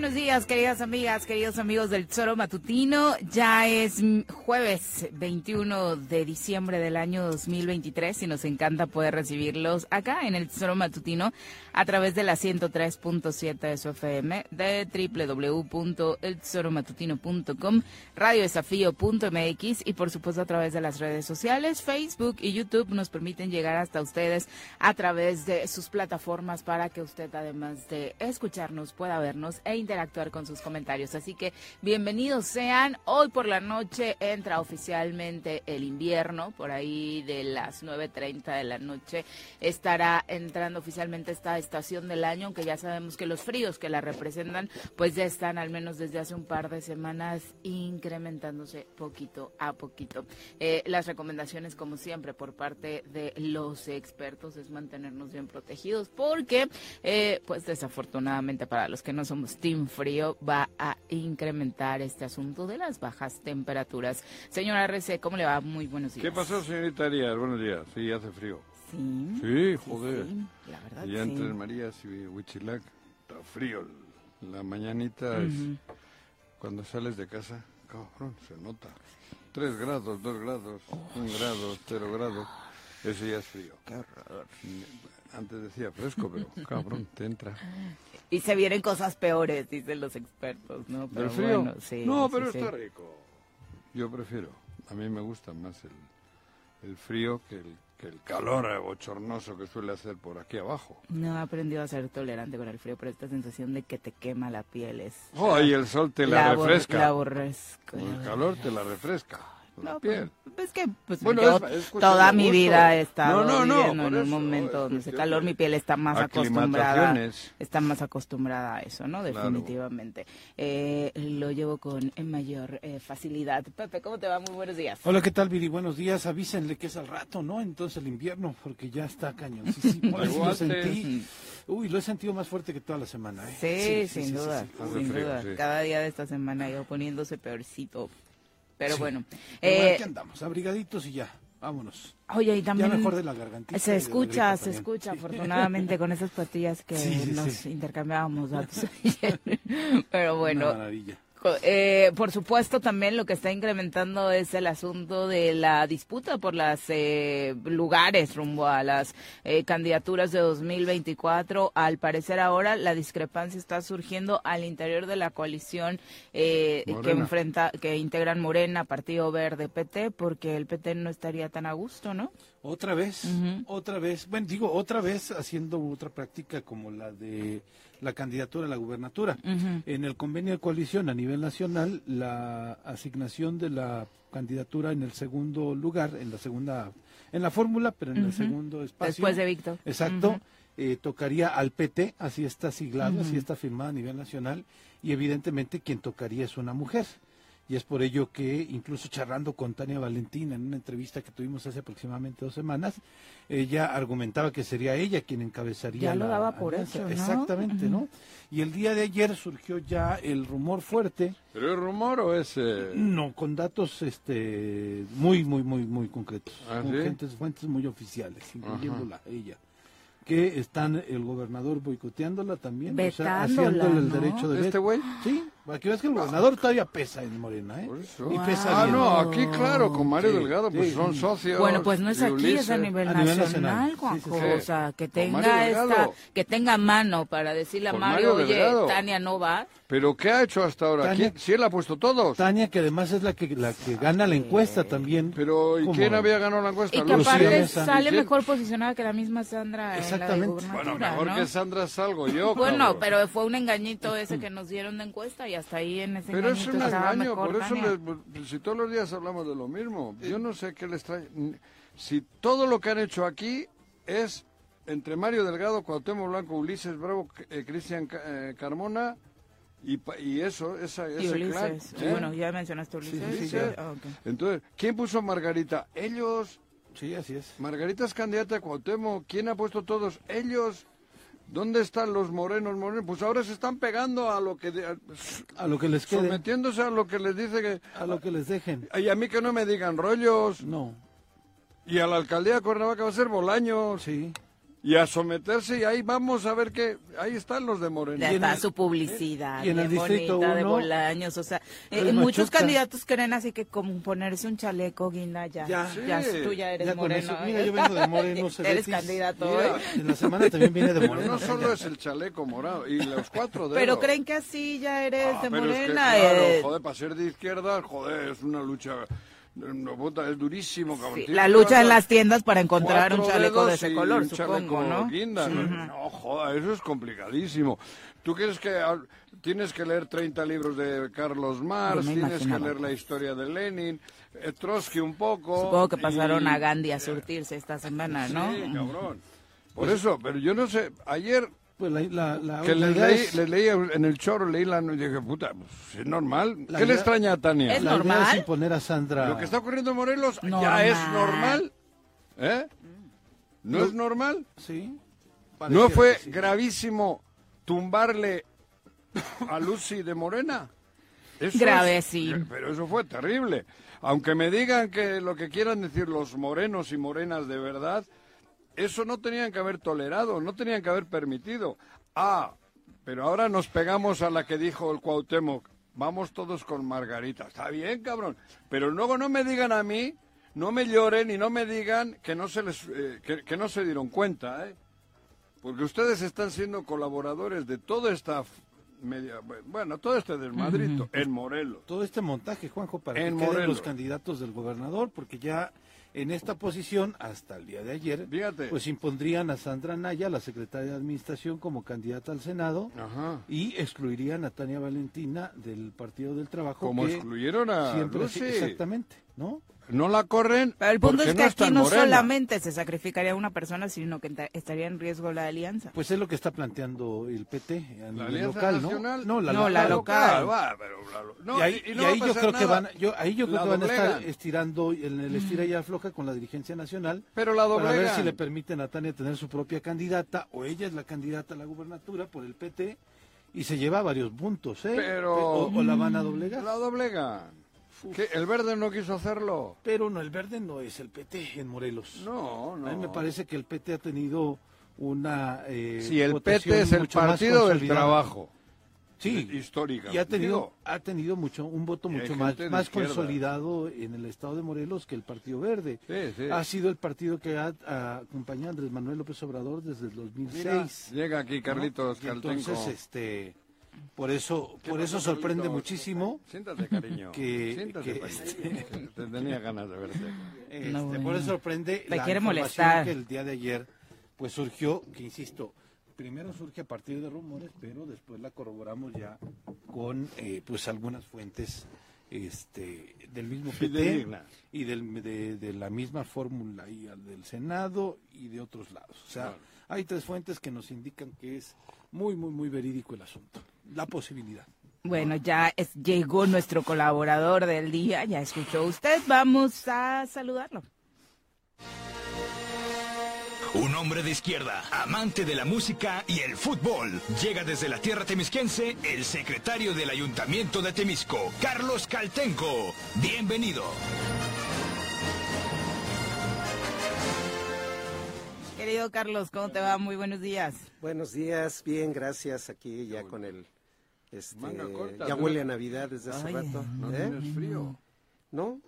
buenos días, queridas amigas, queridos amigos del Zoro Matutino. Ya es jueves 21 de diciembre del año 2023 y nos encanta poder recibirlos acá en el Zoro Matutino a través de la 103.7 de su FM, de www.elzoromatutino.com, radiodesafío.mx y por supuesto a través de las redes sociales, Facebook y YouTube nos permiten llegar hasta ustedes a través de sus plataformas para que usted además de escucharnos pueda vernos e interactuar con sus comentarios. Así que bienvenidos sean. Hoy por la noche entra oficialmente el invierno, por ahí de las 9.30 de la noche estará entrando oficialmente esta estación del año, aunque ya sabemos que los fríos que la representan pues ya están al menos desde hace un par de semanas incrementándose poquito a poquito. Eh, las recomendaciones como siempre por parte de los expertos es mantenernos bien protegidos porque eh, pues desafortunadamente para los que no somos team frío va a incrementar este asunto de las bajas temperaturas. Señora RC, ¿cómo le va? Muy buenos días. ¿Qué pasó, señorita Arias? Buenos días. Sí, hace frío. Sí. Sí, joder. sí, la verdad, y ya sí. entre Marías y Huichilac está frío. La mañanita es Ujú. cuando sales de casa, cabrón, se nota. Tres grados, dos grados, un grado, cero grados. Eso ya es frío. Antes decía fresco, pero cabrón, te entra. Y se vienen cosas peores, dicen los expertos, ¿no? Pero ¿Del frío? bueno, sí, no, sí, pero sí. está rico. Yo prefiero. A mí me gusta más el, el frío que el, que el calor bochornoso que suele hacer por aquí abajo. No he aprendido a ser tolerante con el frío, pero esta sensación de que te quema la piel es... Oh, y el sol te la, abor- refresca. La aborrezco. El calor te la refresca. La No, piel. pues, es que pues, Bueno, yo es- es cuestión toda mi vida he estado No, no, no, viviendo por en un eso, momento es donde hace calor, mi piel está más acostumbrada, está más acostumbrada a eso, ¿no? Claro. Definitivamente. Eh, lo llevo con eh, mayor eh, facilidad. Pepe, ¿cómo te va? Muy buenos días. Hola, ¿qué tal, Viri? Buenos días. Avísenle que es al rato, ¿no? Entonces el invierno, porque ya está cañoncísimo. Ahora sí lo sentí. Uy, lo he sentido más fuerte que toda la semana, ¿eh? Sí, sin duda, sin frío, duda. sí. Cada día de esta semana iba poniéndose peorcito. Pero Sí. bueno. Eh, aquí andamos, abrigaditos y ya. Vámonos. Oye, y también ya mejor de la gargantita. y se escucha, se escucha, afortunadamente, con esas pastillas que Sí, sí, nos intercambiábamos datos. Pero Una bueno, maravilla. Eh, por supuesto también lo que está incrementando es el asunto de la disputa por las eh, lugares rumbo a las eh, candidaturas de 2024. Al parecer ahora la discrepancia está surgiendo al interior de la coalición eh, que enfrenta, que integran Morena, Partido Verde, PT, porque el PT no estaría tan a gusto, ¿no? Otra vez, otra vez, bueno, digo, otra vez haciendo otra práctica como la de la candidatura a la gubernatura. En el convenio de coalición a nivel nacional, la asignación de la candidatura en el segundo lugar, en la segunda, en la fórmula, pero en el segundo espacio. Después de Víctor. Exacto. Eh, tocaría al PT, así está siglado, así está firmado a nivel nacional, y evidentemente quien tocaría es una mujer. Y es por ello que, incluso charlando con Tania Valentina en una entrevista que tuvimos hace aproximadamente dos semanas, ella argumentaba que sería ella quien encabezaría Ya lo la daba por alianza. ¿no? Exactamente, ¿no? Y el día de ayer surgió ya el rumor fuerte, ¿Pero es rumor o es...? eh, no, con datos este muy, muy, muy, muy concretos, ¿Ah, con sí? gentes, fuentes muy oficiales, incluyéndola ella, que están el gobernador boicoteándola también, o sea, Vetándola, haciéndole el ¿no? derecho de ¿Este güey? Sí, para que veas que el gobernador todavía pesa en Morena, ¿eh? Por eso. Y pesa Ah, bien. no, aquí claro, con Mario Sí, Delgado, pues sí. son socios. Bueno, pues no es aquí, es a Ulises. nivel A nivel nacional. Juanjo. Sí, sí, sí. O sea, que tenga esta, que tenga mano para decirle a Con Mario, Mario oye, Delgado. Tania no va. ¿Pero qué ha hecho hasta ahora? Tania- ¿Quién? Si él ha puesto todos. Tania, que además es la que la que gana la encuesta también. Pero ¿y como- quién había ganado la encuesta? Y que aparte sale mejor posicionada que la misma Sandra en la de Exactamente. Bueno, mejor ¿no? que Sandra salgo yo. Bueno, cabrón. pero fue un engañito ese que nos dieron de encuesta y hasta ahí en ese Pero es un engaño, por eso les- si todos los días hablamos de lo mismo, yo no sé qué les trae. Si todo lo que han hecho aquí es entre Mario Delgado, Cuauhtémoc Blanco, Ulises Bravo, eh, Cristian eh, Carmona y, pa- y eso, esa, Y ese Ulises. clan, Sí, ¿eh? Bueno, ya mencionaste Ulises. sí, sí, sí. ya. Ah. Entonces, ¿quién puso a Margarita? Ellos. Sí, así es. Margarita es candidata a Cuauhtémoc. ¿Quién ha puesto todos? Ellos. ¿Dónde están los morenos, morenos? Pues ahora se están pegando a lo que... A lo que les quede, sometiéndose a lo que les dice que... a lo que les dejen. Y a mí que no me digan rollos. No, Y a la alcaldía de Cuernavaca va a ser Bolaños. sí. Y a someterse y ahí vamos a ver qué... Ahí están los de Morena. Ya su publicidad, y en el distrito bonita de uno, Bolaños, o sea, eh, muchos Machuca. candidatos creen así que como ponerse un chaleco, guinda, ya, Ya. ya, Sí. tú ya eres Ya moreno. eso- mira, yo vengo de Moreno, eres candidato Mira, hoy. En la semana también viene de Pero Moreno. no solo es el chaleco morado y los cuatro dedos. Pero creen que así ya eres Ah, de pero es que, morena. claro, eh, joder, para ser de izquierda, joder, es una lucha... No, es durísimo, cabrón. sí, la lucha en las tiendas para encontrar un chaleco de ese color, supongo, ¿no? guinda. Sí. No, no, joda, eso es complicadísimo. ¿Tú quieres que tienes que leer 30 libros de Carlos Marx, me tienes que leer la historia de Lenin, eh, Trotsky un poco? Supongo que pasaron y- a Gandhi a surtirse esta semana, ¿no? Sí, cabrón. Por eso, pero yo no sé, ayer Pues la, la, la, que la les idea leí, es- les leí en el choro, leí la y dije, puta, pues, es normal. La ¿Qué le extraña a Tania? Es la idea normal. es imponer a Sandra. Lo que está ocurriendo en Morelos ya Normal. es normal. ¿Eh? ¿No es normal? Sí. ¿No fue sí. gravísimo tumbarle a Lucy de Morena? Eso Grave, es- sí. Pero eso fue terrible. Aunque me digan que lo que quieran decir los morenos y morenas de verdad, eso no tenían que haber tolerado, no tenían que haber permitido. Ah, pero ahora nos pegamos a la que dijo el Cuauhtémoc. Vamos todos con Margarita. Está bien, cabrón. Pero luego no me digan a mí, no me lloren y no me digan que no se les, eh, que, que no se dieron cuenta, ¿eh? Porque ustedes están siendo colaboradores de toda esta media, bueno, todo este desmadrito en Morelos. todo este montaje, Juanjo, para En que queden los candidatos del gobernador, porque ya en esta posición, hasta el día de ayer, Fíjate. pues impondrían a Sandra Naya, la secretaria de Administración, como candidata al Senado Ajá. y excluirían a Tania Valentina del Partido del Trabajo. Como excluyeron a siempre. Exactamente, ¿no? No la corren. Pero el punto es que está aquí no Morena. solamente se sacrificaría una persona, sino que estaría en riesgo la alianza. Pues es lo que está planteando el PT a La Alianza local, Nacional. ¿no? No, la, No, la local. va, pero la lo- no, y ahí, y- y no y va ahí a yo creo que van, yo, ahí yo creo que van a estar doblegan. estirando en el estira y afloja con la dirigencia nacional Pero la para ver doblegan. si le permiten a Tania tener su propia candidata o ella es la candidata a la gubernatura por el PT y se lleva varios puntos, ¿eh? Pero- o, o la van a doblegar. La doblegan. ¿Qué? ¿El verde no quiso hacerlo? Pero no, el verde no es el PT en Morelos. No, no. A mí me parece que el PT ha tenido una eh, Si el PT es el partido del trabajo. Sí, Histórica. y ha tenido, Digo, ha tenido mucho un voto hay mucho más, más consolidado en el estado de Morelos que el Partido Verde. Sí, sí. Ha sido el partido que ha, acompañado a Andrés Manuel López Obrador desde el 2006. Mira, llega aquí ¿no? Carlitos Caltenco. Entonces, este, por eso, ¿Qué por eso sorprende Carlitos? muchísimo. Siéntate, cariño. que- Siéntate, que- Paquito. Te tenía ganas de verte. Este, No, Por eso sorprende la quiere información molestar. que el día de ayer pues surgió, que insisto, primero surge a partir de rumores, pero después la corroboramos ya con eh, pues algunas fuentes este del mismo PT y del, de, de la misma fórmula y al del Senado y de otros lados. O sea, Claro. hay tres fuentes que nos indican que es muy, muy, muy verídico el asunto. La posibilidad. Bueno, ya es- llegó nuestro colaborador del día, ya escuchó usted, vamos a saludarlo. Un hombre de izquierda, amante de la música y el fútbol. Llega desde la tierra temisquense el secretario del Ayuntamiento de Temisco, Carlos Caltenco. Bienvenido. Querido Carlos, ¿cómo te va? Muy buenos días. Buenos días, bien, gracias. Aquí ya con el. Este, Manga corta, ya ¿no? huele a Navidad desde hace Ay, rato. ¿No ¿eh? tienes frío? ¿No?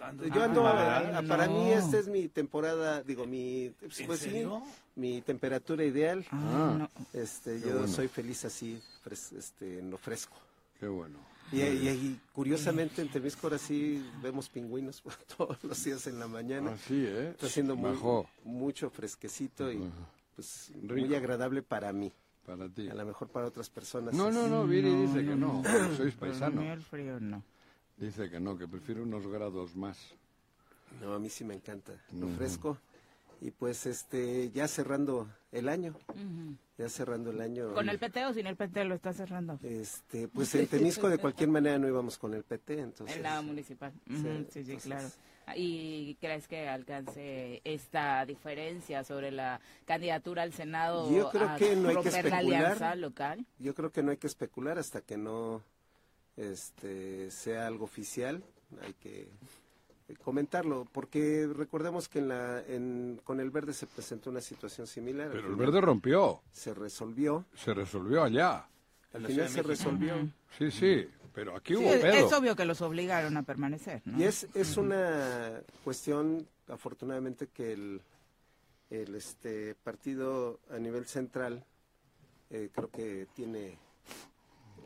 Ah, Yo ando. Ah, a- para no. mí, esta es mi temporada, digo, mi. ¿En Pues sí, mi temperatura ideal. Ah, no. Este, yo bueno. soy feliz así, fres- este, en lo fresco. Qué bueno. Y, y- y curiosamente en Temisco ahora sí vemos pingüinos todos los días en la mañana. Así, ¿eh? Está haciendo muy, mucho fresquecito y pues muy agradable para mí. Para ti. A lo mejor para otras personas. No, no, no, Viri dice que no. Sois Pero a mí paisano. el frío no. Dice que no, que prefiere unos grados más. No, a mí sí me encanta lo Ujú. fresco. Y pues este, ya cerrando el año, ya cerrando el año. ¿Con el PT o sin el PT lo está cerrando? Este, pues en Temisco de cualquier manera no íbamos con el PT, entonces. En la municipal. Ujú, Sí, Sí, sí, entonces- claro. ¿Y crees que alcance esta diferencia sobre la candidatura al Senado Yo creo a que no hay que romper la especular. alianza local? Yo creo que no hay que especular hasta que no este, sea algo oficial. Hay que eh, comentarlo, porque recordemos que en la, en, con el verde se presentó una situación similar. Pero el verde rompió. se resolvió. Se resolvió allá. Al final se resolvió. Sí, sí. Pero aquí hubo es, pedo. es obvio que los obligaron a permanecer, ¿no? Y es, es una cuestión, afortunadamente, que el, el este partido a nivel central eh, creo que tiene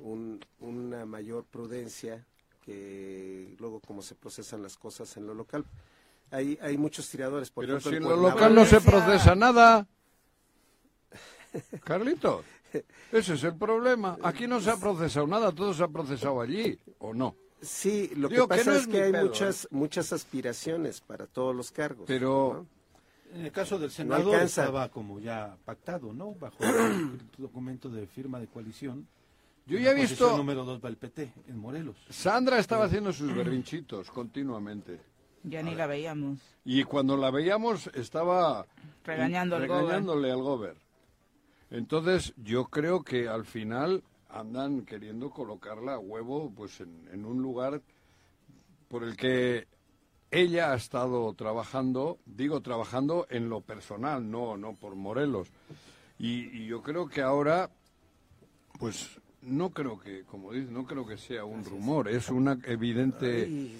un- una mayor prudencia que luego como se procesan las cosas en lo local. Hay, hay muchos tiradores, por Pero ejemplo, si en lo local no se procesa nada. Carlitos, ese es el problema. Aquí no se ha procesado nada, todo se ha procesado allí, ¿o no? Sí, lo Digo que que pasa no es es que hay pedo, ¿eh? muchas muchas aspiraciones para todos los cargos. Pero- ¿no? En el caso del Senado alcanza. estaba como ya pactado, ¿no? Bajo el documento de firma de coalición. Yo ya he visto, número dos va el PT, en Morelos. Sandra estaba haciendo sus berrinchitos continuamente. Ya ni la veíamos. Y cuando la veíamos estaba Regañando al gober. regañándole al gober. Entonces yo creo que al final andan queriendo colocarla a huevo pues en, en un lugar por el que ella ha estado trabajando, digo trabajando en lo personal, no, no por Morelos. Y, y yo creo que ahora, pues no creo que, como dice, no creo que sea un rumor, es una evidente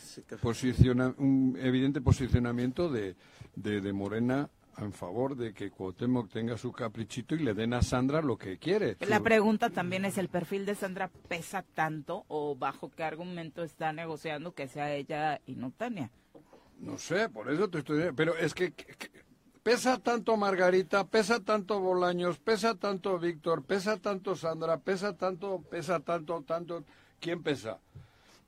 posiciona, un evidente posicionamiento de, de, de Morena en favor de que Cuauhtémoc tenga su caprichito y le den a Sandra lo que quiere. La pregunta también es, ¿el perfil de Sandra pesa tanto o bajo qué argumento está negociando que sea ella y no Tania? No sé, por eso te estoy diciendo. Pero es que, que- que pesa tanto Margarita, pesa tanto Bolaños, pesa tanto Víctor, pesa tanto Sandra, pesa tanto, pesa tanto, tanto. ¿Quién pesa?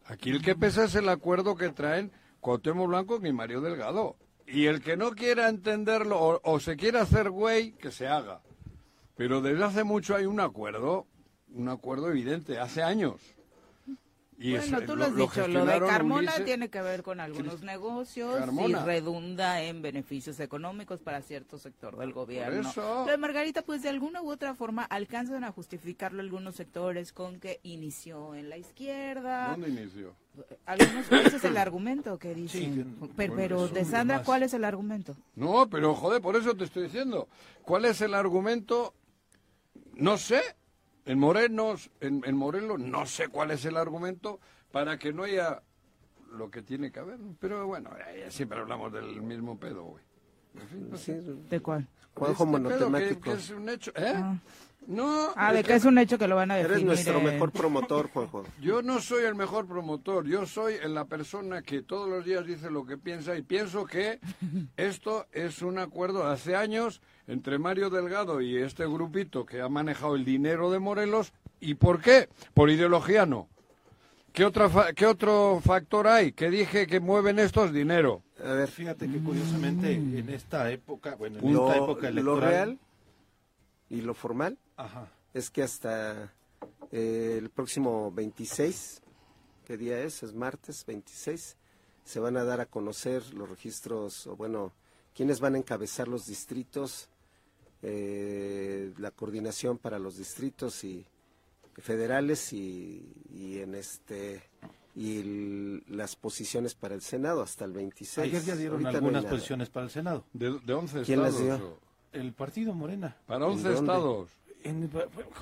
Aquí el que pesa es el acuerdo que traen Cuauhtémoc Blanco y Mario Delgado. Y el que no quiera entenderlo o, o se quiera hacer güey, que se haga. Pero desde hace mucho hay un acuerdo, un acuerdo evidente, hace años. Y bueno, es- tú lo has dicho, lo de Carmona Ulises- tiene que ver con algunos negocios Carmona. y redunda en beneficios económicos para cierto sector del gobierno. eso. De Margarita, pues de alguna u otra forma alcanzan a justificarlo algunos sectores con que inició en la izquierda. ¿Dónde inició? Algunos, ese es el argumento que dicen. Sí, pero, pero de Sandra, demás. ¿cuál es el argumento? No, pero joder, por eso te estoy diciendo. ¿Cuál es el argumento? No sé. En Morenos, en, en Morelos, no sé cuál es el argumento para que no haya lo que tiene que haber. Pero bueno, eh, siempre hablamos del mismo pedo, güey. En fin, no sé. ¿De cuál? Juanjo Este que- monotemático. que es un hecho, ¿eh? Ah, No, Ah, de que es un hecho que lo van a definir. Eres nuestro mejor promotor, Juanjo. Yo no soy el mejor promotor, yo soy la persona que todos los días dice lo que piensa y pienso que esto es un acuerdo hace años entre Mario Delgado y este grupito que ha manejado el dinero de Morelos. ¿Y por qué? Por ideología no. ¿Qué, otra fa- ¿Qué otro factor hay? Que dije que mueven estos dinero. A ver, Fíjate que curiosamente en esta época, bueno, en lo, esta época lo electoral, real y lo formal ajá, es que hasta eh, el próximo 26, ¿qué día es? Es martes 26, se van a dar a conocer los registros, o bueno, quiénes van a encabezar los distritos, eh, la coordinación para los distritos y federales y, y en este y el- las posiciones para el Senado hasta el 26. ayer ya dieron Ahorita no algunas nada. posiciones para el Senado. De, de 11 ¿Quién las estados. dio? o- El partido Morena. Para 11 ¿En dónde? estados. En-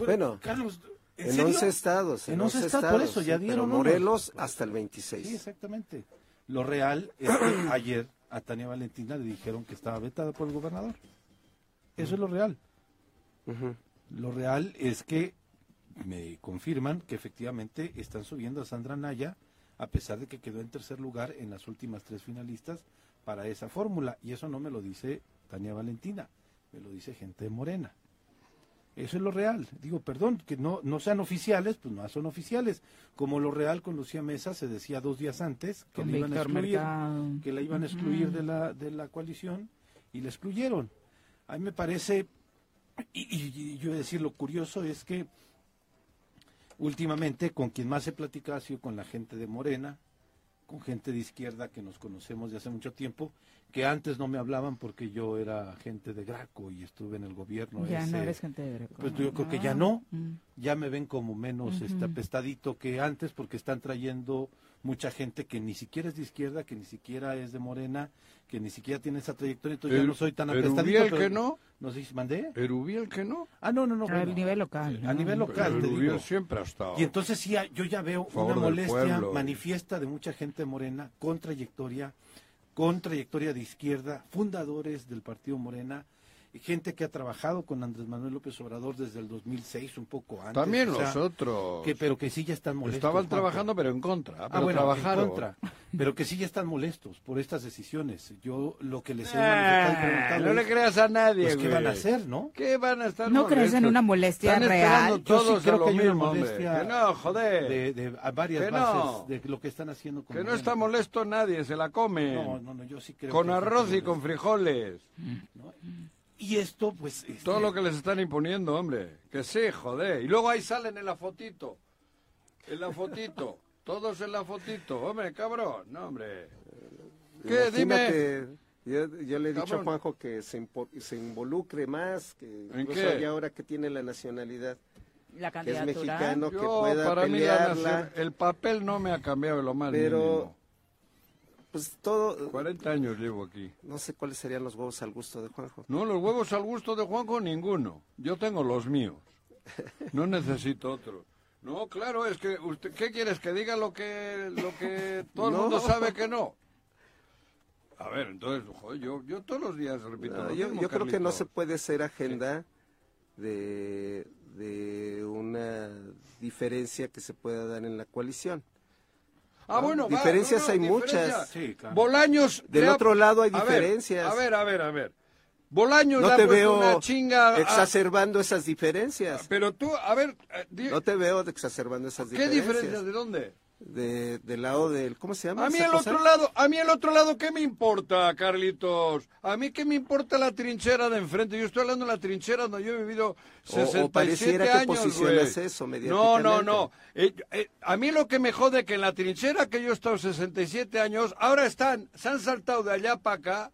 Bueno, Carlos, ¿en, En serio? 11 estados. En 11 estados, por eso, ya dieron pero unos. Morelos hasta el 26. Sí, exactamente. Lo real es que ayer a Tania Valentina le dijeron que estaba vetada por el gobernador. Eso es lo real. Lo real es que me confirman que efectivamente están subiendo a Sandra Naya, a pesar de que quedó en tercer lugar en las últimas tres finalistas para esa fórmula. Y eso no me lo dice Tania Valentina, me lo dice gente de Morena. Eso es lo real. Digo, perdón, que no, no sean oficiales, pues no son oficiales. Como lo real con Lucía Mesa se decía dos días antes que, la iban, a excluir, que la iban a excluir de, la, de la coalición y la excluyeron. A mí me parece, y, y- yo decir, lo curioso es que últimamente con quien más he platicado ha sido con la gente de Morena, con gente de izquierda que nos conocemos de hace mucho tiempo, que antes no me hablaban porque yo era gente de Graco y estuve en el gobierno. Ya no ese. eres gente de Greco. Pues yo creo que ya no, mm. ya me ven como menos este, apestadito que antes porque están trayendo mucha gente que ni siquiera es de izquierda, que ni siquiera es de Morena, que ni siquiera tiene esa trayectoria, entonces ya El- no soy tan el apestadito. Pero- que no. No sé si mandé. ¿Erubiel que no? Ah, no, no, no. A bueno. nivel local. A nivel local, Pero te Erubiel digo. siempre ha estado. Y entonces sí, yo ya veo una molestia pueblo. manifiesta de mucha gente morena con trayectoria, con trayectoria de izquierda, fundadores del partido Morena, gente que ha trabajado con Andrés Manuel López Obrador desde el 2006, un poco antes. También o sea, los otros. que, pero que sí ya están molestos. Estaban Juanjo. trabajando, pero en contra. Ah, Pero bueno, trabajaron. en contra. Pero que sí ya están molestos por estas decisiones. Yo lo que les he Ah, preguntado no le creas a nadie, pues, ¿qué güey. van a hacer, no? ¿Qué van a estar ¿No crees en molestos? una molestia Están real? esperando Yo sí todos creo que hay una molestia Que no, joder. De, de- a varias Que bases no. de lo que están haciendo con Que no está molesto nadie, se la come. No, no, no, yo sí creo con arroz y con frijoles. ¿no? Y esto, pues... este, Todo lo que les están imponiendo, hombre. Que sí, joder. Y luego ahí salen en la fotito. En la fotito. Todos en la fotito. Hombre, cabrón. No, hombre. ¿Qué? Dime. Yo, yo le he dicho Cabrón. a Juanjo que se, impo- se involucre más, que ¿En incluso qué? ya ahora que tiene la nacionalidad, La que es candidatura. mexicano, que pueda para mí, la pelearla, nación- el papel no me ha cambiado de lo más pero mínimo. Pues todo, 40 años llevo aquí. no sé cuáles serían los huevos al gusto de Juanjo. No, los huevos al gusto de Juanjo, ninguno. Yo tengo los míos. No necesito otros. No, claro, es que usted, ¿qué quieres? Que diga lo que, lo que todo el No. mundo sabe que no. A ver, entonces, joder, yo, yo todos los días repito. No, lo yo mismo, yo creo que no se puede ser agenda de, de una diferencia que se pueda dar en la coalición. Ah, bueno, va, Diferencias no, no, hay muchas. Sí, claro. Bolaños. Del otro lado hay A ver, diferencias. A ver, a ver, a ver. Bolaños No te puesto veo una chinga. a- exacerbando esas diferencias. Pero tú, a ver, eh, di- No te veo exacerbando esas ¿qué diferencias. diferencias? ¿De dónde? De, del lado del, ¿cómo se llama? A mí el cosa? otro lado, a mí el otro lado, ¿qué me importa, Carlitos? A mí qué me importa la trinchera de enfrente. Yo estoy hablando de la trinchera donde yo he vivido 67 pareciera que años, posicionas güey. eso No, no, no. Eh, eh, a mí lo que me jode que en la trinchera que yo he estado 67 años, ahora están, se han saltado de allá para acá.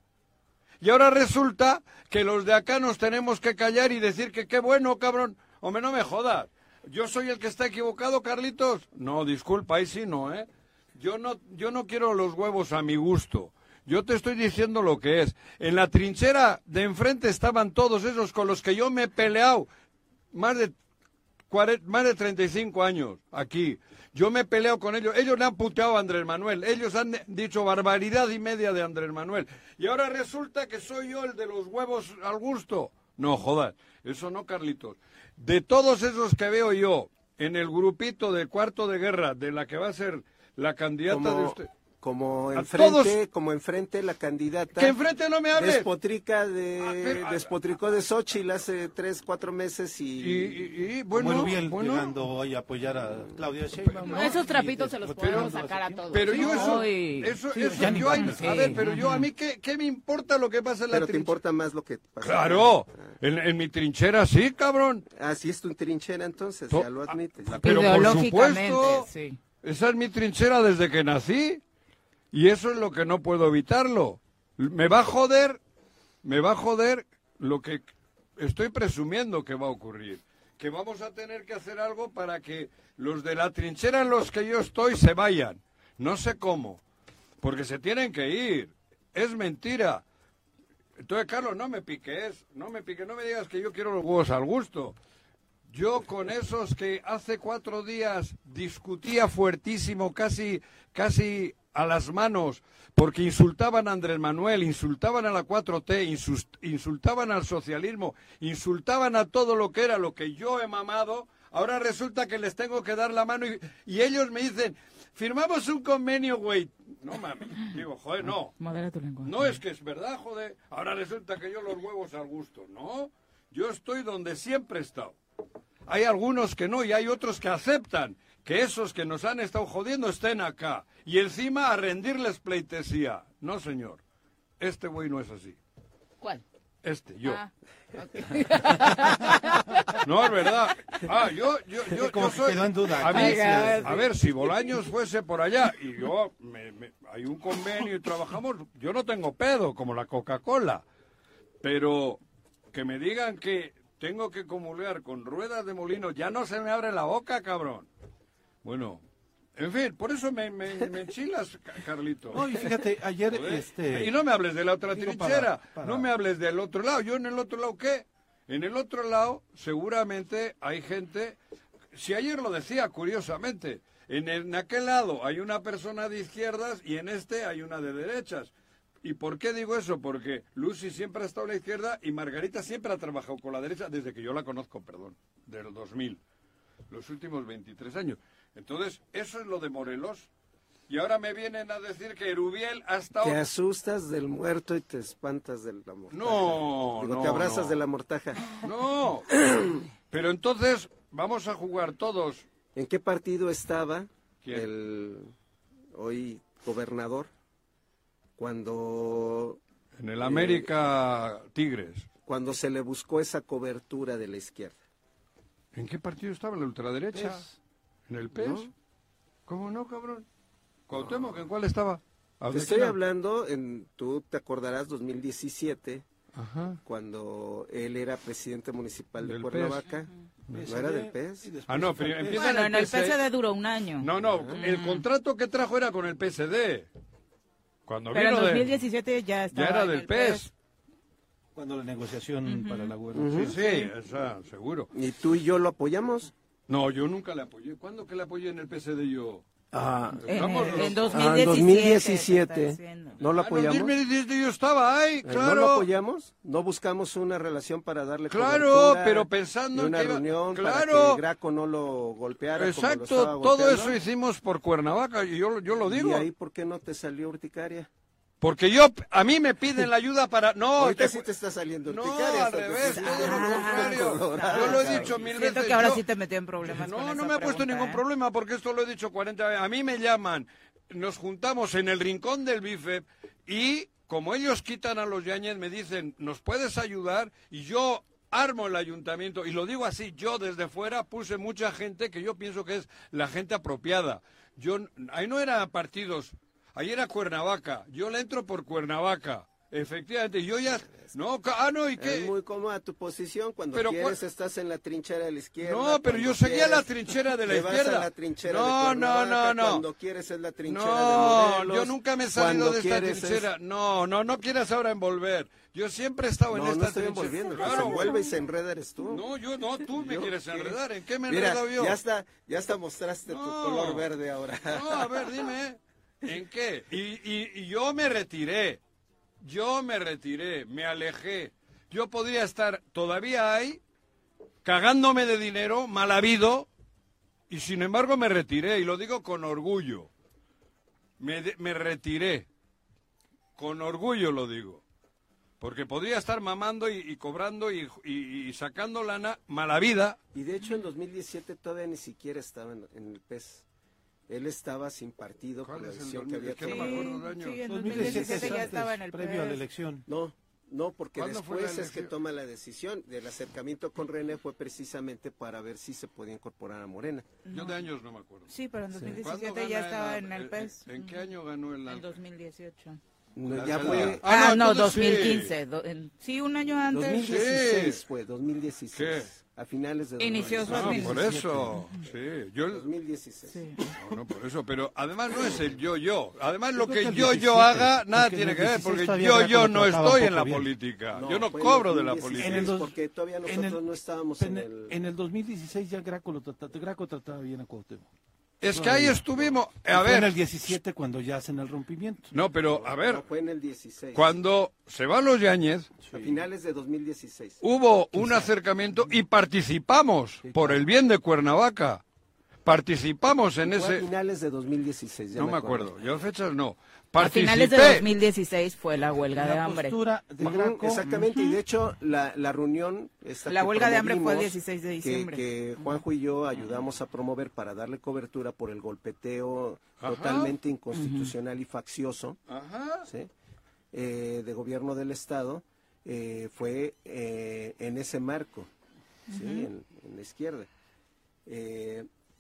Y ahora resulta que los de acá nos tenemos que callar y decir que qué bueno, cabrón. Hombre, no me jodas. ¿Yo soy el que está equivocado, Carlitos? No, disculpa, ahí sí no, ¿eh? Yo no, yo no quiero los huevos a mi gusto. Yo te estoy diciendo lo que es. En la trinchera de enfrente estaban todos esos con los que yo me he peleado más de, más de 35 años aquí. Yo me he peleado con ellos. Ellos le han puteado a Andrés Manuel. Ellos han dicho barbaridad y media de Andrés Manuel. Y ahora resulta que soy yo el de los huevos al gusto. No, jodas. Eso no, Carlitos. De todos esos que veo yo en el grupito de cuarto de guerra de la que va a ser la candidata de como, usted. como enfrente, todos- como enfrente la candidata. Que enfrente no me hable. Despotrica de, Ah, pero- despotricó de Xochitl hace tres, cuatro meses y. Y, y- y, Como bueno, Erubiel bueno, llegando hoy a apoyar a Claudia Sheinbaum. ¿no? Esos trapitos se los podemos sacar a todos. pero yo eso, eso, Sí, eso, yo, a ver, pero yo a mí qué, qué me importa lo que pasa en la pero te importa más lo que pasa. Claro, en, en mi trinchera sí, cabrón. Ah, sí es tu trinchera entonces, To- ya lo admites. Ah, Pero por supuesto, sí. esa es mi trinchera desde que nací. Y eso es lo que no puedo evitarlo. Me va a joder, me va a joder lo que estoy presumiendo que va a ocurrir. Que vamos a tener que hacer algo para que los de la trinchera en los que yo estoy se vayan. No sé cómo. Porque se tienen que ir. Es mentira. Entonces, Carlos, no me piques, no me piques, no me digas que yo quiero los huevos al gusto. Yo con esos que hace cuatro días discutía fuertísimo, casi, casi a las manos, porque insultaban a Andrés Manuel, insultaban a la 4T, insus- insultaban al socialismo, insultaban a todo lo que era lo que yo he mamado, ahora resulta que les tengo que dar la mano y, y ellos me dicen, firmamos un convenio, güey. No mames, digo, joder, no. Modera tu lenguaje. No es que es verdad, joder. Ahora resulta que yo los huevos al gusto. No, yo estoy donde siempre he estado. Hay algunos que no y hay otros que aceptan que esos que nos han estado jodiendo estén acá. Y encima a rendirles pleitesía. No, señor. Este güey no es así. ¿Cuál? Este, yo. Ah, No, es verdad. Ah, yo, yo, yo, Como yo soy... quedó en duda. A, mí- Oiga, a ver, si Bolaños fuese por allá y yo, me- me- hay un convenio y trabajamos, yo no tengo pedo, como la Coca-Cola. Pero que me digan que tengo que comulgar con ruedas de molino, ya no se me abre la boca, cabrón. Bueno, en fin, por eso me, me, me enchilas, Ca- Carlito. No, y fíjate, ayer este... Y no me hables de la otra Digo, trinchera, para- para- no me hables del otro lado. ¿Yo en el otro lado qué? En el otro lado seguramente hay gente, si ayer lo decía curiosamente, en, el- en aquel lado hay una persona de izquierdas y en este hay una de derechas. ¿Y por qué digo eso? Porque Lucy siempre ha estado a la izquierda y Margarita siempre ha trabajado con la derecha desde que yo la conozco, perdón, del 2000, los últimos 23 años. Entonces, eso es lo de Morelos. Y ahora me vienen a decir que Erubiel ha estado... Te asustas del muerto y te espantas de la mortaja. No, Digo, no, te abrazas no. de la mortaja. No, pero entonces vamos a jugar todos. ¿En qué partido estaba ¿Quién? el hoy gobernador cuando En el América Tigres. cuando se le buscó esa cobertura de la izquierda? ¿En qué partido estaba la ultraderecha? ¿En el PES? ¿No? ¿Cómo no, cabrón? Cuauhtémoc, ¿en cuál estaba? ¿A Te de estoy hablando, en, tú te acordarás, 2017, Ajá. cuando él era presidente municipal de Cuernavaca. ¿No era del PES? Ah, no, pero empieza- Bueno, en el. PSD duró un año. No, no, el contrato que trajo era con el PSD. Cuando pero en vino de... 2017 ya estaba Ya era en del el PES. Cuando la negociación para la Sí, gobernación. sí, esa, seguro. ¿Y tú y yo lo apoyamos? No, yo nunca le apoyé. ¿Cuándo que le apoyé en el PSD yo? Ah, En, en Ah, 2017. en 2017. se está diciendo. ¿No lo Ah, no, apoyamos? 2017 yo estaba ahí, Eh, claro. ¿No lo apoyamos? ¿No buscamos una relación para darle Claro, pero pensando en una que iba- reunión para claro. que Graco no lo golpeara como lo Exacto, todo eso hicimos por Cuernavaca y yo, yo lo digo. ¿Y ahí por qué no te salió urticaria? Porque yo, a mí me piden la ayuda para... No, Ahorita te- sí te está saliendo no, al te revés, todo lo poniendo contrario. Yo lo he dicho mil Siento veces. que ahora yo- sí te metió en problemas. No, con no esa me ha puesto ningún ¿eh? problema porque esto lo he dicho 40 veces. A mí me llaman, nos juntamos en el rincón del bife y como ellos quitan a los Yañez me dicen, ¿nos puedes ayudar? Y yo armo el ayuntamiento y lo digo así, yo desde fuera puse mucha gente que yo pienso que es la gente apropiada. Yo ahí no eran partidos, ahí era Cuernavaca. Yo le entro por Cuernavaca. Efectivamente, yo ya no, ah no, ¿y qué? Es muy cómoda tu posición. Cuando Pero quieres estás en la trinchera de la izquierda. No, pero yo seguía la quieres trinchera de la vas izquierda. a la trinchera No, de no, no, no. Cuando quieres es la trinchera No, de Morelos. yo nunca me he salido de esta quieres es- trinchera. No, no, no quieras ahora envolver. Yo siempre he estado en No, esta no estoy trinchera. envolviendo. Claro. se envuelve y se enreda eres tú. No, yo no, tú me quieres enredar. ¿En qué me enredado yo? ya está, ya hasta mostraste tu No. color verde ahora. No, a ver, dime, ¿en qué? Y, y- yo me retiré, yo me retiré, me alejé. Yo podría estar, todavía hay cagándome de dinero, mal habido, y sin embargo me retiré, y lo digo con orgullo. Me, me retiré. Con orgullo lo digo. Porque podría estar mamando y, cobrando y, y- y sacando lana mala vida. Y de hecho en 2017 todavía ni siquiera estaba en, en el PES. Él estaba sin partido por ¿Cuál la el decisión que 2000? había no tomado. año. Sí, en 2017 2017 ya estaba en el previo a la PES. elección. No, no, porque ¿Cuándo fue la después es que toma la decisión. del acercamiento con René fue precisamente para ver si se podía incorporar a Morena. Yo de años no me acuerdo. Sí, pero en ¿Cuándo 2017 ya estaba el- en el PES. ¿En qué año ganó el En 2018. No, ya fue Ah, no, entonces sí. 2015. do- en- sí, un año antes. 2016 Sí. fue, 2016. ¿Qué? A finales de Inició su 2016. Ah, por 2017. eso. Sí, yo... 2016. Sí. No, no, por eso, pero además no es el yo-yo. Además lo que yo-yo 17, haga nada porque tiene que ver, 16 porque yo-yo no estoy en la bien. política. No, yo no cobro de la 2016, política. En el dos- porque todavía en nosotros el- no estábamos en, En, el... en el 2016 ya Graco, lo trataba, Graco trataba bien a Cuauhtémoc. Es que ahí estuvimos... A fue en el ver, 17 cuando ya hacen el rompimiento. no, pero a ver, No, fue en el 16. cuando se van los Yáñez, A finales de 2016. hubo un acercamiento y participamos por el bien de Cuernavaca. Participamos en Fue a ese... finales de 2016. ya No me acuerdo, yo fechas no. A finales de Participé. 2016 fue la huelga de La hambre. postura de Ujú, Graco, Exactamente, y de hecho la, la reunión... esta La que huelga de hambre fue el promovimos, 16 de que- diciembre. Que, Juanjo y yo ayudamos a promover para darle cobertura por el golpeteo Ajá. totalmente inconstitucional y faccioso Ajá. ¿sí? eh, de gobierno del Estado, eh, fue eh, en ese marco, ¿sí? en, en la izquierda.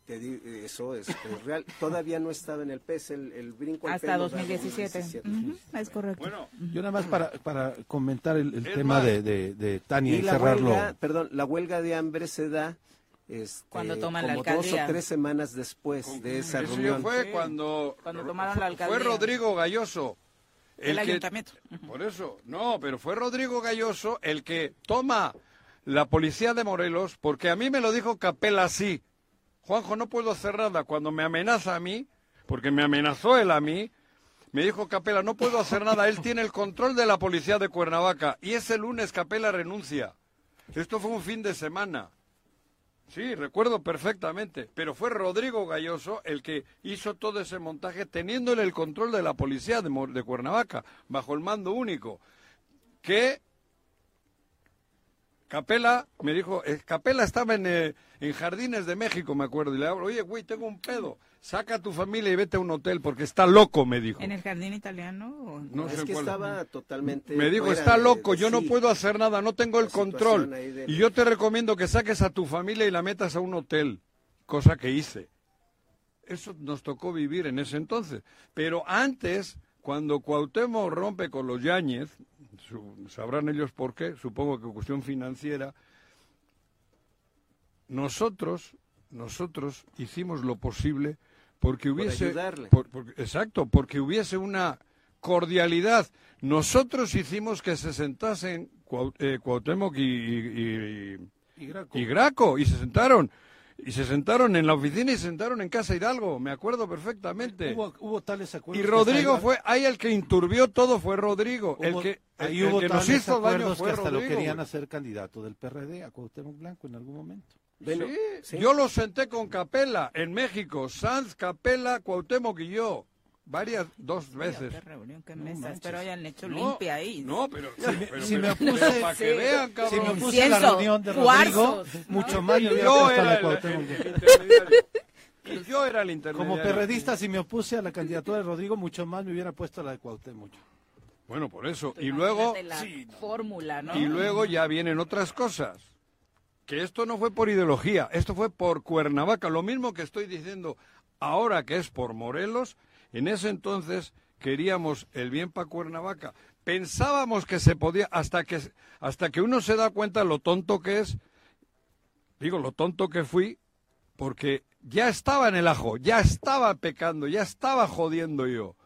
Te di- eso es, es real. Todavía no estaba en el PES, el, el brinco al Hasta da 2017. 2017. Ujú, es correcto. Bueno, yo nada más para, para comentar el, tema de, de, de Tania y, Y la cerrarlo. huelga, perdón, la huelga de hambre se da este, Cuando toman la como dos alcaldía. o tres semanas después de esa eso reunión. fue cuando... Cuando tomaron la alcaldía. Fue Rodrigo Galloso. El que- ayuntamiento. Por eso, no, pero fue Rodrigo Galloso el que toma la policía de Morelos, porque a mí me lo dijo Capela así. Juanjo, no puedo hacer nada. Cuando me amenaza a mí, porque me amenazó él a mí, me dijo Capela, no puedo hacer nada. Él tiene el control de la policía de Cuernavaca. Y ese lunes Capela renuncia. Esto fue un fin de semana. Sí, recuerdo perfectamente. Pero fue Rodrigo Galloso el que hizo todo ese montaje teniéndole el control de la policía de, de Cuernavaca, bajo el mando único. Que Capela me dijo, eh, Capela estaba en, eh, en Jardines de México, me acuerdo, y le hablo, oye, güey, tengo un pedo, saca a tu familia y vete a un hotel porque está loco, me dijo. ¿En el jardín italiano? o- No es sé que cuál. estaba totalmente. Me dijo, está de- loco, de yo no puedo hacer nada, no tengo el control. Y yo te recomiendo que saques a tu familia y la metas a un hotel, cosa que hice. Eso nos tocó vivir en ese entonces. Pero antes, cuando Cuauhtémoc rompe con los Yáñez, su- sabrán ellos por qué, supongo que cuestión financiera, nosotros, nosotros hicimos lo posible porque hubiese... ayudarle. por- por- exacto, porque hubiese una cordialidad. Nosotros hicimos que se sentasen Cuau- eh, Cuauhtémoc y, y- Y Graco. y Graco y se sentaron. Y se sentaron en la oficina y se sentaron en Casa Hidalgo, me acuerdo perfectamente. Hubo, hubo tales Y acuerdos. que Rodrigo fue, ahí el que inturbió todo fue Rodrigo. el que, ahí el hubo que nos hizo daño acuerdos fue que hasta lo querían güey. hacer candidato del PRD a Cuauhtémoc Blanco en algún momento. Bueno, Sí, sí. Yo lo senté con Capela en México, Sanz, Capela, Cuauhtémoc y yo. Varias, dos veces. Qué reunión, qué No mesas. manches. Espero hayan hecho No, limpia ahí. No, pero, pero, si me pero para que sí. vean, Si cabrón. me opuse en la reunión de Rodrigo, cuarzos, ¿no? mucho más me hubiera yo puesto a era yo era el intermediario. Como perredista, si me opuse a la candidatura de Rodrigo, mucho más me hubiera puesto a la de Cuauhtémoc. Bueno, por eso. Y luego, la fórmula, ¿no? y luego ya vienen otras cosas. Que esto no fue por ideología, esto fue por Cuernavaca. Lo mismo que estoy diciendo ahora que es por Morelos, en ese entonces queríamos el bien para Cuernavaca. Pensábamos que se podía, hasta que, hasta que uno se da cuenta lo tonto que es, digo, lo tonto que fui, porque ya estaba en el ajo, ya estaba pecando, ya estaba jodiendo yo.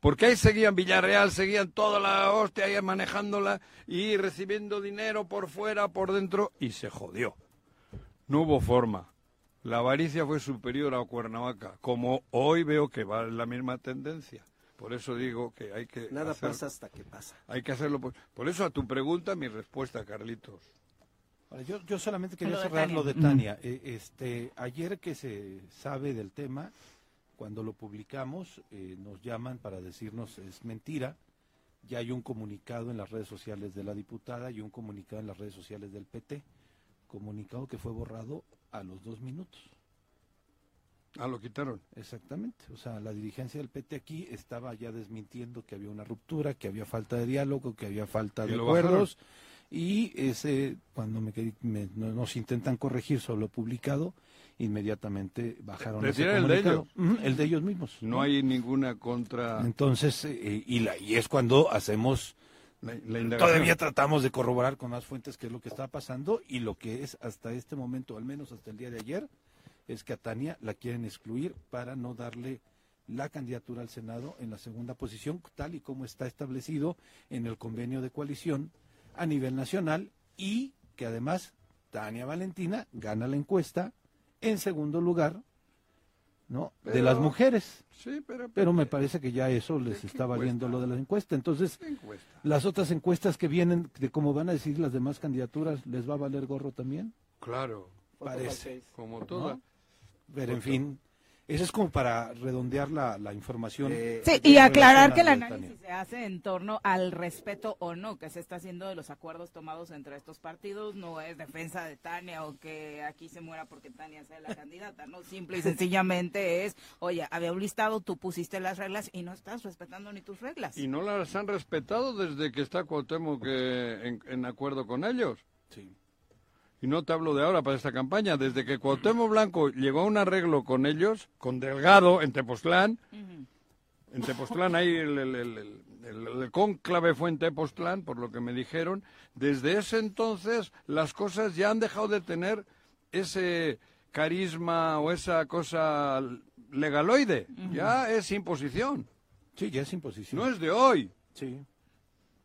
Porque ahí seguían Villarreal, seguían toda la hostia ahí manejándola y recibiendo dinero por fuera, por dentro, y se jodió. No hubo forma. La avaricia fue superior a Cuernavaca, como hoy veo que va en la misma tendencia. Por eso digo que hay que Nada hacer- pasa hasta que pasa. hay que hacerlo. Por, por eso a tu pregunta mi respuesta, Carlitos. Ahora, yo, yo solamente quería Lo de cerrar Tania. lo de. Tania. Eh, este, ayer que se sabe del tema, cuando lo publicamos, eh, nos llaman para decirnos es mentira. Ya hay un comunicado en las redes sociales de la diputada y un comunicado en las redes sociales del PT. Comunicado que fue borrado a los dos minutos. Ah, lo quitaron. Exactamente. O sea, la dirigencia del PT aquí estaba ya desmintiendo que había una ruptura, que había falta de diálogo, que había falta de acuerdos. Y ese, cuando me, me- no- nos intentan corregir sobre lo publicado, inmediatamente bajaron ese el de comunicado. ellos. Ujú, el de ellos mismos. No hay ninguna contra Entonces, eh, y, la, y es cuando hacemos Todavía tratamos de corroborar con más fuentes qué es lo que está pasando y lo que es hasta este momento, al menos hasta el día de ayer, es que a Tania la quieren excluir para no darle la candidatura al Senado en la segunda posición, tal y como está establecido en el convenio de coalición a nivel nacional y que además Tania Valentina gana la encuesta en segundo lugar, ¿no? de las mujeres. Sí, pero... Pero me parece que ya eso les ¿Qué está valiendo lo de la encuesta. Entonces, las otras encuestas que vienen de cómo van a decidir las demás candidaturas, ¿les va a valer gorro también? Claro, Parece. como toda. ¿no? Pero en fin, eso es como para redondear la, la información. Eh, Sí, y aclarar que el análisis se hace en torno al respeto o no que se está haciendo de los acuerdos tomados entre estos partidos. No es defensa de Tania o que aquí se muera porque Tania sea la candidata, ¿no? Simple y sencillamente es, oye, había un listado, tú pusiste las reglas y no estás respetando ni tus reglas. Y no las han respetado desde que está Cuauhtémoc eh, en, en acuerdo con ellos. Sí. Y no te hablo de ahora para esta campaña. Desde que Cuauhtémoc Blanco llegó a un arreglo con ellos, con Delgado en Tepoztlán, en Tepoztlán ahí el, el, el- el- el- el cónclave fue en Tepoztlán, por lo que me dijeron. Desde ese entonces las cosas ya han dejado de tener ese carisma o esa cosa legaloide. Ya es imposición. Sí, ya es imposición. No es de hoy. Sí.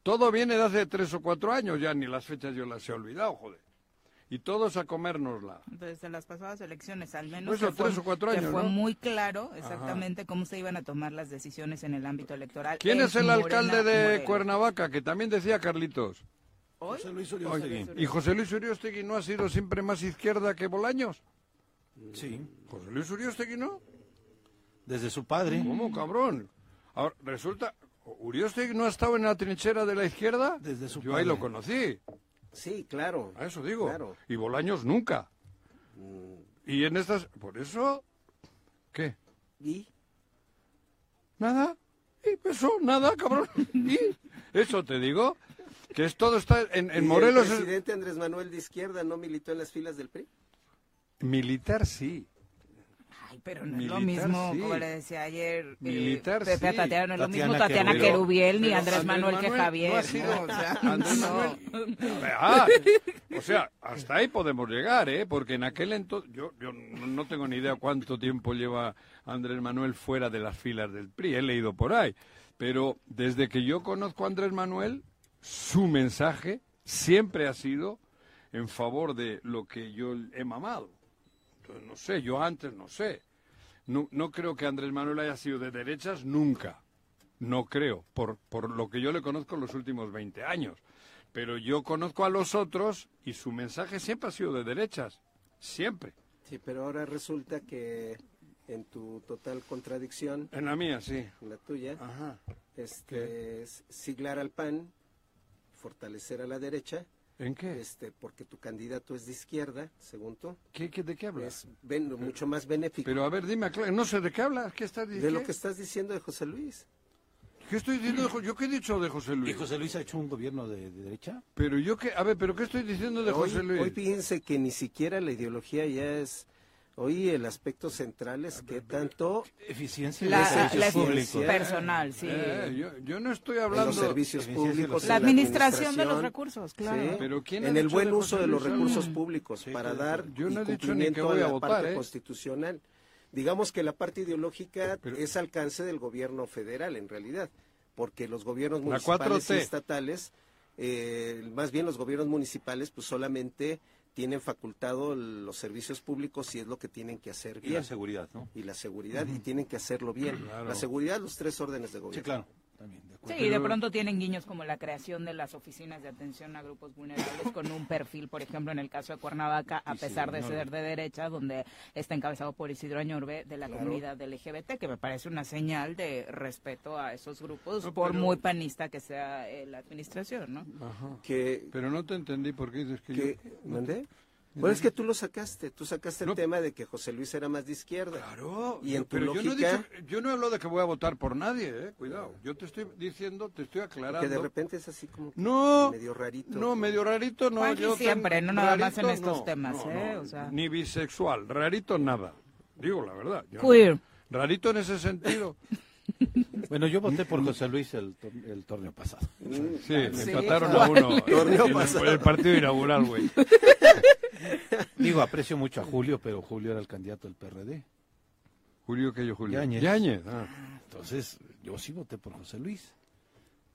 Todo viene de hace tres o cuatro años, ya ni las fechas yo las he olvidado, joder. Y todos a comérnosla. Entonces, en las pasadas elecciones, al menos, Eso, que fue, tres o cuatro que años, fue ¿no? muy claro exactamente cómo se iban a tomar las decisiones en el ámbito electoral. ¿Quién es el Morena, alcalde de. Cuernavaca? Que también decía Carlitos. ¿Hoy? José Luis Uriostegui. ¿Y José Luis Uriostegui no ha sido siempre más izquierda que Bolaños? Sí, ¿José Luis Uriostegui no? desde su padre. ¿Cómo, cabrón? Ahora, resulta, ¿Uriostegui no ha estado en la trinchera de la izquierda? Desde su Yo padre. ahí lo conocí, Sí, claro. a eso digo. Claro. Y Bolaños nunca. Y en estas, por eso, ¿qué? ¿Y? Nada. Y eso, nada, cabrón. Y eso te digo, que es todo está en, en ¿Y Morelos. El es- presidente Andrés Manuel de Izquierda no militó en las filas del PRI? Militar sí. Pero no es lo mismo, sí. como le decía ayer eh, Militar, Pepe sí. Tatiana, no es lo mismo Tatiana Querubiel. Querubiel ni Andrés Andrés Manuel que Javier. no ha sido- ¿no? O sea, Andrés no. Manuel- Ah, o sea, hasta ahí podemos llegar, ¿eh? Porque en aquel entonces, yo, yo no no tengo ni idea cuánto tiempo lleva Andrés Manuel fuera de las filas del PRI, he leído por ahí, pero desde que yo conozco a Andrés Manuel, su mensaje siempre ha sido en favor de lo que yo he mamado. Entonces, no sé, yo antes no sé. No, no creo que Andrés Manuel haya sido de derechas nunca. No creo, por, por lo que yo le conozco en los últimos 20 años. Pero yo conozco a los otros y su mensaje siempre ha sido de derechas. Siempre. Sí, pero ahora resulta que en tu total contradicción, En la mía, sí. en la tuya, Ajá. este, es siglar al PAN, fortalecer a la derecha, ¿En qué? este, porque tu candidato es de izquierda, según tú, ¿Qué, qué- de qué hablas? es ben- mucho más benéfico Pero a ver, dime, no sé de qué hablas. ¿Qué estás de diciendo? lo que estás diciendo de José Luis. ¿Qué estoy diciendo? de ¿Yo qué he dicho de José ¿Y Luis? José Luis ha hecho un gobierno de, de derecha? Pero yo qué, a ver, pero ¿qué estoy diciendo de hoy, José Luis? hoy fíjense que ni siquiera la ideología ya es, hoy el aspecto central es que tanto Eficiencia La, de la- servicios la- públicos. personal, sí. Eh, yo, yo no estoy hablando... los servicios eficiencia de públicos, los- en La administración de los administración, recursos, claro. Sí, Pero ¿quién en el buen de uso de los recursos públicos Sí, para dar yo no y he dicho ni que cumplimiento voy a a la votar, parte ¿eh? constitucional. Digamos que la parte ideológica Pero- es alcance del gobierno federal en realidad, porque los gobiernos La municipales y 4T. estatales, eh, más bien los gobiernos municipales, pues solamente tienen facultado los servicios públicos y es lo que tienen que hacer Y bien la seguridad, ¿no? y la seguridad y tienen que hacerlo bien. Claro. La seguridad, los tres órdenes de gobierno. Sí, claro. También. de Sí, y de pronto tienen guiños como la creación de las oficinas de atención a grupos vulnerables con un perfil, por ejemplo, en el caso de Cuernavaca, a pesar de ser de derecha, donde está encabezado por Isidro Añorbe de la comunidad LGBT, que me parece una señal de respeto a esos grupos, No, por pero- muy panista que sea eh, la administración, ¿no? Ajá. Que, Pero no te entendí por qué dices que, que, yo... ¿mandé? Bueno, es que tú lo sacaste, tú sacaste el No. tema de que José Luis era más de izquierda. Claro, Y en yo- tu pero yo no, he lógica- dicho, yo no he hablado de que voy a votar por nadie, eh, cuidado. Yo te estoy diciendo, te estoy aclarando. Que de repente es así como que No, medio rarito. no, medio rarito, no. Yo siempre, no nada más en estos no, temas, no, ¿eh? no, O sea. Ni bisexual, rarito nada. Digo la verdad. yo- Queer. Rarito en ese sentido. Bueno, yo voté por José Luis el, tor- el torneo pasado. Sí, Sí. empataron a uno el, pasado. el partido inaugural, güey. Digo, aprecio mucho a Julio, pero Julio era el candidato del PRD. Julio, que yo, Julio. Yáñez. Yáñez, ah. Entonces, yo sí voté por José Luis.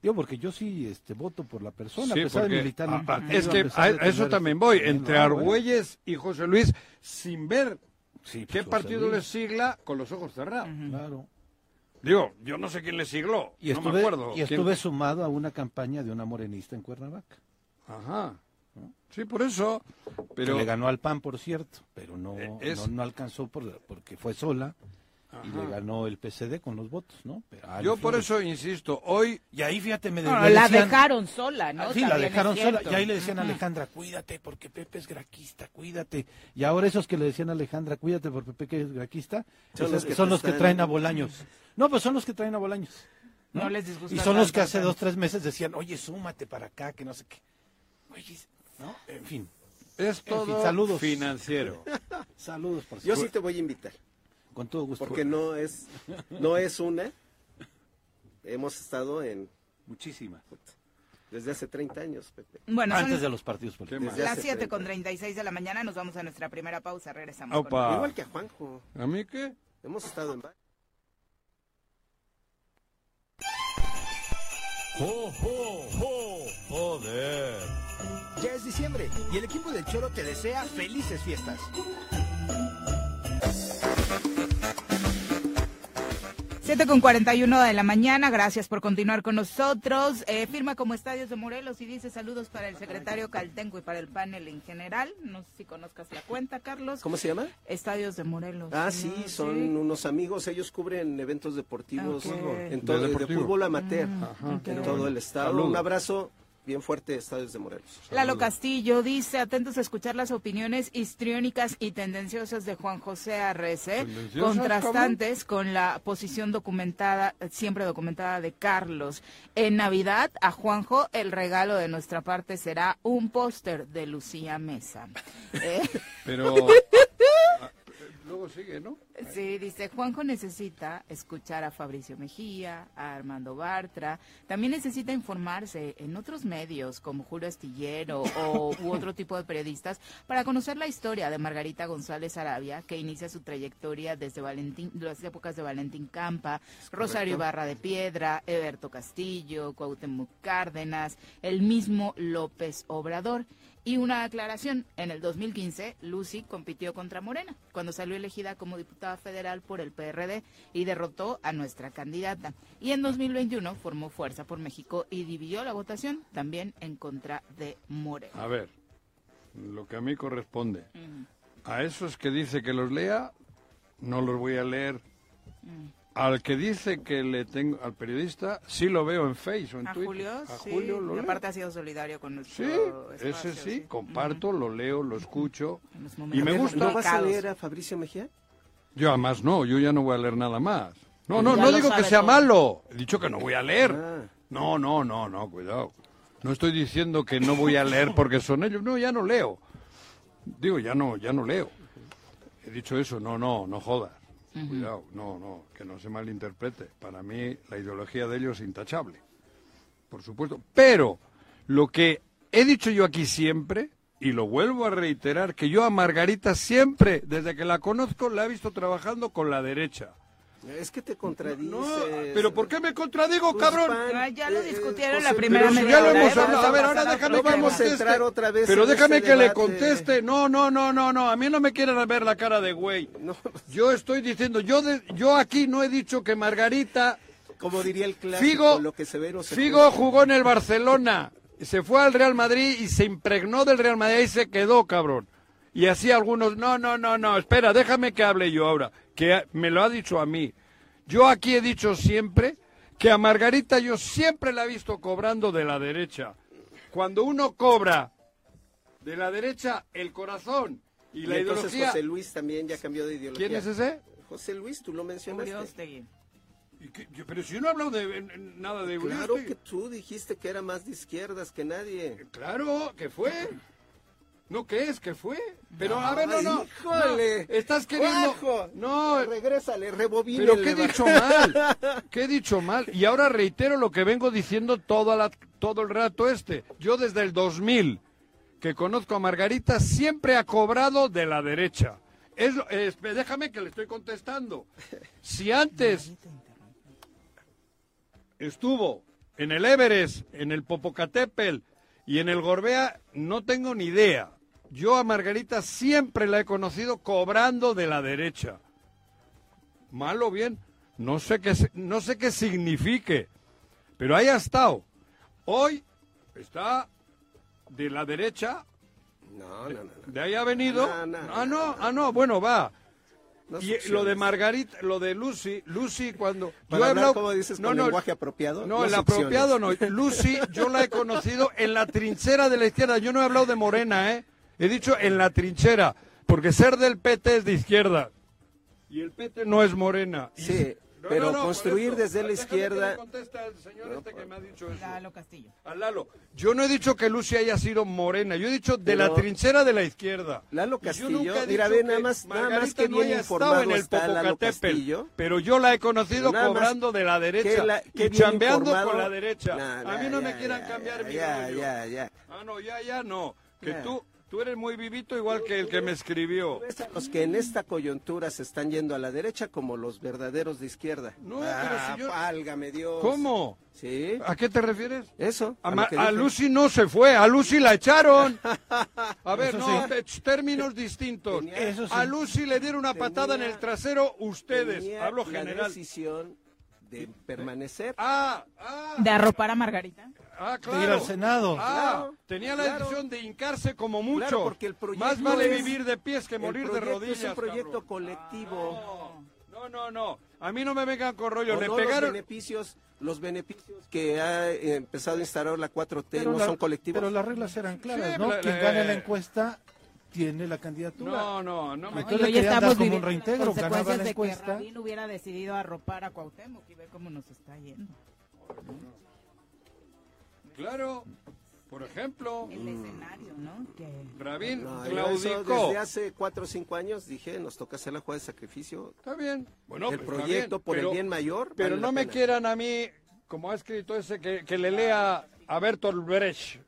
Digo, porque yo sí este, voto por la persona, Sí, a pesar porque- de militar ah, partido, es que a eso también voy, entre Ah. Argüelles y José Luis, sin ver Sí, pues, qué José partido Luis, les sigla, con los ojos cerrados. Claro. Digo, yo no sé quién le sigló, Y no me acuerdo. y quién- estuve sumado a una campaña de una morenista en Cuernavaca. Ajá. Sí, por eso. Pero que le ganó al PAN, por cierto, pero no, Eh, es- no, no alcanzó por, porque fue sola y le ganó el PCD con los votos, ¿no? Pero Ari yo por eso insisto, hoy Y ahí, fíjate, me, No, la decían- dejaron sola, ¿no? Ah, sí, la También dejaron sola. Y ahí le decían a. Alejandra, cuídate porque Pepe es graquista, cuídate. Y ahora esos que le decían a Alejandra, cuídate porque Pepe es graquista, Son esos- los que son los que traen a Bolaños. No, pues son los que traen a Bolaños. ¿no? No les disgusta Y son los que hace tanto. dos, tres meses decían, oye, súmate para acá, que no sé qué. Oye, ¿no? En fin, es En fin, todo saludos. financiero. saludos por Yo sí te voy a invitar, Con todo gusto. porque no es, no es una. Hemos estado en Muchísimas. desde hace 30 años, Pepe. Bueno, son Antes de los partidos políticos. las hace 7 30. con 36 de la mañana. Nos vamos a nuestra primera pausa. Regresamos. Con-. Igual que a Juanjo. ¿A mí qué? Hemos estado en... va- Ya es diciembre y el equipo del Choro te desea felices fiestas. 7 con 41 de la mañana, gracias por continuar con nosotros. Eh, firma como Estadios de Morelos y dice saludos para el secretario Caltenco y para el panel en general. No sé si conozcas la cuenta, Carlos. ¿Cómo se llama? Estadios de Morelos. Ah, ¿no? sí, son unos amigos. Ellos cubren eventos deportivos en todo, De de, deportivo. fútbol amateur Ajá. en todo el estado. Un abrazo bien fuerte, Estadios de Morelos. Lalo Castillo dice, atentos a escuchar las opiniones histriónicas y tendenciosas de Juan José Arrece, ¿Tendenciosas, contrastantes con la posición documentada, siempre documentada de Carlos. En Navidad, a Juanjo, el regalo de nuestra parte será un póster de Lucía Mesa. Eh, Pero luego sigue, ¿no? Sí, dice, Juanjo necesita escuchar a Fabricio Mejía, a Armando Bartra, también necesita informarse en otros medios como Julio Astillero o u otro tipo de periodistas para conocer la historia de Margarita González Arabia, que inicia su trayectoria desde Valentín, las épocas de Valentín Campa, Rosario Ibarra de Piedra, Eberto Castillo, Cuauhtémoc Cárdenas, el mismo López Obrador. Y una aclaración, en el 2015 Lucy compitió contra Morena, cuando salió elegida como diputada federal por el PRD y derrotó a nuestra candidata. Y en 2021 formó Fuerza por México y dividió la votación también en contra de Morena. A ver, lo que a mí corresponde. A esos que dice que los lea, no los voy a leer. Al que dice que le tengo, al periodista, sí lo veo en Facebook o en A Twitter. Julio, a sí, Julio lo y leo. aparte ha sido solidario con nuestro Sí, espacio, ese sí, comparto, lo leo, lo escucho. Y me ¿No gusta. vas a leer a Fabricio Mejía? Yo además no, yo ya no voy a leer nada más. No, Ya no, no digo que sea todo. malo. He dicho que no voy a leer. Ah. No, no, no, no, cuidado. No estoy diciendo que no voy a leer porque son ellos. No, ya no leo. Digo, ya no, ya no leo. He dicho eso, no, no, no jodas. Cuidado, no, no, que no se malinterprete. Para mí la ideología de ellos es intachable. Por supuesto. Pero lo que he dicho yo aquí siempre, y lo vuelvo a reiterar, que yo a Margarita siempre, desde que la conozco, la he visto trabajando con la derecha. Es que te contradices. No, pero ¿por qué me contradigo, Pues, cabrón? pan, Ah, ya lo eh, discutieron José la primera Pero si media ya lo hora, hemos ¿eh? Hablado. A ver, ahora déjame, vamos a entrar otra vez Pero déjame este que le conteste. No, no, no, no, no. A mí no me quieren ver la cara de güey. No. Yo estoy diciendo, yo, de- yo aquí no he dicho que Margarita como diría el clásico, Figo, lo que se ve no se Figo jugó en el Barcelona, se fue al Real Madrid y se impregnó del Real Madrid y se quedó, cabrón. Y así algunos, no, no, no, no, espera, déjame que hable yo ahora, que me lo ha dicho a mí. Yo aquí he dicho siempre que a Margarita yo siempre la he visto cobrando de la derecha. Cuando uno cobra de la derecha el corazón y, Y la entonces ideología... José Luis también ya cambió de ideología. ¿Quién es ese? José Luis, tú lo mencionaste. Uriostegui. ¿Y qué- yo- Pero si yo no he hablado de nada de Claro que tú dijiste que era más de izquierdas que nadie. Claro, que fue. No, ¿qué es? que fue? Pero a ver, no, no. híjole. no, estás queriendo. Guajo. No, Regrésale, rebobínele. pero ¿qué he dicho mal? ¿Qué he dicho mal? Y ahora reitero lo que vengo diciendo toda la, todo el rato este. Yo desde el 2000 que conozco a Margarita siempre ha cobrado de la derecha. Es, es- déjame que le estoy contestando. Si antes estuvo en el Everest, en el Popocatépetl y en el Gorbea, no tengo ni idea. Yo a Margarita siempre la he conocido cobrando de la derecha. Mal o bien, no sé qué, se- no sé qué signifique, pero ahí ha estado. Hoy está de la derecha, No, no, no. no. de ahí ha venido. No, no, ah, no, ah, no, bueno, va. No Y succiones. lo de Margarita, lo de Lucy, Lucy cuando Para yo he hablar, hablado, como dices, no, con no, lenguaje apropiado. no, el apropiado no. Lucy, yo la he conocido en la trinchera de la izquierda. Yo no he hablado de Morena, ¿eh? He dicho en la trinchera, porque ser del PT es de izquierda y el PT no es Morena. Y- Sí, No, pero no, no, por construir eso. desde la izquierda. conteste al señor este que me ha dicho eso. Lalo Castillo. A Lalo. Yo no he dicho que Lucy haya sido morena, yo he dicho de Pero- la trinchera de la izquierda. Lalo Y yo Castillo, nunca he mira, dicho ve, nada más- nada más que no bien haya estado informado en el está Lalo Castillo. pero yo la he conocido cobrando de la derecha que la- que y chambeando informado. con la derecha. Nah, a mí no me quieran ya, cambiar ya, mi ya, rollo. ya, ya. Ah, no, ya, ya no. Que tú, tú eres muy vivito igual que el que me escribió. Ves a Los que en esta coyuntura se están yendo a la derecha como los verdaderos de izquierda. No, ah, pero si yo- válgame Dios. ¿Cómo? Sí, ¿A qué te refieres? eso. A, a a. Lucy no se fue, a Lucy la echaron. A ver, Eso no, sí. términos distintos. Tenía- Eso sí. A Lucy le dieron una Tenía- patada en el trasero ustedes. Tenía Hablo la general. decisión de permanecer. Ah, ah, ¿De arropar a Margarita? Ah, De ir al Senado. Ah, Claro, tenía la claro. decisión de hincarse como mucho. Claro, porque el proyecto Más vale es- vivir de pies que morir de rodillas. Es un proyecto cabrón. colectivo. No, no, no. A mí no me vengan con rollo. O Le no, pegaron. los beneficios, los beneficios que ha eh, empezado a instalar la 4T no la- son colectivos. pero las reglas eran claras, Sí, ¿no? la- Quien la- gane la encuesta tiene la candidatura. No, no, no. me- Entonces le dar como un reintegro, ganaba consecuencias la de que encuesta. Rabín hubiera decidido arropar a Cuauhtémoc y ve cómo nos está yendo. Claro. Por ejemplo, El escenario, ¿no? Que... Rabín No, claudicó. desde hace cuatro o cinco años dije, nos toca hacer la jugada de sacrificio. Está bien. Bueno, el pues proyecto bien, por pero- el bien mayor. Pero vale no me quieran a mí, como ha escrito ese, que, que le lea a Bertolt Brecht.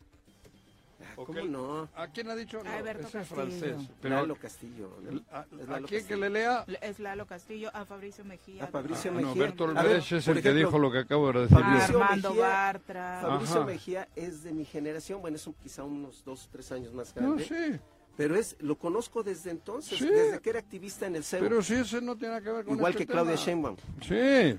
O ¿Cómo que- no? ¿A quién ha dicho? No, Alberto ese es Castillo. francés. Pero Lalo Castillo. ¿no? ¿A, Es a Lalo quién que Castillo. le lea? Es Lalo Castillo, a Fabricio Mejía. A Fabricio Ah, no, Mejía. Bertolt A ver, Brecht es el que dijo lo que acabo de decir. Fabricio Armando Mejía- Bartra. Fabricio Ajá. Mejía es de mi generación, bueno, es un- quizá unos dos, tres años más No, grande. sí. Pero es, lo conozco desde entonces, Sí. desde que era activista en el CEU. Pero sí, ese no tiene nada que ver con Igual este que Claudia tema. Sheinbaum. Sí.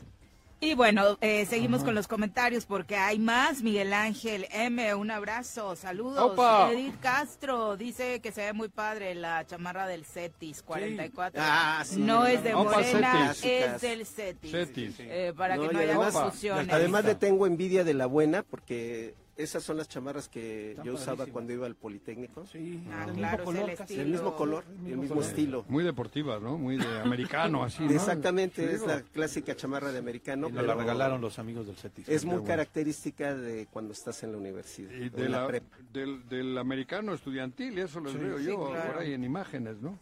Y bueno, eh, seguimos con los comentarios porque hay más. Miguel Ángel M, un abrazo, saludos. Opa. Edith Castro dice que se ve muy padre la chamarra del Cetis 44. Ah, sí. no es de Opa, Morena, Cetis. es del Cetis. Cetis. Eh, para No, que no haya confusiones. Además le tengo envidia de la buena porque esas son las chamarras que Están yo usaba padrísimas. cuando iba al Politécnico. Sí, Ah, del claro, mismo es el color. El mismo color, el mismo estilo. Muy deportiva, ¿no? Muy de americano, así, ¿no? Exactamente, Sí, es la clásica chamarra de americano. Y nos la regalaron los amigos del CETIS. Es muy bueno. característica de cuando estás en la universidad. Y de la la- prepa. del, del americano estudiantil, y eso veo Sí, yo claro. por ahí en imágenes, ¿no?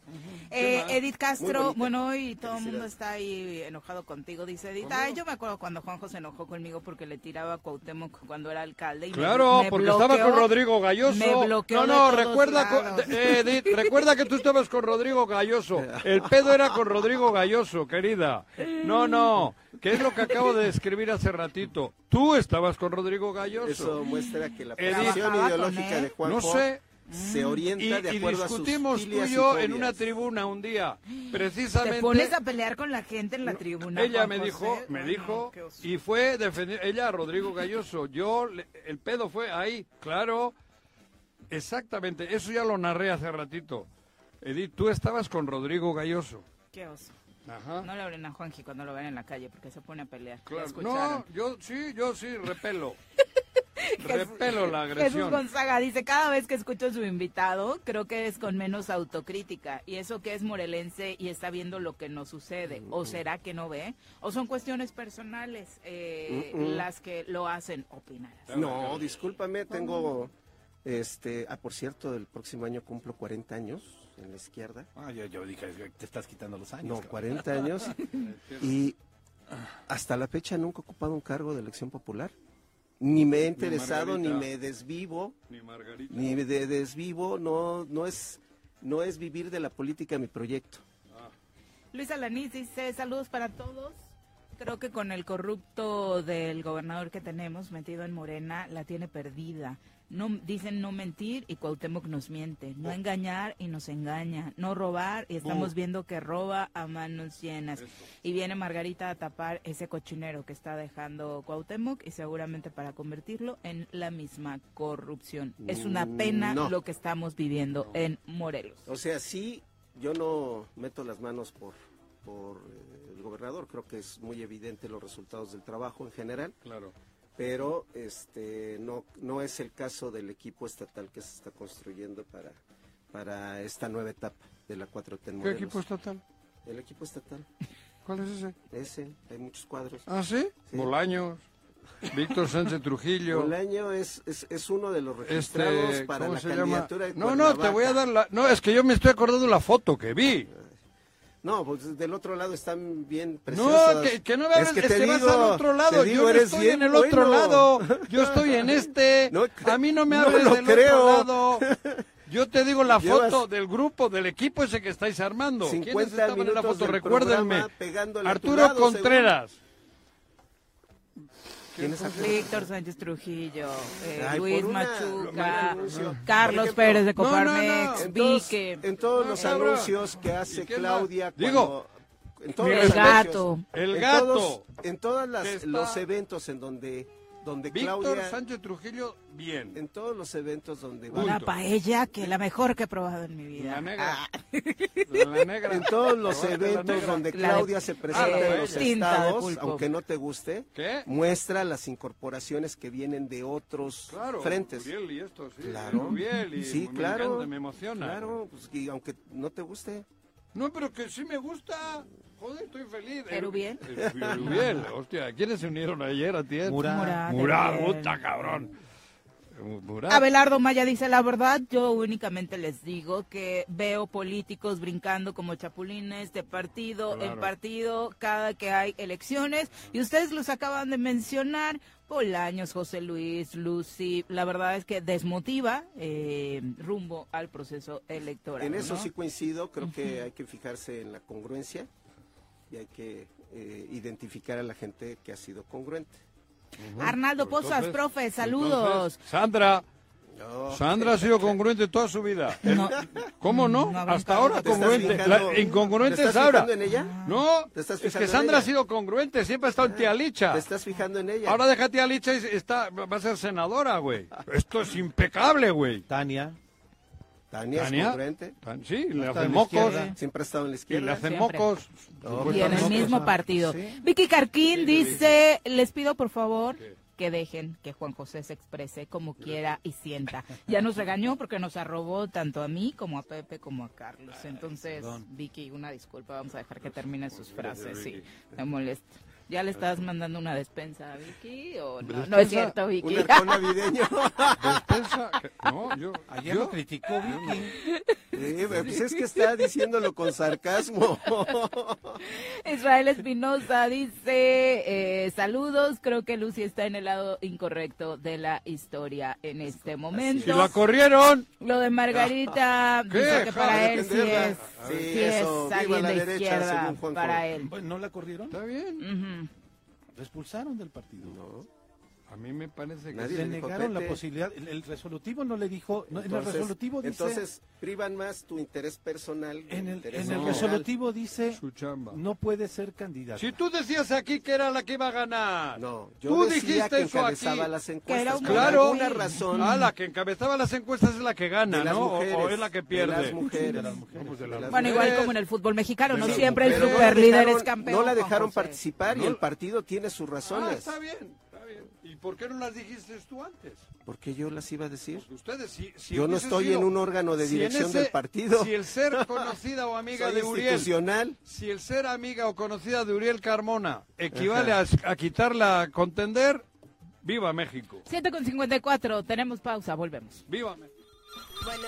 Eh? Edith Castro, bueno, hoy todo el mundo está ahí enojado contigo, dice Edith. Ay, yo me acuerdo cuando Juanjo se enojó conmigo porque le tiraba a Cuauhtémoc cuando era alcalde. Y me- Claro, me porque bloqueó. estaba con Rodrigo Galloso. no, de no, todos recuerda, eh, Edith, recuerda que tú estabas con Rodrigo Galloso. El pedo era con Rodrigo Galloso, querida. No, no, que es lo que acabo de describir hace ratito. Tú estabas con Rodrigo Galloso. Eso muestra que la Edith- ideológica de Juanjo No sé, se orienta Y, de y acuerdo a discutimos sus tú y y yo en una tribuna un día, Te precisamente. pones a pelear con la gente en la tribuna. Ella me José? dijo, me Ay, dijo, no, y fue defender, ella, Rodrigo Galloso, yo, le- el pedo fue ahí, claro, exactamente, eso ya lo narré hace ratito. Edith, tú estabas con Rodrigo Galloso. Qué oso. Ajá. No le hablen a Juanji cuando lo ven en la calle porque se pone a pelear. Claro. No, yo sí, yo sí, repelo. repelo la Jesús agresión. Gonzaga dice, cada vez que escucho a su invitado, creo que es con menos autocrítica. Y eso que es morelense y está viendo lo que nos sucede. ¿O será que no ve? ¿O son cuestiones personales eh, las que lo hacen opinar? No, discúlpame, tengo, este, ah, por cierto, el próximo año cumplo 40 años en la izquierda. Ah, yo, yo dije, te estás quitando los años. No, cabrón. 40 años. y hasta la fecha nunca he ocupado un cargo de elección popular. Ni me he interesado, ni, me desvivo, Ni Margarita. ni me de- desvivo. No, no es, no es vivir de la política mi proyecto. Luis Alanís dice, saludos para todos. Creo que con el corrupto del gobernador que tenemos metido en Morena, la tiene perdida. No, dicen no mentir y Cuauhtémoc nos miente. No engañar y nos engaña. No robar y estamos Bu. viendo que roba a manos llenas. Y viene Margarita a tapar ese cochinero que está dejando Cuauhtémoc y seguramente para convertirlo en la misma corrupción. Es una pena No. lo que estamos viviendo en Morelos. O sea, sí, yo no meto las manos por, por eh, el gobernador. Creo que es muy evidente los resultados del trabajo en general. Claro. Pero este no no es el caso del equipo estatal que se está construyendo para para esta nueva etapa de la 4T en ¿Qué Morelos. equipo estatal? El equipo estatal, ¿Cuál es ese? ese, hay muchos cuadros. ¿Ah, sí? Sí. Bolaños, Víctor Sánchez Trujillo. Bolaño es, es, es uno de los Este, registrados para ¿cómo la candidatura de No, no, te voy a dar la... No, es que yo me estoy acordando de la foto que vi. No, pues del otro lado están bien No, preciosas. que, que no me hables, es que es te que vas digo, al otro lado. yo digo, no estoy en el otro bueno. lado. Yo estoy en este. No, a mí no me no hables del creo. otro lado. Yo te digo la Llevas foto del grupo, del equipo ese que estáis armando. ¿Quiénes 50 estaban en la foto? Recuérdenme. Arturo lado, Contreras. ¿Quién es aquel? Víctor Sánchez Trujillo, eh, Ay, Luis una- Machuca. Carlos ejemplo, Pérez de no, no, no. Coparmex, En todos, Vique, en todos los anuncios que hace ¿Y quién Claudia? Digo, cuando- en todos los el gato. El en gato. todos, en todos las- está- los eventos en donde donde Víctor Claudia Sánchez Trujillo, bien. en todos los eventos donde Punto. Una paella que la mejor que he probado en mi vida. La negra. Ah, La negra. en todos los eventos donde La de- Claudia se presenta Ah, en los estados, aunque no te guste, ¿Qué? muestra las incorporaciones que vienen de otros Claro, frentes. Uriel y esto, sí. Claro. Y Sí, me claro. encanta, me emociona. Claro, pues, y aunque no te guste. No, pero que sí me gusta. Joder, estoy feliz. ¿Erubiel? El- el Erubiel, hostia. ¿Quiénes se unieron ayer a ti? Murat. Murat, puta cabrón. Murat. Abelardo Maya dice la verdad, yo únicamente les digo que veo políticos brincando como chapulines de partido en partido cada que hay elecciones y ustedes los acaban de mencionar, Bolaños, José Luis, Lucy, la verdad es que desmotiva eh, rumbo al proceso electoral. En eso ¿no? sí coincido, creo que hay que fijarse en la congruencia y hay que eh, identificar a la gente que ha sido congruente. Arnaldo Pues Pozas, entonces- profe, saludos. entonces, Sandra. No. Sandra ha sido congruente toda su vida. No. ¿Cómo no? No Hasta ahora ¿Te estás congruente. fijando- La incongruente te es estás ahora. fijando en ella? No, ¿Te estás es que Sandra ha sido congruente, siempre ha estado en tía Licha. ¿Te estás fijando en ella? Ahora deja tía Licha y está, va a ser senadora, güey. Esto es impecable, güey. Tania. Tania, es Tania, congruente. tan- sí, le hacen mocos. izquierda. Siempre ha estado en la Y le izquierda. hacen Siempre. mocos. No, Y en el mismo partido. sí. Vicky Carquín dice, les pido por favor que dejen que Juan José se exprese como quiera y sienta. Ya nos regañó porque nos arrobó tanto a mí como a Pepe como a Carlos. Entonces, Vicky, una disculpa, vamos a dejar que termine sus frases, sí, me molesta. ¿Ya le estás mandando una despensa a Vicky o no? No es cierto, Un Vicky. arcón navideño. Despensa. No, yo. Ayer yo- lo criticó Vicky. Sí, pues es que está diciéndolo con sarcasmo. Israel Espinosa dice, eh, saludos, creo que Lucy está en el lado incorrecto de la historia en este Si momento. la corrieron. Lo de Margarita ¿Qué? dice que para él sí es, Sí, sí es alguien la de derecha, izquierda para él. Bueno, ¿No la corrieron? Está bien. Ujú. La expulsaron del partido. A mí me parece que Nadie Le le dijo, negaron la posibilidad. El, el resolutivo no le dijo. no, en el Entonces- resolutivo dice. Entonces, privan más tu interés personal. en el, interés en el general. resolutivo dice. su chamba. No puede ser candidato. Si tú decías aquí que era la que iba a ganar. No, yo tú decía dijiste que eso encabezaba aquí. las era encuestas. un Por Claro. alguna razón. Ah, la que encabezaba las encuestas es la que gana, de las ¿no? O- mujeres, o, es la que de pierde. las mujeres. De las mujeres. De Bueno, igual como en el fútbol mexicano, no siempre el no superlíder dejaron- es campeón. No la dejaron participar y No. el partido tiene sus Ah, razones. bien, está bien. ¿Y por qué no las dijiste tú antes? ¿Por qué yo las iba a decir? Porque ustedes, si, si Yo no estoy sido- en un órgano de si dirección ese- del partido. Si el ser conocida o amiga Soy de Uriel, si el ser amiga o conocida de Uriel Carmona equivale a, a quitarla a contender, viva México. 7 con 54, tenemos pausa, volvemos. Viva México. Bueno,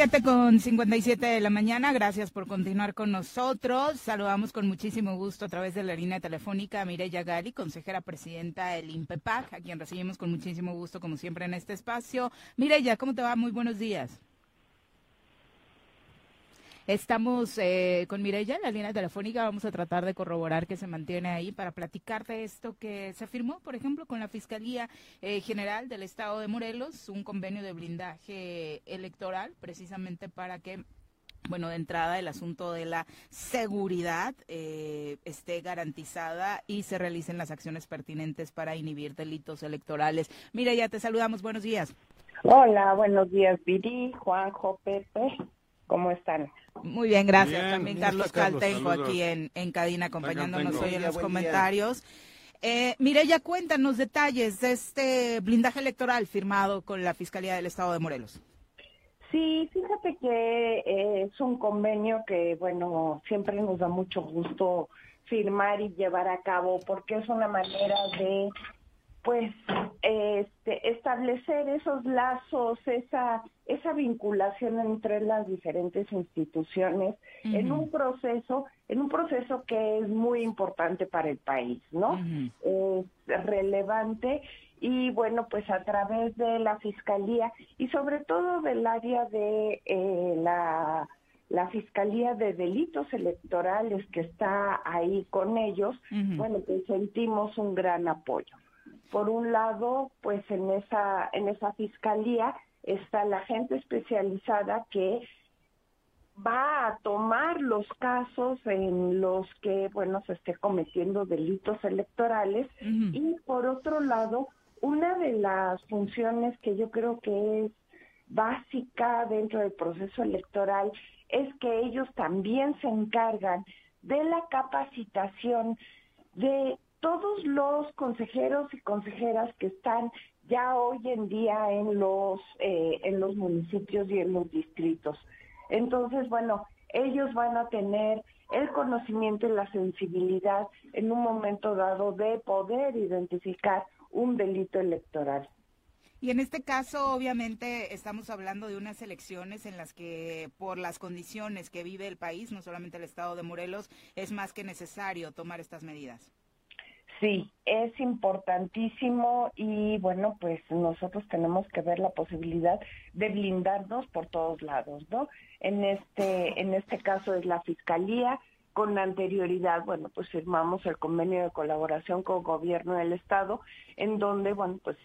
Siete con 57 de la mañana, gracias por continuar con nosotros. Saludamos con muchísimo gusto a través de la línea telefónica a Mireya Gali, consejera presidenta del INPEPAC, a quien recibimos con muchísimo gusto, como siempre, en este espacio. Mireya, ¿cómo te va? Muy buenos días. Estamos eh, con Mireya en la línea telefónica. Vamos a tratar de corroborar que se mantiene ahí para platicar de esto que se firmó, por ejemplo, con la Fiscalía eh, General del Estado de Morelos, un convenio de blindaje electoral, precisamente para que bueno, de entrada el asunto de la seguridad eh, esté garantizada y se realicen las acciones pertinentes para inhibir delitos electorales. Mira, ya te saludamos. Buenos días. Hola, buenos días, Viri, Juanjo, Pepe. ¿Cómo están? Muy bien, gracias. Bien, También Carlos Carlos, Caltenco saludos. aquí en, en cabina acompañándonos Caltenco. hoy en los buen comentarios. Eh, Mireya, cuéntanos detalles de este blindaje electoral firmado con la Fiscalía del Estado de Morelos. Sí, fíjate que eh, es un convenio que, bueno, siempre nos da mucho gusto firmar y llevar a cabo porque es una manera de, pues, este, establecer esos lazos, esa, esa vinculación entre las diferentes instituciones en un proceso, en un proceso que es muy importante para el país, ¿no? Es relevante y bueno, pues a través de la Fiscalía y sobre todo del área de eh, la, la Fiscalía de Delitos Electorales que está ahí con ellos, bueno, pues sentimos un gran apoyo. Por un lado, pues en esa, en esa Fiscalía está la gente especializada que va a tomar los casos en los que, bueno, se esté cometiendo delitos electorales. Y por otro lado, una de las funciones que yo creo que es básica dentro del proceso electoral es que ellos también se encargan de la capacitación de todos los consejeros y consejeras que están ya hoy en día en los eh, en los municipios y en los distritos. Entonces, bueno, ellos van a tener el conocimiento y la sensibilidad en un momento dado de poder identificar un delito electoral. Y en este caso, obviamente, estamos hablando de unas elecciones en las que, por las condiciones que vive el país, no solamente el estado de Morelos, es más que necesario tomar estas medidas. Sí, es importantísimo y bueno, pues nosotros tenemos que ver la posibilidad de blindarnos por todos lados, ¿no? En este en este caso es la fiscalía con anterioridad, bueno, pues firmamos el convenio de colaboración con gobierno del estado en donde bueno, pues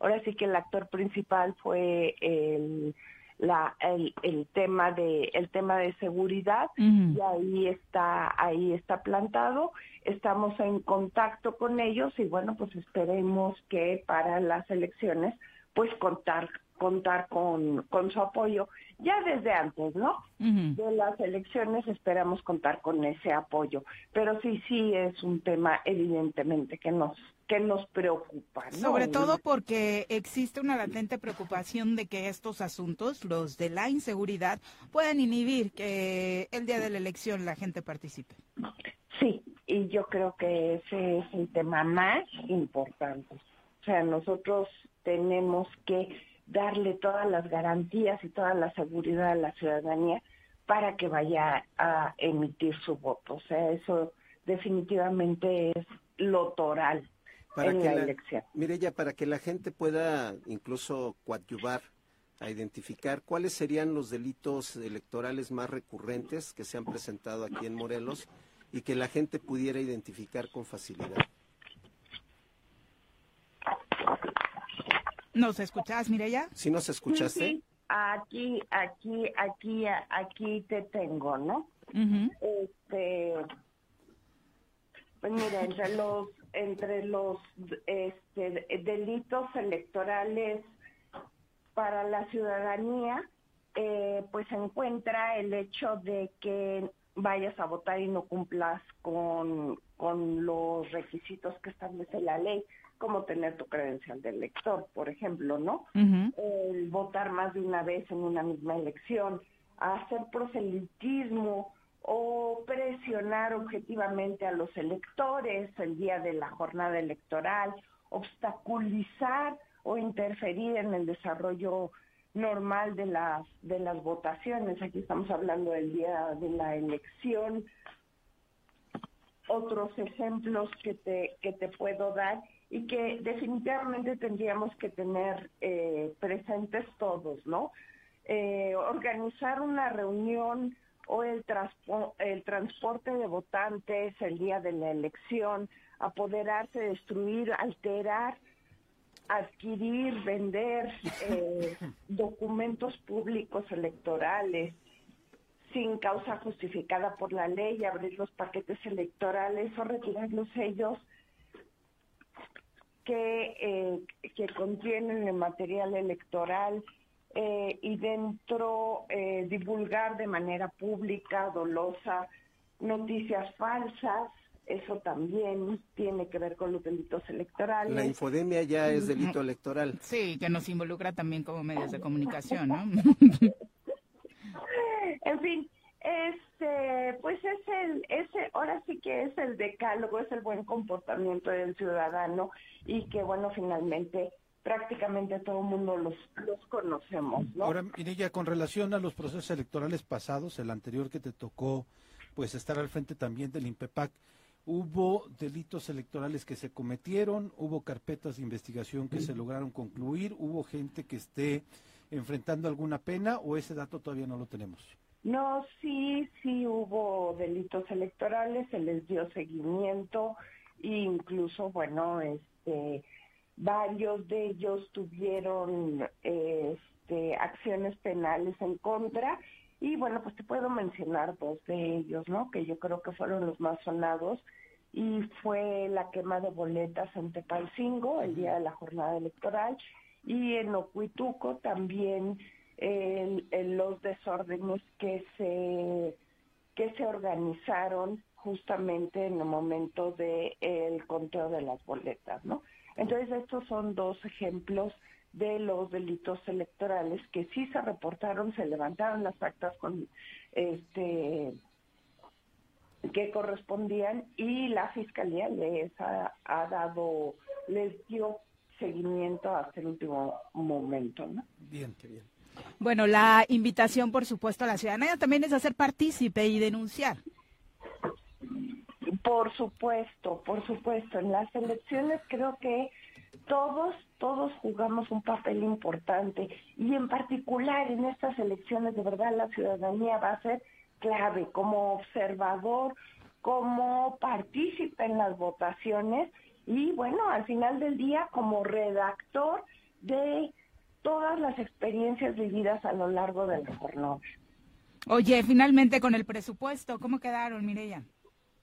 ahora sí que el actor principal fue el la, el, el tema de el tema de seguridad y ahí está ahí está plantado. Estamos en contacto con ellos y bueno pues esperemos que para las elecciones pues contar contar con, con su apoyo ya desde antes, ¿no? De las elecciones esperamos contar con ese apoyo, pero sí, sí es un tema evidentemente que nos que nos preocupa, ¿no? Sobre todo porque existe una latente preocupación de que estos asuntos, los de la inseguridad, puedan inhibir que el día de la elección la gente participe. Sí, y yo creo que ese es el tema más importante. O sea, nosotros tenemos que darle todas las garantías y toda la seguridad a la ciudadanía para que vaya a emitir su voto. O sea, eso definitivamente es lo toral en que la, elección. Mire, ya para que la gente pueda incluso coadyuvar a identificar cuáles serían los delitos electorales más recurrentes que se han presentado aquí en Morelos y que la gente pudiera identificar con facilidad. ¿Nos escuchás, Mireya? ¿Sí nos escuchaste? Sí, sí. Aquí, aquí, aquí, aquí te tengo, ¿no? Este, pues mira, entre los, entre los, este, delitos electorales para la ciudadanía, eh, pues se encuentra el hecho de que vayas a votar y no cumplas con, con los requisitos que establece la ley como tener tu credencial de elector, por ejemplo, ¿no? El votar más de una vez en una misma elección, hacer proselitismo o presionar objetivamente a los electores el día de la jornada electoral, obstaculizar o interferir en el desarrollo normal de las de las votaciones. Aquí estamos hablando del día de la elección. Otros ejemplos que te que te puedo dar y que definitivamente tendríamos que tener eh, presentes todos, ¿no? Eh, organizar una reunión o el, el transporte de votantes el día de la elección, apoderarse, destruir, alterar, adquirir, vender eh, documentos públicos electorales sin causa justificada por la ley, abrir los paquetes electorales o retirar los sellos que, eh, que contienen el material electoral eh, y dentro eh, divulgar de manera pública, dolosa, noticias falsas, eso también tiene que ver con los delitos electorales. La infodemia ya es delito electoral. Sí, que nos involucra también como medios de comunicación, ¿no? en fin, este, pues es el, ese, ahora sí que es el decálogo, es el buen comportamiento del ciudadano y que bueno, finalmente prácticamente todo el mundo los, los conocemos, ¿no? Ahora, Mirella, con relación a los procesos electorales pasados, el anterior que te tocó, pues estar al frente también del INPEPAC, ¿hubo delitos electorales que se cometieron? ¿Hubo carpetas de investigación que se lograron concluir? ¿Hubo gente que esté enfrentando alguna pena o ese dato todavía no lo tenemos? No, sí, sí hubo delitos electorales, se les dio seguimiento e incluso, bueno, este, varios de ellos tuvieron este, acciones penales en contra y bueno, pues te puedo mencionar dos de ellos, ¿no? Que yo creo que fueron los más sonados y fue la quema de boletas en Tepalcingo el día de la jornada electoral y en Ocuituco también el, los desórdenes que se que se organizaron justamente en el momento del el conteo de las boletas, ¿no? Entonces estos son dos ejemplos de los delitos electorales que sí se reportaron, se levantaron las actas con este que correspondían y la fiscalía les ha, ha dado les dio seguimiento hasta el último momento, ¿no? Bien, qué bien. Bueno, la invitación, por supuesto, a la ciudadanía también es hacer partícipe y denunciar. Por supuesto, por supuesto. En las elecciones creo que todos, todos jugamos un papel importante y en particular en estas elecciones de verdad la ciudadanía va a ser clave como observador, como partícipe en las votaciones y bueno, al final del día como redactor de todas las experiencias vividas a lo largo del jornada. Oye, finalmente con el presupuesto, ¿cómo quedaron, Mireya?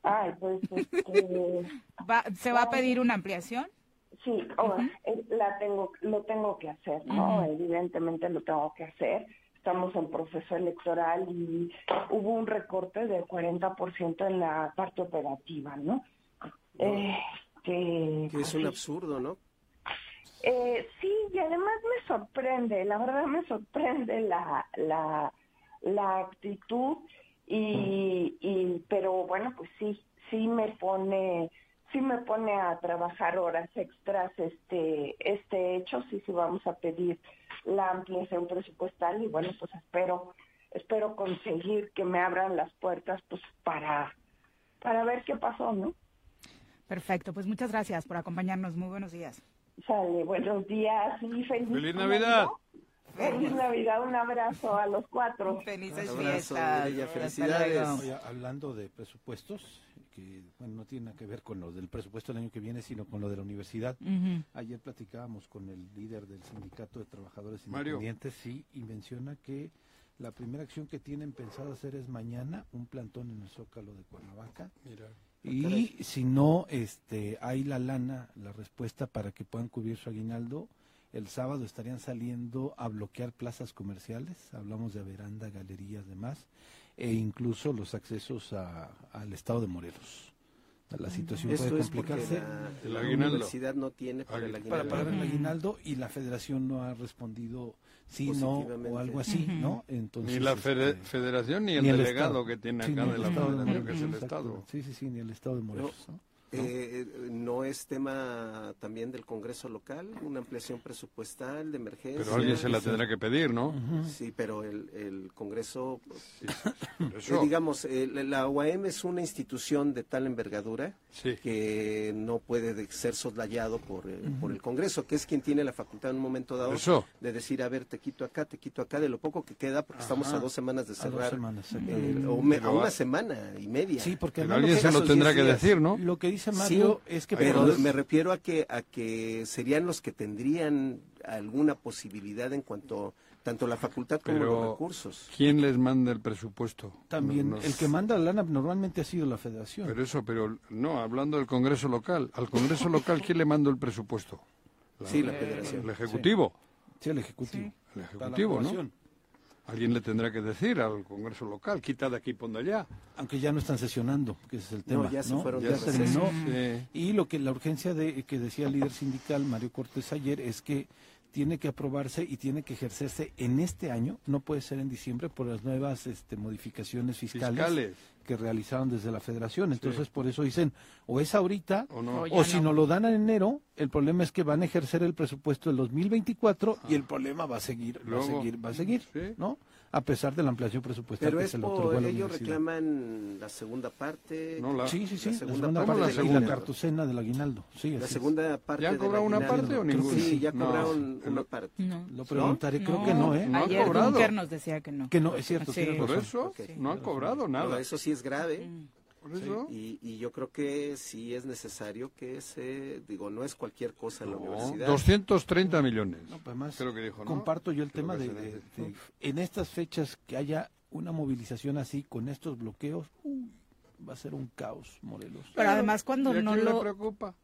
Ay, pues este, ¿Se va a pedir una ampliación? Sí, oh, eh, la tengo, lo tengo que hacer, ¿no? Evidentemente lo tengo que hacer. estamos en proceso electoral y hubo un recorte del 40% en la parte operativa, ¿no? Eh, que, Que es un absurdo, ¿no? eh, sí, y además me sorprende, la verdad me sorprende la, la, la actitud y, y, pero bueno, pues sí, sí me pone, sí me pone a trabajar horas extras este, este hecho, sí, sí vamos a pedir la ampliación presupuestal y bueno, pues espero, espero conseguir que me abran las puertas pues para, para ver qué pasó, ¿no? Perfecto, pues muchas gracias por acompañarnos. Muy buenos días. Sale, buenos días y feliz, ¡Feliz Navidad! Feliz Navidad, un abrazo a los cuatro. Felices fiestas. Felicidades. Oye, hablando de presupuestos, que bueno, no tiene nada que ver con lo del presupuesto del año que viene, sino con lo de la universidad. Ayer platicábamos con el líder del sindicato de trabajadores Mario. independientes, sí, y menciona que la primera acción que tienen pensado hacer es mañana un plantón en el Zócalo de Cuernavaca. Mira. Y si no este, hay la lana, la respuesta para que puedan cubrir su aguinaldo, el sábado estarían saliendo a bloquear plazas comerciales, hablamos de veranda, galerías, demás, e incluso los accesos a- al estado de Morelos. La situación Esto puede es porque complicarse la, la universidad no tiene para el para pagar el aguinaldo y la federación no ha respondido sí, no o algo así. ¿no? Entonces, Ni la fede- este, federación ni el ni el delegado Estado. que tiene sí, acá ni de la federación, que es el Estado. Sí, sí, sí, ni el estado de Morelos. ¿no? Eh, no es tema también del Congreso local, una ampliación presupuestal de emergencia. Pero alguien se la tendrá que pedir, ¿no? Sí, pero el, el Congreso, Por eh, eso. digamos, eh, la- UAM es una institución de tal envergadura Sí. que no puede de- ser soslayado por, eh, por el Congreso, que es quien tiene la facultad en un momento dado Eso. de decir, a ver, te quito acá, te quito acá, de lo poco que queda, porque estamos a dos semanas de A dos cerrar, semanas, eh, o me- a una a- semana y media. Sí, porque Pero alguien se lo tendrá que días. decir, ¿no? lo que dice Sí, Mario es que pero me refiero a que a que serían los que tendrían alguna posibilidad en cuanto tanto la facultad como los Pero recursos. ¿quién les manda el presupuesto? también No- no- el que manda la lana normalmente ha sido la federación. Pero eso, pero no, hablando del Congreso local. Al Congreso local, ¿quién le manda el presupuesto? Sí, la federación. El Ejecutivo. sí, el ejecutivo. El Ejecutivo, ¿no? Alguien le tendrá que decir al Congreso local, quita de aquí, pon de allá. Aunque ya no están sesionando, que ese es el tema. No, ya se ¿no? fueron Ya de terminó. Sí. Y lo que la urgencia de que decía el líder sindical Mario Cortés ayer es que tiene que aprobarse y tiene que ejercerse en este año, no puede ser en diciembre por las nuevas este, modificaciones fiscales, Fiscales. que realizaron desde la Federación. Entonces, por eso dicen, o es ahorita ¿O no? O ya o si no. no lo dan en enero, el problema es que van a ejercer el presupuesto del 2024 y el problema va a seguir, va a seguir, va a seguir, sí. ¿no? A pesar de la ampliación presupuestal Pero que es se le por otorgó a la ellos reclaman la segunda parte. No, la- Sí, sí, sí, la la segunda segunda, parte parte la y segunda. la cartucena del aguinaldo. Sí, La segunda parte. ¿Ya han cobrado una parte o ninguna? Sí, ya No. cobraron El- una parte. No. Lo preguntaré, creo que no, ¿eh? No han Ayer cobrado. Dunker nos decía que no. Que no, es cierto, Sí. Por razón. eso Ok. no han cobrado Pero nada. eso sí es grave. Mm. Por eso. Y, y yo creo que sí es necesario que se, digo, no es cualquier cosa en la No, universidad. 230 millones. No, pues además, Creo que dijo, ¿no? comparto yo el Creo tema de, en estas fechas que haya una movilización así con estos bloqueos, uy, va a ser un caos, Morelos. Pero además cuando ¿Y a no quién le lo... preocupa?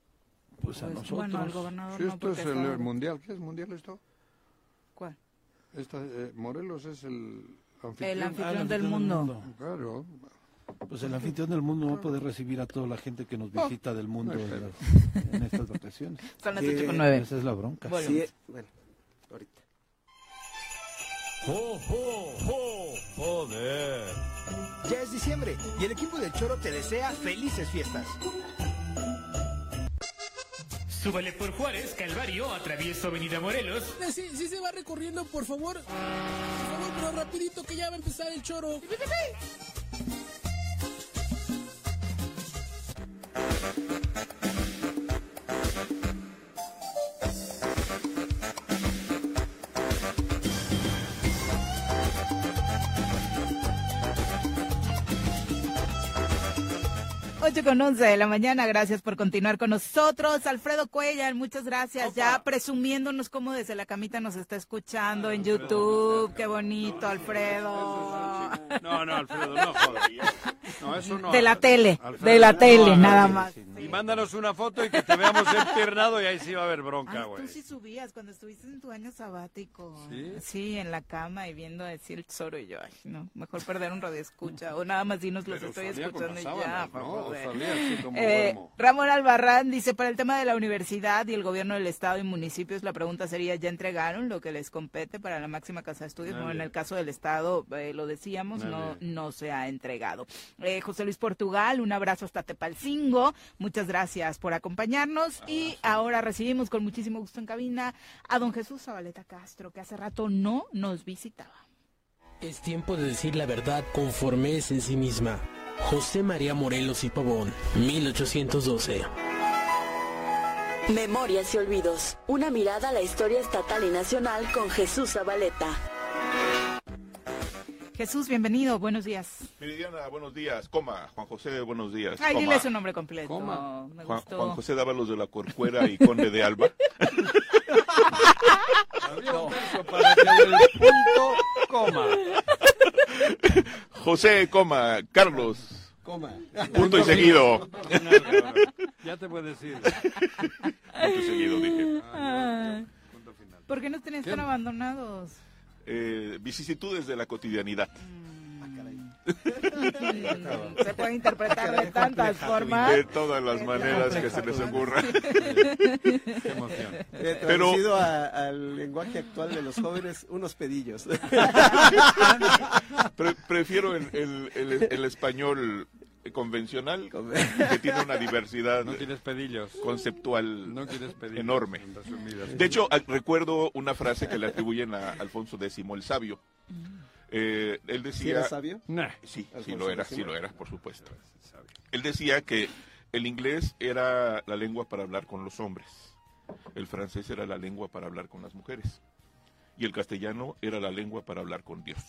Pues a Pues, nosotros. bueno, al gobernador Si esto es el, mundial, ¿qué es mundial esto? ¿Cuál? Esta, eh, Morelos es el anfitrión. El Ah, anfitrión el del anfitrión mundo. Claro. Pues el anfitrión del mundo va a poder recibir a toda la gente que nos Oh, visita del mundo no en, las- en estas vacaciones. Son las Que- 8 con 9. Esa es la bronca. Bueno. Sí, bueno, ahorita. ¡Jo, jo, jo! ¡Joder! Ya es diciembre y el equipo del Choro te desea felices fiestas. Súbale por Juárez, Calvario, atravieso Avenida Morelos. Eh, Sí, sí se va recorriendo, por favor. Por favor, pero rapidito que ya va a empezar el choro. Ocho con 11 de la mañana, gracias por continuar con nosotros. Alfredo Cuellar, muchas gracias. Ya presumiéndonos cómo desde la camita nos está escuchando en YouTube. Qué bonito, Alfredo. No, no, Alfredo, no jodas. No, eso no. De la tele, de la tele, nada más. Sí, Sí, Y mándanos una foto y que te veamos empiernado y ahí sí va a haber bronca, güey. tú sí subías cuando estuviste en tu año sabático. ¿Sí? en la cama y viendo decir el tesoro y yo, ay, no, mejor perder un radio escucha o nada más dinos los Pero estoy escuchando y ya, ¿no? así como Eh. Ramón Albarrán dice, para el tema de la universidad y el gobierno del estado y municipios, la pregunta sería, ¿ya entregaron lo que les compete para la máxima casa de estudios? Bueno, en el caso del estado, eh, lo decíamos, no, no se ha entregado. Eh, José Luis Portugal, un abrazo hasta Tepalcingo. Muchas gracias por acompañarnos. Y ahora recibimos con muchísimo gusto en cabina a don Jesús Zabaleta Castro, que hace rato no nos visitaba. Es tiempo de decir la verdad conforme es en sí misma. José María Morelos y Pavón, 1812. Memorias y olvidos. Una mirada a la historia estatal y nacional con Jesús Zabaleta. Jesús, bienvenido, buenos días. Meridiana, buenos días. Coma, Juan José, buenos días. Ay, dile su nombre completo. Coma. Me Juan, gustó. Juan José Dávalos de la Corcuera y Conde de Alba. Verso para que del punto coma. José, coma, Carlos. Coma. Punto y seguido. Ya te puedes ir. Punto y seguido, dije. Ah. ¿Por qué nos tenías tan abandonados? Eh, vicisitudes de la cotidianidad. Se puede interpretar de tantas formas. De todas las maneras que se les ocurra. Qué emoción. Eh, Pero- traducido a- al lenguaje actual de los jóvenes, unos pedillos. Pre- prefiero el, el- el- el español convencional, que tiene una diversidad No quieres pedillos. conceptual No quieres pedillos. enorme. en. De hecho, recuerdo una frase que le atribuyen a Alfonso X el Sabio. Eh, él decía... ¿Sí era sabio? Nah. Sí, sí lo era, X. sí lo era, por supuesto. Él decía que el inglés era la lengua para hablar con los hombres, el francés era la lengua para hablar con las mujeres y el castellano era la lengua para hablar con Dios.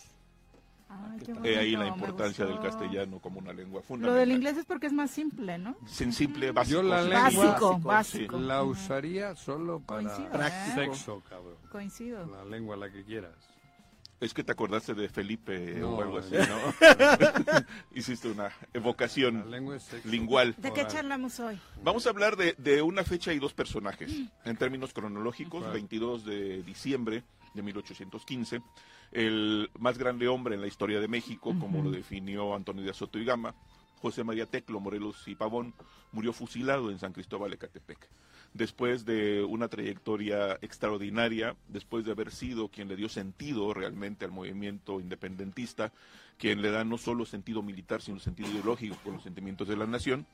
Ay, qué He ahí la importancia del castellano como una lengua Lo fundamental. del inglés es porque es más simple, ¿no? Sensible, básico. Yo la sí. lengua Básico, Sí. básico. la usaría solo para Coincido, ¿eh? sexo, cabrón. Coincido. La lengua la que quieras. Es que te acordaste de Felipe No, o algo así, no. Hiciste una evocación lingual. ¿De qué charlamos hoy? Vamos a hablar de, de una fecha y dos personajes. En términos cronológicos, Claro. 22 de diciembre de 1815, el más grande hombre en la historia de México, como lo definió Antonio de Soto y Gama, José María Teclo Morelos y Pavón, murió fusilado en San Cristóbal de Catepec. Después de una trayectoria extraordinaria, después de haber sido quien le dio sentido realmente al movimiento independentista, quien le da no solo sentido militar, sino sentido ideológico con los sentimientos de la nación,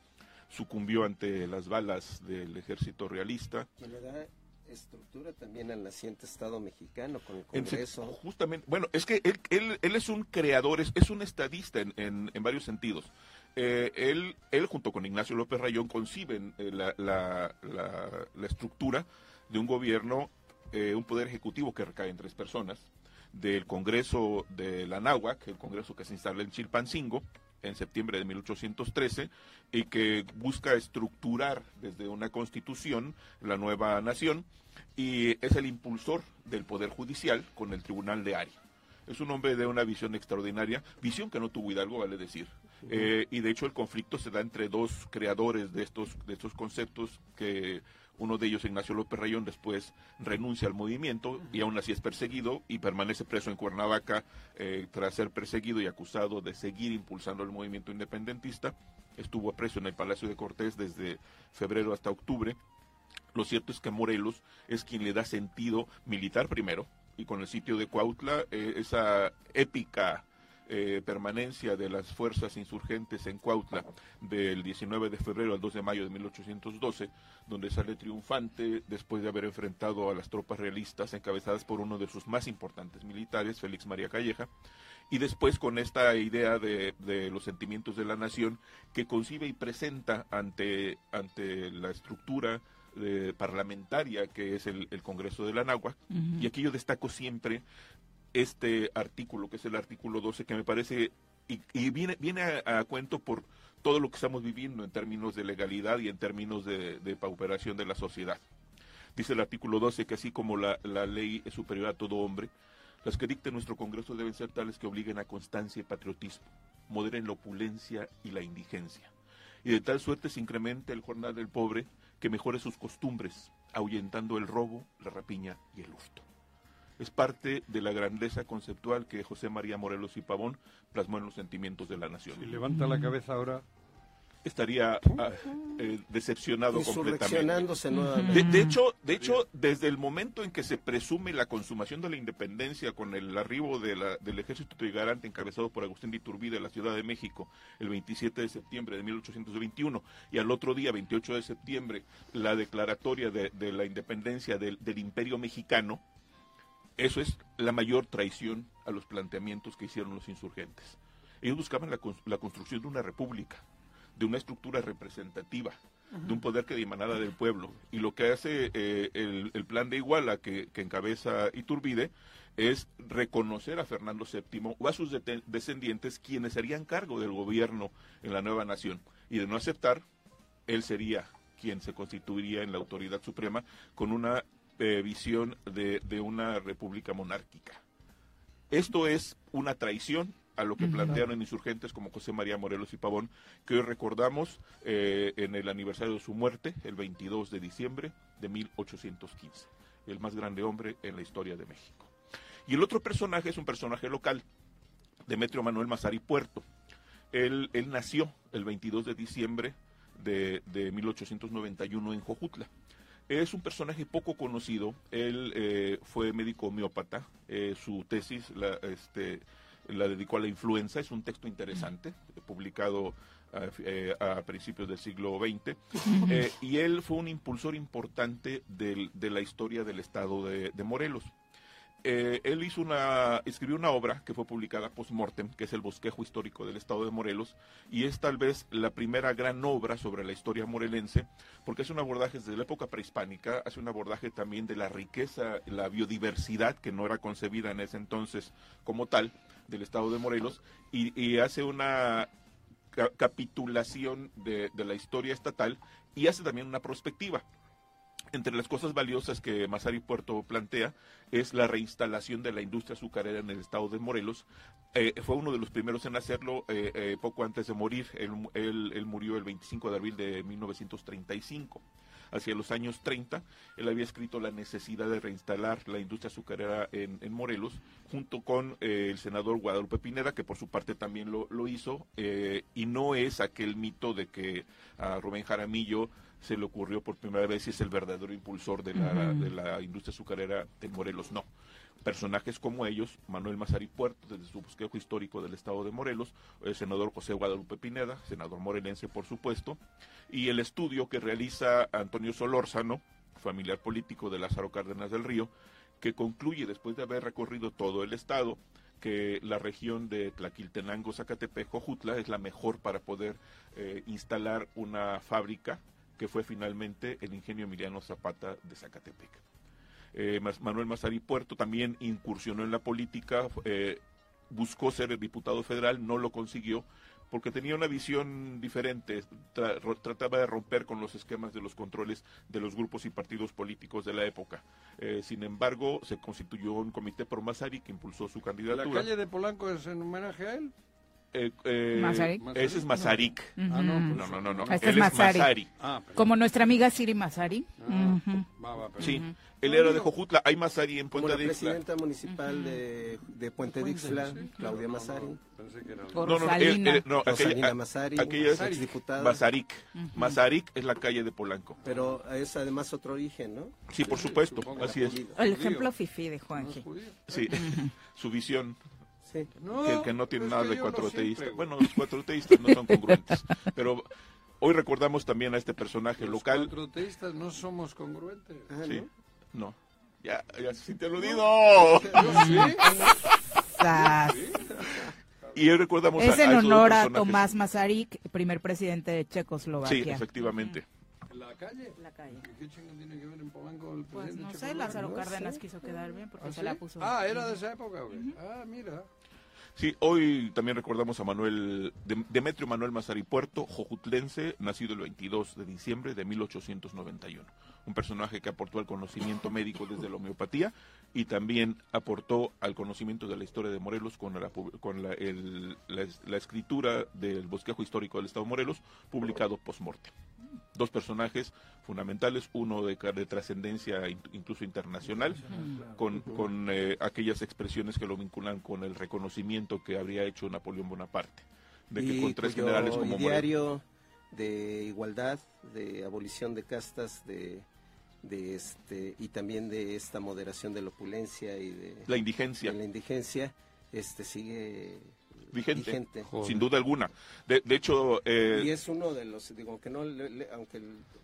sucumbió ante las balas del ejército realista. Que le da estructura también al naciente Estado mexicano con el En Congreso. justamente, bueno, es que él, él, él es un creador, es, es un estadista en, en, en varios sentidos. Eh, él, él, junto con Ignacio López Rayón, conciben eh, la, la, la, la estructura de un gobierno, eh, un poder ejecutivo que recae en tres personas, del Congreso de la Náhuac, el Congreso que se instala en Chilpancingo, en septiembre de 1813 y que busca estructurar desde una constitución la nueva nación y es el impulsor del Poder Judicial con el Tribunal de Ari. Es un hombre de una visión extraordinaria, visión que no tuvo Hidalgo, vale decir. Eh, y de hecho el conflicto se da entre dos creadores de estos, de estos conceptos que uno de ellos, Ignacio López Rayón, después renuncia al movimiento y aún así es perseguido y permanece preso en Cuernavaca eh, tras ser perseguido y acusado de seguir impulsando el movimiento independentista. Estuvo preso en el Palacio de Cortés desde febrero hasta octubre. Lo cierto es que Morelos es quien le da sentido militar primero y con el sitio de Cuautla, eh, esa épica eh, permanencia de las fuerzas insurgentes en Cuautla del 19 de febrero al 2 de mayo de 1812, donde sale triunfante después de haber enfrentado a las tropas realistas encabezadas por uno de sus más importantes militares, Félix María Calleja, y después con esta idea de, de los sentimientos de la nación que concibe y presenta ante, ante la estructura eh, parlamentaria que es el, el Congreso de la Ujú. y aquí yo destaco siempre este artículo, que es el artículo 12, que me parece, y, viene, a, cuento por todo lo que estamos viviendo en términos de legalidad y en términos de, pauperación de la sociedad. Dice el artículo 12 que así como la, la ley es superior a todo hombre, las que dicte nuestro Congreso deben ser tales que obliguen a constancia y patriotismo, moderen la opulencia y la indigencia, y de tal suerte se incremente el jornal del pobre que mejore sus costumbres, ahuyentando el robo, la rapiña y el hurto. Es parte de la grandeza conceptual que José María Morelos y Pavón plasmó en los sentimientos de la nación. Y levanta la cabeza ahora. Estaría ah, eh, decepcionado completamente. Nuevamente. De, de hecho, de hecho, desde el momento en que se presume la consumación de la independencia con el arribo de la- del ejército trigarante encabezado por Agustín de Iturbide a la Ciudad de México el 27 de septiembre de 1821 y al otro día, 28 de septiembre, la declaratoria de, de la independencia del, del Imperio Mexicano, eso es la mayor traición a los planteamientos que hicieron los insurgentes. Ellos buscaban la, la construcción de una república, de una estructura representativa, de un poder que emanara del pueblo. Y lo que hace eh, el, el plan de Iguala que, que encabeza Iturbide es reconocer a Fernando VII o a sus descendientes quienes serían cargo del gobierno en la nueva nación. Y de no aceptar, él sería quien se constituiría en la autoridad suprema con una eh, visión de, de una república monárquica. Esto es una traición a lo que plantearon insurgentes como José María Morelos y Pavón, que hoy recordamos eh, en el aniversario de su muerte, el 22 de diciembre de 1815, el más grande hombre en la historia de México. Y el otro personaje es un personaje local, Demetrio Manuel Mazari Puerto. Él, él nació el 22 de diciembre de, de 1891 en Jojutla. Es un personaje poco conocido. Él eh, fue médico homeópata. Eh, su tesis la, este, la dedicó a la influenza. Es un texto interesante, publicado a, eh, a principios del siglo XX. Y él fue un impulsor importante del- de la historia del estado de, de Morelos. Eh, él hizo una, escribió una obra que fue publicada post-mortem, que es el bosquejo histórico del estado de Morelos, y es tal vez la primera gran obra sobre la historia morelense, porque es un abordaje desde la época prehispánica, hace un abordaje también de la riqueza, la biodiversidad, que no era concebida en ese entonces como tal, del estado de Morelos, y, hace una ca- capitulación de, de la historia estatal y hace también una prospectiva. Entre las cosas valiosas que Masari Puerto plantea es la reinstalación de la industria azucarera en el estado de Morelos. Eh, fue uno de los primeros en hacerlo eh, eh, poco antes de morir. Él, él- murió el 25 de abril de 1935. Hacia los años 30, él había escrito la necesidad de reinstalar la industria azucarera en, Morelos, junto con eh, el senador Guadalupe Pineda, que por su parte también lo, hizo, y no es aquel mito de que a Rubén Jaramillo se le ocurrió por primera vez y es el verdadero impulsor de la, de la industria azucarera de Morelos, no. Personajes como ellos, Manuel Mazari Puerto, desde su bosquejo histórico del estado de Morelos, el senador José Guadalupe Pineda, senador morelense por supuesto, y el estudio que realiza Antonio Solórzano, familiar político de Lázaro Cárdenas del Río, que concluye después de haber recorrido todo el estado que la región de Tlaquiltenango, Zacatepec, Jojutla es la mejor para poder eh, instalar una fábrica que fue finalmente el ingenio Emiliano Zapata de Zacatepec. Eh, Manuel Mazari Puerto también incursionó en la política, eh, buscó ser el diputado federal, no lo consiguió porque tenía una visión diferente, tra- trataba de romper con los esquemas de los controles de los grupos y partidos políticos de la época. Eh, sin embargo, se constituyó un comité por Mazari que impulsó su ¿La candidatura. calle de Polanco es en homenaje a él? Eh, eh, ¿Mazarik? Ese es Mazarik. Ujú. Ah, no, no, no, no, no. Este Él es Mazari. Mazari. Como nuestra amiga Siri Mazari. Ah, Ujú. Sí, Ujú. él era de Jojutla. Hay Mazari en Puente la de Ixtla. presidenta municipal de, de Puente de Ixtla, Claudia Mazari. No, no, no, aquella, Mazari, aquella es exdiputada. Mazarik. Mazarik es la calle de Polanco. Pero es además otro origen, ¿no? Sí, por supuesto, así es. El ejemplo fifi de Juanji. Sí, su visión. Sí. que, que no tiene nada de no cuatroteísta. siempre, Bueno, los cuatroteístas no son congruentes. Pero hoy recordamos también a este personaje Los local. cuatroteístas no somos congruentes. Sí, no. Ya, ya se sintió aludido. Yo sí. Sas. Y hoy recordamos Es a, en a honor a. Tomás Masaryk, primer presidente de Sí, Checoslovaquia. efectivamente. ¿La calle? La calle. ¿Qué chingo tiene que ver en Polanco el Pues no sé? Lázaro No Cárdenas sé. quiso quedar bien porque ¿Ah, se sí? la puso. Ah, era de esa época, güey. Ah, mira. Sí, hoy también recordamos a Manuel, Dem- Demetrio Manuel Mazari Puerto, jojutlense, nacido el 22 de diciembre de 1891. Un personaje que aportó al conocimiento médico desde la homeopatía y también aportó al conocimiento de la historia de Morelos con la, con la, el- la la escritura del bosquejo histórico del Estado de Morelos, publicado post-morte. Dos personajes fundamentales, uno de, de trascendencia in- incluso internacional, con, con eh, aquellas expresiones que lo vinculan con el reconocimiento que habría hecho Napoleón Bonaparte, de que y con tres generales como diario de igualdad, de abolición de castas, de, de este y también de esta moderación de la opulencia y de La indigencia. de la indigencia, este sigue vigente, vigente. sin duda alguna. De, de hecho, eh, y es uno de los, digo, aunque no, le, le- aunque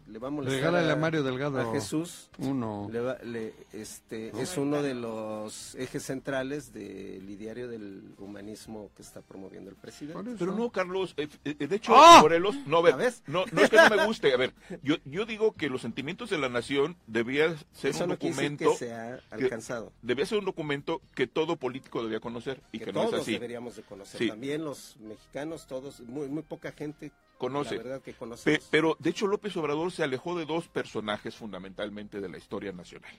le va a molestar Regálale a a, Mario Delgado a Jesús, uno. le va- le- este, ¿No? es uno de los ejes centrales del ideario del humanismo que está promoviendo el presidente. Pero no, Carlos, eh, eh, de hecho, ¡Ah! Morelos, no, a ver, no, no es que no me guste, a ver, yo, yo digo que los sentimientos de la nación debía ser Eso un no documento que se ha que- alcanzado. debía ser un documento que todo político debía conocer y que, que no es todos así. deberíamos de conocer. Sí. También los mexicanos, todos, muy, muy poca gente conoce. La verdad que Pe- pero de hecho López Obrador se alejó de dos personajes fundamentalmente de la historia nacional.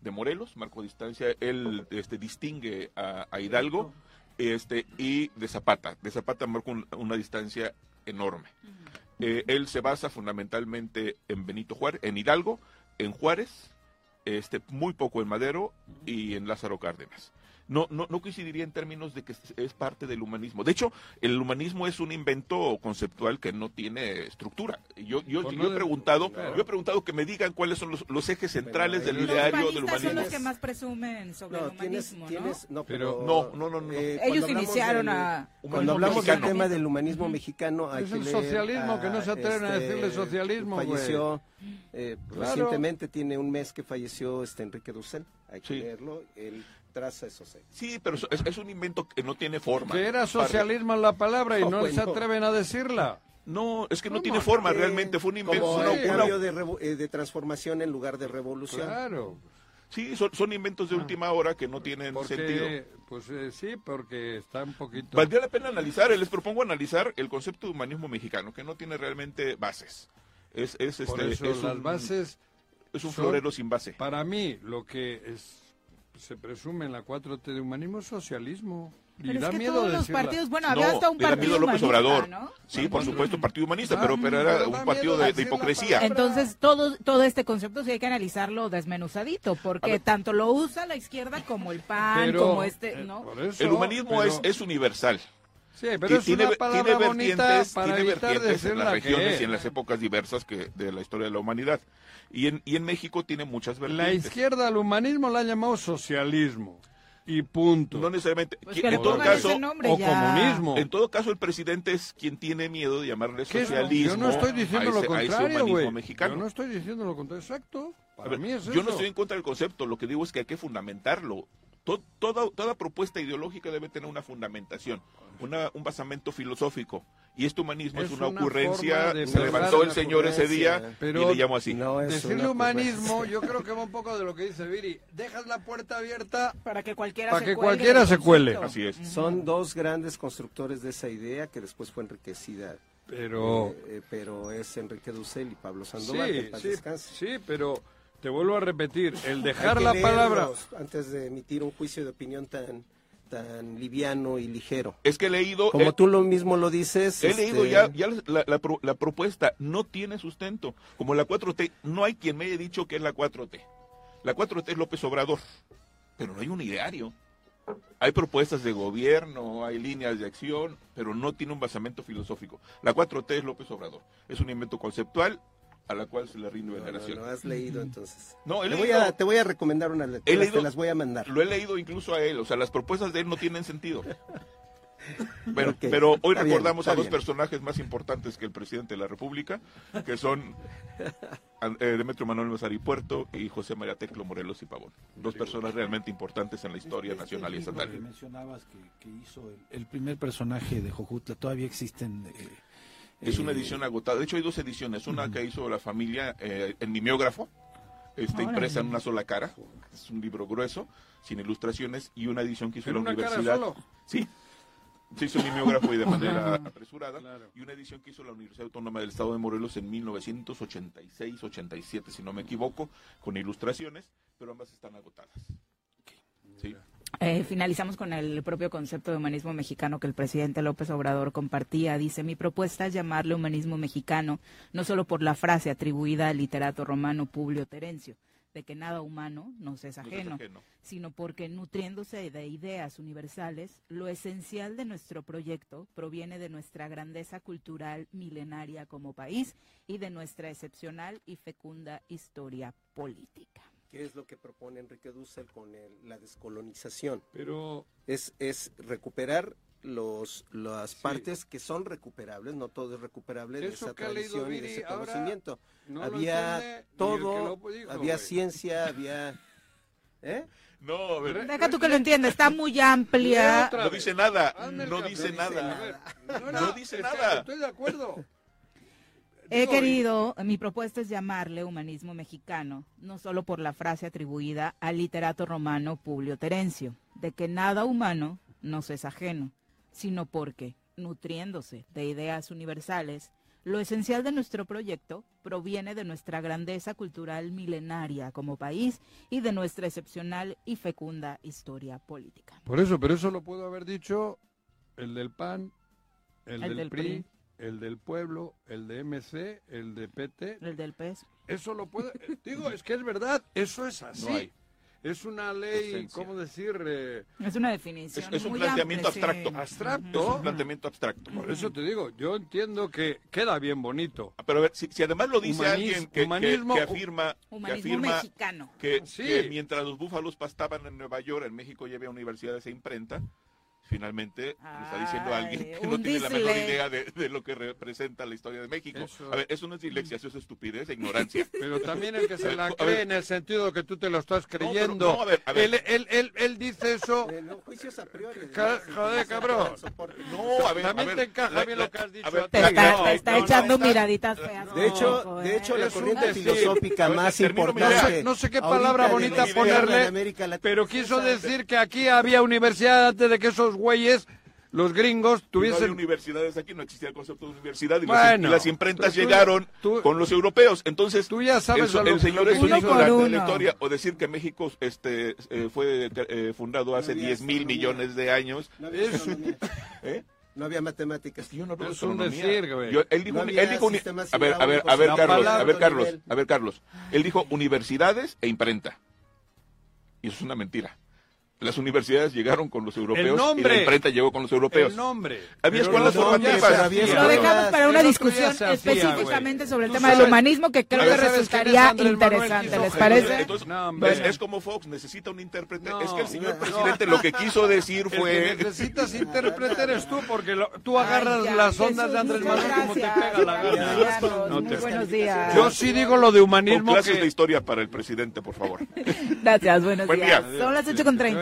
De Morelos, marco distancia, él este, distingue a, a Hidalgo este, y de Zapata. De Zapata marca un- una distancia enorme. Eh, él se basa fundamentalmente en Benito Juárez, en Hidalgo, en Juárez, este, muy poco en Madero y en Lázaro Cárdenas. No, no, no coincidiría en términos de que es- parte del humanismo. De hecho, el humanismo es un invento conceptual que no tiene estructura. Yo, yo, Pues yo no he de- preguntado, claro. yo he preguntado que me digan cuáles son los, los ejes centrales del ideario del humanistas son humanismo. los que más presumen sobre No, el tienes- humanismo, tienes- ¿no? no, Pero- no, no, no, no. eh, Ellos iniciaron del- a- Cuando Humanismo hablamos mexicano. del tema del humanismo mexicano, hay Es que el leer socialismo, que no se atreven a decirle socialismo, güey. Falleció eh, Claro. recientemente, tiene un mes que falleció este Enrique Dussel. Hay que Sí. leerlo. Él traza esos hechos. Sí, pero es, es un invento que no tiene forma. Que era Para- socialismo la palabra y No, no se atreven a decirla. No, es que no tiene forma, realmente fue un invento. Como una- el una- cambio de, revo- eh, de transformación en lugar de revolución. Claro. Sí, son, son inventos de última hora que no tienen Porque, sentido. pues eh, sí, porque está un poquito... Valdría la pena analizar, eh, les propongo analizar el concepto de humanismo mexicano, que no tiene realmente bases. Es, es, Por este, eso es las un- bases es un florero sin base. Para mí, lo que es, se presume en la 4T de humanismo es socialismo. Y es da que miedo todos los decirla. partidos, bueno, había hasta un partido López humanista, Obrador. ¿no? Sí, por supuesto, partido humanista, Ah, pero, pero era un partido de, hipocresía. Entonces, todo, todo este concepto sí hay que analizarlo desmenuzadito, porque tanto lo usa la izquierda como el PAN, Pero, como este, eh, ¿no? eso, El humanismo pero- es, es universal. Sí, pero es una palabra bonita para tiene vertientes en las regiones que y en las épocas diversas que de la historia de la humanidad. Y en, y en México tiene muchas La vertientes. izquierda al humanismo la ha llamado socialismo. Y punto. No necesariamente. Pues Que- en todo caso, nombre o ya. comunismo. en todo caso, el presidente es quien tiene miedo de llamarle socialismo. Yo no estoy diciendo a lo ese- ese contrario, humanismo güey. mexicano. Yo no estoy diciendo lo contrario. Exacto. A Para ver, mí es yo no eso. estoy en contra del concepto, lo que digo es que hay que fundamentarlo. To- toda, toda propuesta ideológica debe tener una fundamentación, una, un basamento filosófico. Y este humanismo es, Es una, una ocurrencia, se levantó el señor ese día. Pero y le llamo así. No Decirle humanismo, yo creo que va un poco de lo que dice Viri. Dejas la puerta abierta Para que cualquiera para se que cuelgue cualquiera se cuele. Así es. Son dos grandes constructores de esa idea que después fue enriquecida. Pero... Eh, eh, pero es Enrique Dussel y Pablo Sandoval. Sí, sí, sí, pero te vuelvo a repetir, el dejar la palabra... antes de emitir un juicio de opinión tan tan liviano y ligero. Es que he leído... Como eh, tú lo mismo lo dices. He este, leído ya, ya la, la pro- la propuesta, no tiene sustento. Como la 4T, no hay quien me haya dicho que es la 4T. La 4T es López Obrador, pero no hay un ideario. Hay propuestas de gobierno, hay líneas de acción, pero no tiene un basamento filosófico. La 4T es López Obrador. Es un invento conceptual a la cual se le rinde No, no, veneración. no, has leído entonces. No, he te, voy leído- a, te voy a recomendar unas He lecturas, leído- te las voy a mandar. Lo he leído incluso a él, o sea, las propuestas de él no tienen sentido. Pero, pero hoy está recordamos a dos bien. personajes más importantes que el presidente de la República, que son eh, Demetrio Manuel Mazari Puerto y José María Teclo Morelos y Pavón. Dos personas realmente importantes en la historia Este nacional y estatal. que mencionabas que, que hizo el, el primer personaje de Jojutla, todavía existen. eh, Es una eh, edición agotada. De hecho, hay dos ediciones. Una que hizo la familia eh, en mimeógrafo, este, Órale. impresa en una sola cara. Es un libro grueso, sin ilustraciones, y una edición que hizo ¿En la una cara universidad. solo? Sí. se hizo mimeógrafo y de manera apresurada, y una edición que hizo la Universidad Autónoma del Estado de Morelos en 1986-87, si no me equivoco, con ilustraciones, pero ambas están agotadas. Sí. Eh, finalizamos con el propio concepto de humanismo mexicano que el presidente López Obrador compartía. Dice, mi propuesta es llamarle humanismo mexicano, no solo por la frase atribuida al literato romano Publio Terencio, de que nada humano nos es Nos es ajeno, ajeno. sino porque nutriéndose de ideas universales, lo esencial de nuestro proyecto proviene de nuestra grandeza cultural milenaria como país y de nuestra excepcional y fecunda historia política. ¿Qué es lo que propone Enrique Dussel con el- la descolonización? Pero es, es recuperar los las partes que son recuperables, no todo es recuperable de esa que leído tradición y de ese conocimiento. no había que todo, dijo, había güey. ciencia, había ¿eh? No, a ver. Deja tú que lo entiendas, está muy amplia. No dice nada, no dice nada. No, No dice nada. Estoy de acuerdo. He querido, mi propuesta es llamarle humanismo mexicano, no solo por la frase atribuida al literato romano Publio Terencio, de que nada humano nos es ajeno, sino porque, nutriéndose de ideas universales, lo esencial de nuestro proyecto proviene de nuestra grandeza cultural milenaria como país y de nuestra excepcional y fecunda historia política. Por eso, pero eso lo puedo haber dicho el del PAN, el, El del, del PRI, PRI. El del Pueblo, el de MC, el de PT. El del PES. Eso lo puedo... eh, Digo, es que es verdad, eso es así. No hay. Es una ley, Esencia. ¿cómo decir? Eh, Es una definición. Es, es un muy planteamiento amplia, sí. abstracto. Abstracto. Es un planteamiento abstracto. Por eso te digo, yo entiendo que queda bien bonito. Pero a ver, si, si además lo dice Humanis- alguien que, que- humanismo- que afirma, que afirma mexicano. que, Sí. que mientras los búfalos pastaban en Nueva York, en México ya había universidades e imprenta, finalmente le está diciendo a alguien Ay, que no tiene la menor dislexia. idea de, de lo que representa la historia de México. Eso. A ver, eso no es dislexia, eso es estupidez e ignorancia. Pero también el que se la ver, cree en el sentido que tú te lo estás creyendo. no, a ver, a ver. Él, él, él, él dice eso. No, juicios a priori. Ca- joder, cabrón. No, a ver, También a ver, te encaja la- bien la- lo que has dicho ver. Te está, no, te está no, no, echando miraditas feas. De hecho, de hecho la corriente filosófica más importante. No sé qué palabra bonita ponerle, pero quiso decir que aquí había universidad antes de que esos güeyes, los gringos, No había tuviesen... universidades aquí, no existía el concepto de universidad y, las, Bueno, y las imprentas tú- llegaron tú- con los europeos. Entonces, Tú ya sabes el, a lo el que- señor es por de la historia o decir que México este, eh, fue eh, fundado hace había 10 mil millones de años. No había. ¿eh? No había matemáticas. Yo no hablo de Es un decir, güey. Yo- él dijo, No él dijo a ver, a ver, a ver, Carlos, a ver, Carlos, nivel. a ver, Carlos. Él dijo universidades e imprenta. Y eso es una mentira. Las universidades llegaron con los europeos y nombre. la imprenta llegó con los europeos. El nombre. Había escuelas formativas. Lo dejamos para una discusión hacía, específicamente güey. sobre el tema del sabes- humanismo que creo que ¿sabes quién es resultaría interesante. ¿Les parece? Entonces, No, es, como Fox, necesita un intérprete. No, es que el señor no. presidente lo que quiso decir El que fue... necesitas intérprete eres tú, porque lo- tú agarras Ay, ya, las Jesús, ondas de Andrés Manuel como te pega la gana. Buenos días. Yo sí digo lo de Con humanismo clases de historia para el presidente, por favor. Gracias, buenos Buen días. día. Son las 8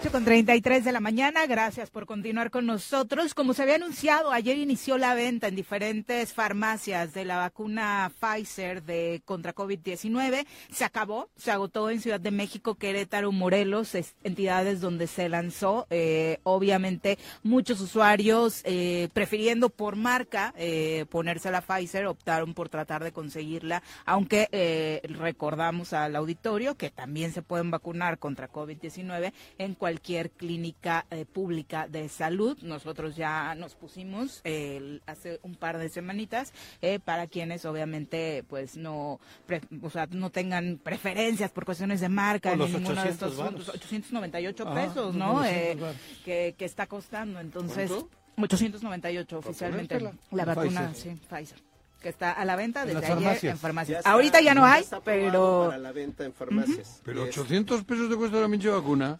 8 con 33 de la mañana, gracias por continuar con nosotros. Como se había anunciado, ayer inició la venta en diferentes farmacias de la vacuna Pfizer de contra COVID-19. Se acabó, se agotó en Ciudad de México, Querétaro, Morelos, es- entidades donde se lanzó. Eh, obviamente, muchos usuarios eh, prefiriendo por marca eh, ponerse la Pfizer, optaron por tratar de conseguirla, aunque eh, recordamos al auditorio que también se pueden vacunar contra COVID-19 en cualquier clínica eh, pública de salud. Nosotros ya nos pusimos eh, hace un par de semanitas eh, para quienes obviamente pues no, pre- o sea, no tengan preferencias por cuestiones de marca los ninguno de 800 estos varos. puntos. 898 Ajá, pesos, los ¿no? 900 Eh, que, que está costando. Entonces, ¿Cuánto? 898 oficialmente la La vacuna, Pfizer. sí, Pfizer. Que está a la venta En desde las ayer farmacias. en farmacias. Ya está- Ahorita ya no hay, está pero Para la venta en farmacias. Pero Es- 800 pesos te cuesta la pinche vacuna.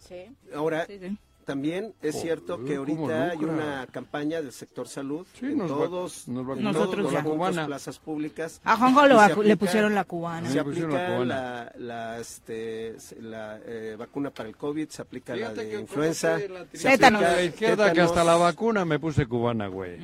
Ahora, Sí, sí. también es cierto que ahorita hay una campaña del sector salud en nos va- todos, nos en vacunamos todos con los cubana. plazas públicas. A Juanjo le pusieron la cubana. Se Le pusieron la aplica cubana. la, la, este, la eh, vacuna para el COVID, se aplica la de influenza. soy la se aplica de la izquierda que hasta la vacuna me puse cubana, güey.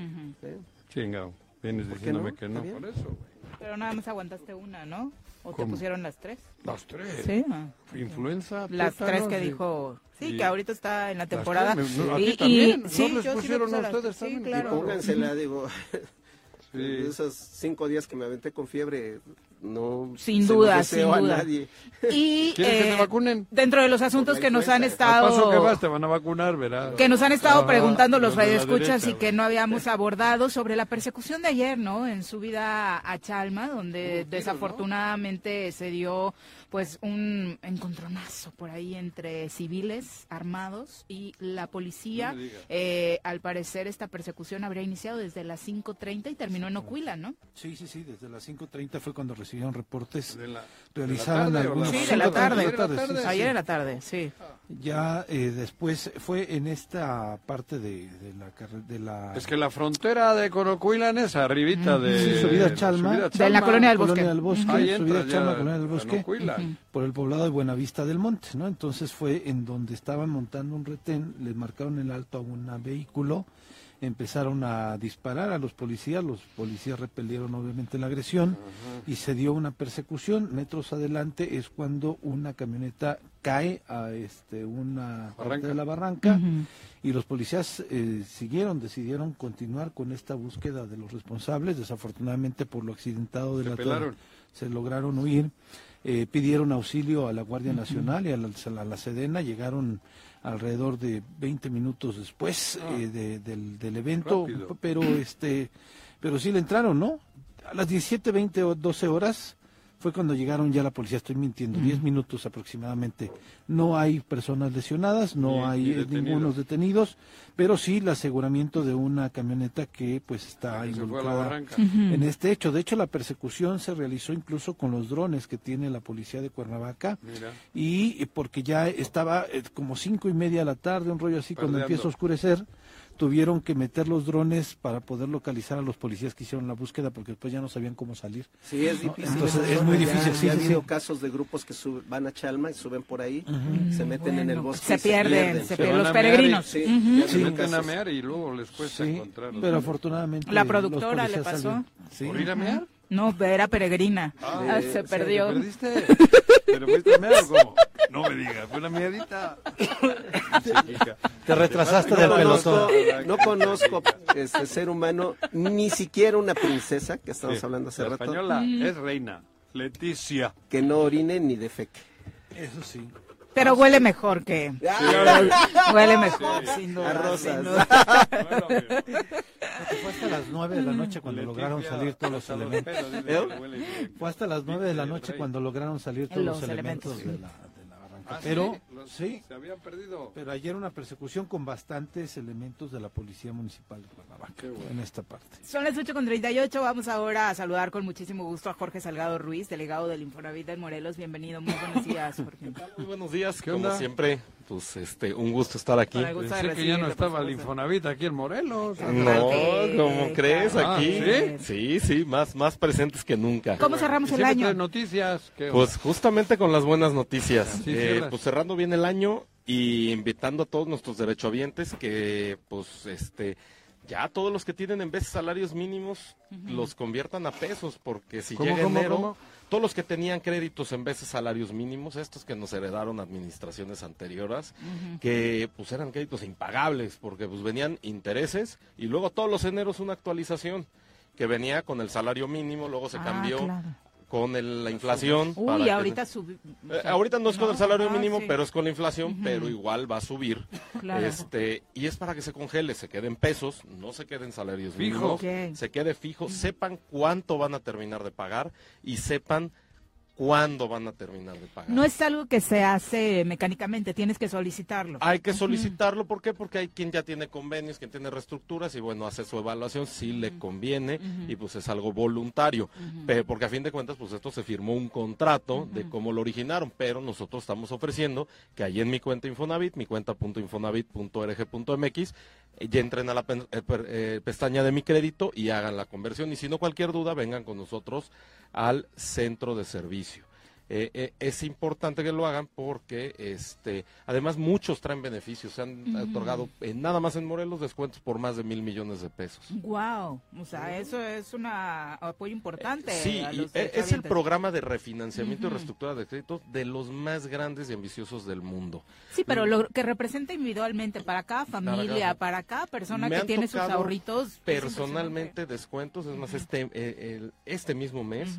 ¿Eh? Chingado. Vienes ¿Por qué diciéndome no? que no. Por eso, güey. Pero nada más aguantaste una, ¿no? ¿O te ¿Cómo? pusieron las tres? Las tres. Sí. ah. Influenza, Las tres que y- dijo. Sí, y- que ahorita está en la Las temporada. tres, me- no, ¿a Y- ti y- también? ¿No sí, les sí pusieron puse a las ustedes tres, también? Sí, Y claro. póngansela, digo, Sí. esos cinco días que me aventé con fiebre, no Sin duda, deseo sin a duda. nadie. Y ¿Quieres que te eh, vacunen? dentro de los asuntos que nos han. Al paso que estado vas te van a vacunar, verás. que nos han estado Ah, preguntando los radioescuchas derecha, y que no habíamos abordado sobre la persecución de ayer, ¿no? En su vida a Chalma, donde desafortunadamente se dio pues un encontronazo por ahí entre civiles armados y la policía. No. Eh, al parecer esta persecución habría iniciado desde las 5.30 y terminó en Ocuila, ¿no? Sí, sí, sí, desde las 5.30 fue cuando recibieron reportes. De la- Realizaban de la tarde algunos... Sí, de la tarde. Ayer en la tarde, sí, sí. Ayer en la tarde, sí. Ya eh, después fue en esta parte de, de la carre- de la Es que la frontera de Corocuilan es arribita de... Sí, subida a Chalma. subida a De la colonia del Bosque. Colonia del Bosque, Ahí subida Chalma, Colonia del Bosque, Por el poblado de Buenavista del Monte, ¿no? Entonces fue en donde estaban montando un retén, les marcaron el alto a un vehículo, empezaron a disparar a los policías, los policías repelieron obviamente la agresión y se dio una persecución. Metros adelante es cuando una camioneta cae a este una parte de la barranca y los policías eh, siguieron, decidieron continuar con esta búsqueda de los responsables. Desafortunadamente por lo accidentado de Se la se lograron huir, eh, pidieron auxilio a la Guardia Nacional y a la, a la Sedena, llegaron alrededor de 20 minutos después Ah. eh, de- del, del evento, Rápido. pero este, pero sí le entraron, ¿no? A las 17, 20 o 12 horas fue cuando llegaron ya la policía, estoy mintiendo, 10 minutos aproximadamente. No hay personas lesionadas, no Ni- hay ni eh, detenidos. ningunos detenidos, pero sí el aseguramiento de una camioneta que pues está Que involucrada en este hecho. De hecho, la persecución se realizó incluso con los drones que tiene la policía de Cuernavaca Mira. y eh, porque ya estaba eh, como cinco y media de la tarde, un rollo así, cuando empieza a oscurecer, tuvieron que meter los drones para poder localizar a los policías que hicieron la búsqueda porque después ya no sabían cómo salir. Sí, es ¿no? difícil. Entonces es muy ya- difícil, sí, ya ha habido sí. casos de grupos que sub- van a Chalma y suben por ahí, se meten en el bosque. se y pierden, se Se pierden los y- peregrinos. Sí, Se meten a mear y luego les cuesta Sí, encontrarlos. pero afortunadamente La los productora le pasó. salieron. Sí. ¿Por ir a mear? No, era peregrina. Ah, Eh, se perdió. ¿Pero fuiste o cómo? No me digas, fue una miedita. Te retrasaste No del conozco, pelotón. no conozco este ser humano, ni siquiera una princesa, que estamos Sí, hablando hace la rato, española es reina. Leticia. que no orine ni defeque. Eso sí. Pero huele mejor que... Huele mejor, sin duda. A rosas. sin duda. Fue hasta las 9 de la noche cuando lograron salir todos los elementos. Fue hasta las 9 de la noche cuando lograron salir todos los, Los elementos, elementos. de la, de. Ah, pero, sí, los- sí, Se habían perdido. pero ayer una persecución con bastantes elementos de la Policía Municipal de Cuernavaca en esta parte. Son las 8 con 38. Vamos ahora a saludar con muchísimo gusto a Jorge Salgado Ruiz, delegado del Infonavit en Morelos. Bienvenido, muy buenos días, Jorge. Muy buenos días, ¿Qué como onda? siempre, pues este, un gusto estar aquí. Pensé que ya no estaba el. Infonavit aquí en Morelos. No, Sí, ¿cómo crees claro. aquí? Ah, ¿sí? sí, más, más presentes que nunca. ¿Cómo cerramos el año? noticias. ¿qué Pues justamente con las buenas noticias. Sí, Eh, pues cerrando bien el año y invitando a todos nuestros derechohabientes que, pues, este, ya todos los que tienen en vez salarios mínimos los conviertan a pesos, porque si ¿Cómo, llega cómo, enero, cómo? Todos los que tenían créditos en vez de salarios mínimos, estos que nos heredaron administraciones anteriores, que pues eran créditos impagables, porque pues venían intereses y luego todos los eneros una actualización que venía con el salario mínimo, luego se Ah, cambió claro. Con el- la inflación. Uy, que- ahorita subió. eh, ahorita no es con el salario Ah, mínimo, sí. pero es con la inflación, pero igual va a subir. Claro. Este, y es para que se congele, se queden pesos, no se queden salarios Fijo. mínimos, Ok. se quede fijo, sepan cuánto van a terminar de pagar y sepan cuándo van a terminar de pagar. No es algo que se hace mecánicamente, tienes que solicitarlo. Hay que solicitarlo, ¿por qué? Porque hay quien ya tiene convenios, quien tiene reestructuras y bueno, hace su evaluación si le conviene y pues es algo voluntario. Pe- porque a fin de cuentas, pues esto se firmó un contrato de cómo lo originaron, pero nosotros estamos ofreciendo que ahí en mi cuenta Infonavit, mi cuenta.infonavit.org.mx, ya entren a la eh, eh, pestaña de mi crédito y hagan la conversión. Y si no, cualquier duda, vengan con nosotros al centro de servicio. Eh, eh, es importante que lo hagan porque este además muchos traen beneficios se han otorgado eh, nada más en Morelos descuentos por más de mil millones de pesos. Wow, o sea, eso es un apoyo importante. sí a y, los eh, es el programa de refinanciamiento y reestructura de créditos de los más grandes y ambiciosos del mundo. Sí, pero lo que representa individualmente para cada familia, para cada persona Me que tiene sus ahorritos. personalmente descuentos es más este eh, el- este mismo mes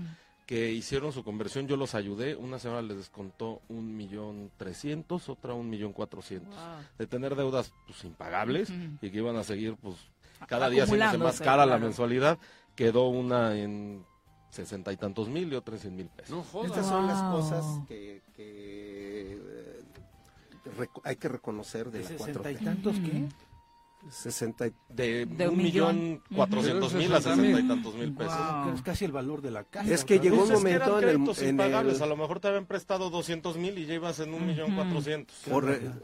que hicieron su conversión yo los ayudé. Una señora les descontó un millón trescientos otra un millón cuatrocientos. Wow. de tener deudas pues impagables y que iban a seguir pues cada día haciéndose más cara la mensualidad. Quedó una en sesenta y tantos mil y otra en cien mil pesos. Estas son las cosas que, que, eh, reco- hay que reconocer de la ¿Sesenta 4T. y tantos qué? 60 y- de, De un millón. cuatrocientos mil a sesenta y tantos mil pesos Es casi el valor de la casa. Es que llegó un es que eran momento en el, créditos en impagables, el- a lo mejor te habían prestado 200 mil y ya ibas en un millón cuatrocientos.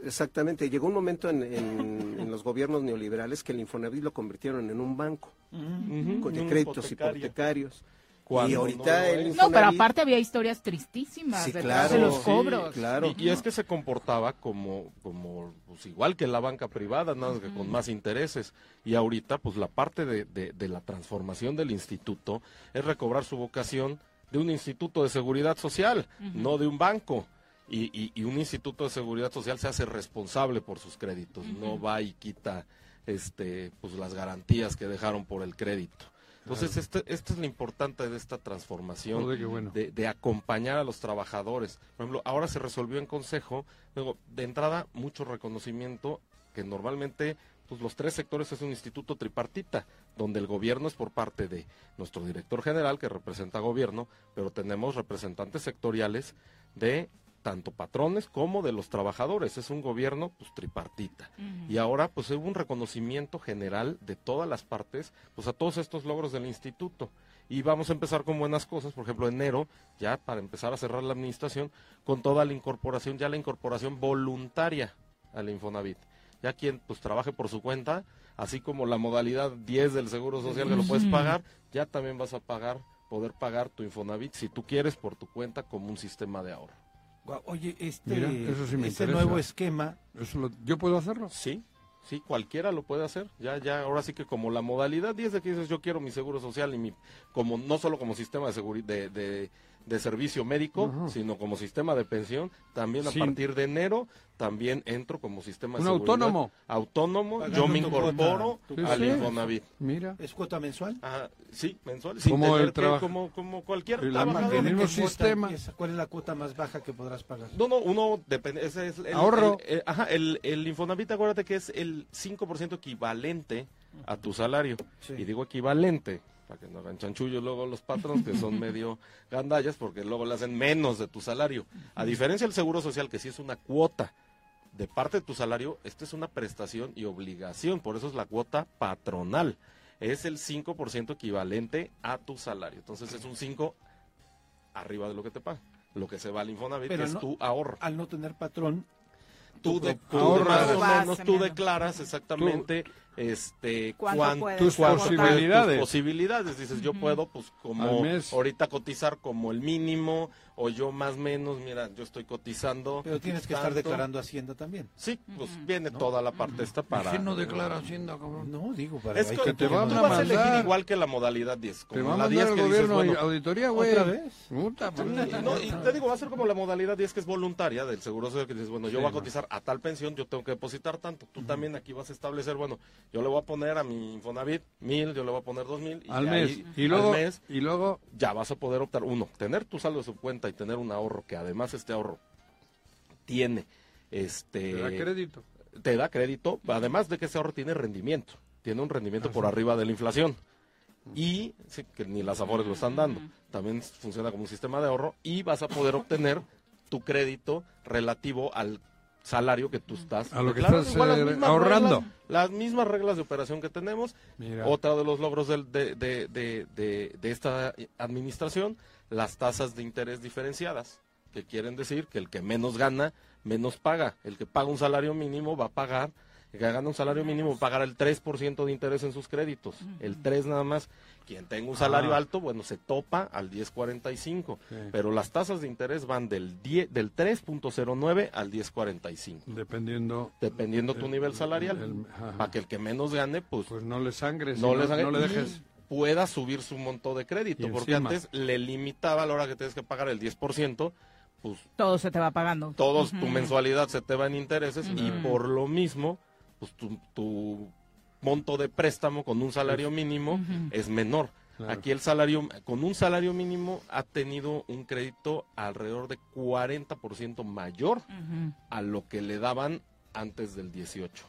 Exactamente, llegó un momento en, en- en los gobiernos neoliberales que el Infonavit lo convirtieron en un banco Ujú, con- de créditos hipotecario. hipotecarios. Cuando Y no ahorita el es. No, pero aparte había historias tristísimas Sí, detrás claro, de los sí, cobros. claro. Y, y es que se comportaba como, como pues igual que la banca privada, nada más que con más intereses. Y ahorita, pues la parte de, de- de la transformación del instituto es recobrar su vocación de un instituto de seguridad social, no de un banco. Y, y- y un instituto de seguridad social se hace responsable por sus créditos, no va y quita este, pues las garantías que dejaron por el crédito. Entonces, este, esta es lo importante de esta transformación, Joder, qué bueno. de, de acompañar a los trabajadores. Por ejemplo, ahora se resolvió en consejo, luego, de entrada, mucho reconocimiento que normalmente pues los tres sectores es un instituto tripartita, donde el gobierno es por parte de nuestro director general, que representa gobierno, pero tenemos representantes sectoriales de tanto patrones como de los trabajadores. Es un gobierno pues tripartita. Y ahora pues hubo un reconocimiento general de todas las partes, pues a todos estos logros del instituto. Y vamos a empezar con buenas cosas, por ejemplo, enero, ya para empezar a cerrar la administración, con toda la incorporación, ya la incorporación voluntaria al Infonavit. Ya quien pues trabaje por su cuenta, así como la modalidad 10 del Seguro Social que lo puedes pagar, ya también vas a pagar, poder pagar tu Infonavit si tú quieres por tu cuenta como un sistema de ahorro. Oye, este, Mira, eso sí me este nuevo esquema, Eso lo- ¿Yo puedo hacerlo? Sí, sí, cualquiera lo puede hacer. Ya, ya, ahora sí que como la modalidad 10 de que dices yo quiero mi seguro social y mi, como no solo como sistema de seguri- de, de, de servicio médico, sino como sistema de pensión, también a Sí. partir de enero también entro como sistema de Un seguridad. autónomo. Autónomo, Pagando yo me incorporo cuota, al. Infonavit. Mira. ¿es cuota mensual? Ajá, sí, mensual, sin Como el que- trabajo- como, como cualquier el trabajador. el mismo ¿Qué cuota sistema. ¿Cuál es la cuota más baja que podrás pagar? No, no, uno depende. Ese es el, Ahorro. el- eh, ajá, el, el Infonavit, acuérdate que es el 5% equivalente a tu salario. Sí. Y digo equivalente, para que no hagan chanchullo luego los patrones, que son medio gandallas, porque luego le hacen menos de tu salario. A diferencia del Seguro Social, que sí es una cuota de parte de tu salario, esta es una prestación y obligación, por eso es la cuota patronal. Es el 5% equivalente a tu salario. Entonces es un 5 arriba de lo que te pagan. Lo que se va al Infonavit, Pero es no- tu ahorro Al no tener patrón, tú, tu de, pro- tú ahorras. más o Vas menos tú teniendo. declaras exactamente este ¿Cuánto cuán- Tus posibilidades. tus posibilidades dices yo puedo pues como ahorita cotizar como el mínimo o yo más menos mira yo estoy cotizando pero tienes que estar declarando Hacienda también. sí pues viene toda la parte esta para ¿Quién no declara Hacienda, cabrón? No, digo, para es que, que te van tú a vas a elegir igual que la modalidad 10 Te como va a la mandar 10 el que dices gobierno bueno y auditoría, güey. ¿Otra vez? Puta, no, y te digo, va a ser como la modalidad 10 que es voluntaria del seguro social que dices, bueno, yo Sí, voy a no. cotizar a tal pensión, yo tengo que depositar tanto. Tú también aquí vas a establecer, bueno, yo le voy a poner a mi Infonavit mil, yo le voy a poner dos mil. Y al ahí, mes. Y al luego, mes y luego ya vas a poder optar, uno, tener tu saldo de su cuenta y tener un ahorro, que además este ahorro tiene, este... te da crédito. te da crédito, además de que ese ahorro tiene rendimiento, tiene un rendimiento Ah, por arriba de la inflación. y sí, que ni las Afores lo están dando. También funciona como un sistema de ahorro y vas a poder obtener tu crédito relativo al salario que tú estás A lo que declarando. estás, Igual las eh, mismas ahorrando. reglas- las mismas reglas de operación que tenemos. Mira. Otra de los logros del- de, de- de- de- de esta administración, las tasas de interés diferenciadas, que quieren decir que el que menos gana, menos paga. El que paga un salario mínimo va a pagar, que gana un salario mínimo va a pagar el 3% de interés en sus créditos. El 3 nada más. Quien tenga un salario Ah. alto, bueno, se topa al 10.45. Sí. Pero las tasas de interés van del, 10 del 3.09 al 10.45. Dependiendo. Dependiendo tu el- nivel salarial. para que el que menos gane, pues, no le sangres. no le, sangre no le y dejes. pueda subir su monto de crédito. Porque antes le limitaba a la hora que tienes que pagar el 10%, pues Todo se te va pagando. todos tu mensualidad se te va en intereses y por lo mismo, pues tu, tu monto de préstamo con un salario mínimo es menor. Claro. Aquí el salario, con un salario mínimo ha tenido un crédito alrededor de 40% mayor a lo que le daban antes del 18.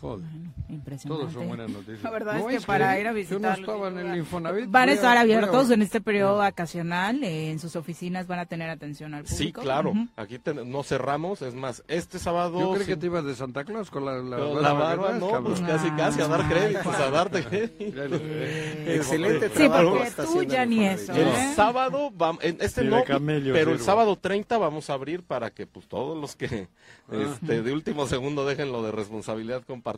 Joder. Impresionante. Todos son buenas noticias. La verdad ¿No es que es para que ir a yo no visitar. estaba en el Infonavit, Van a estar a- abiertos en este periodo vacacional. eh, en sus oficinas van a tener atención al Sí, público. claro. Ujú. Aquí ten- no cerramos. Es más, este sábado. Yo creí sí- que te ibas de Santa Claus con la, la, Pero la barba, ¿verdad, no, cabrón? pues casi, casi a dar créditos, a darte créditos. Excelente Sí, trabajo porque está tú ya el ni eso. El ¿eh? sábado, vam- en este no, camello pero el sábado 30 vamos a abrir para que pues todos los que Ah. este, de último segundo dejen lo de responsabilidad compartida,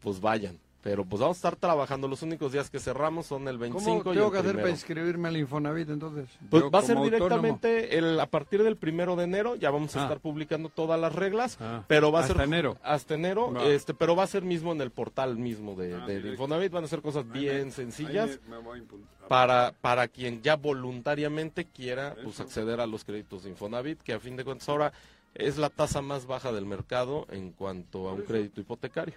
pues vayan. Pero pues vamos a estar trabajando. Los únicos días que cerramos son el 25 ¿Cómo y tengo el que hacer primero. para inscribirme al Infonavit entonces? Pues Yo va a ser directamente el, a partir del primero de enero, ya vamos a Ah. estar publicando todas las reglas, Ah. pero va a Hasta ser enero. hasta enero, este, pero va a ser mismo en el portal mismo de, Ah, de. Infonavit, van a ser cosas bien sencillas Ahí me- me voy a impu- para para quien ya voluntariamente quiera pues acceder a los créditos de Infonavit, que a fin de cuentas ahora es la tasa más baja del mercado en cuanto a un crédito hipotecario.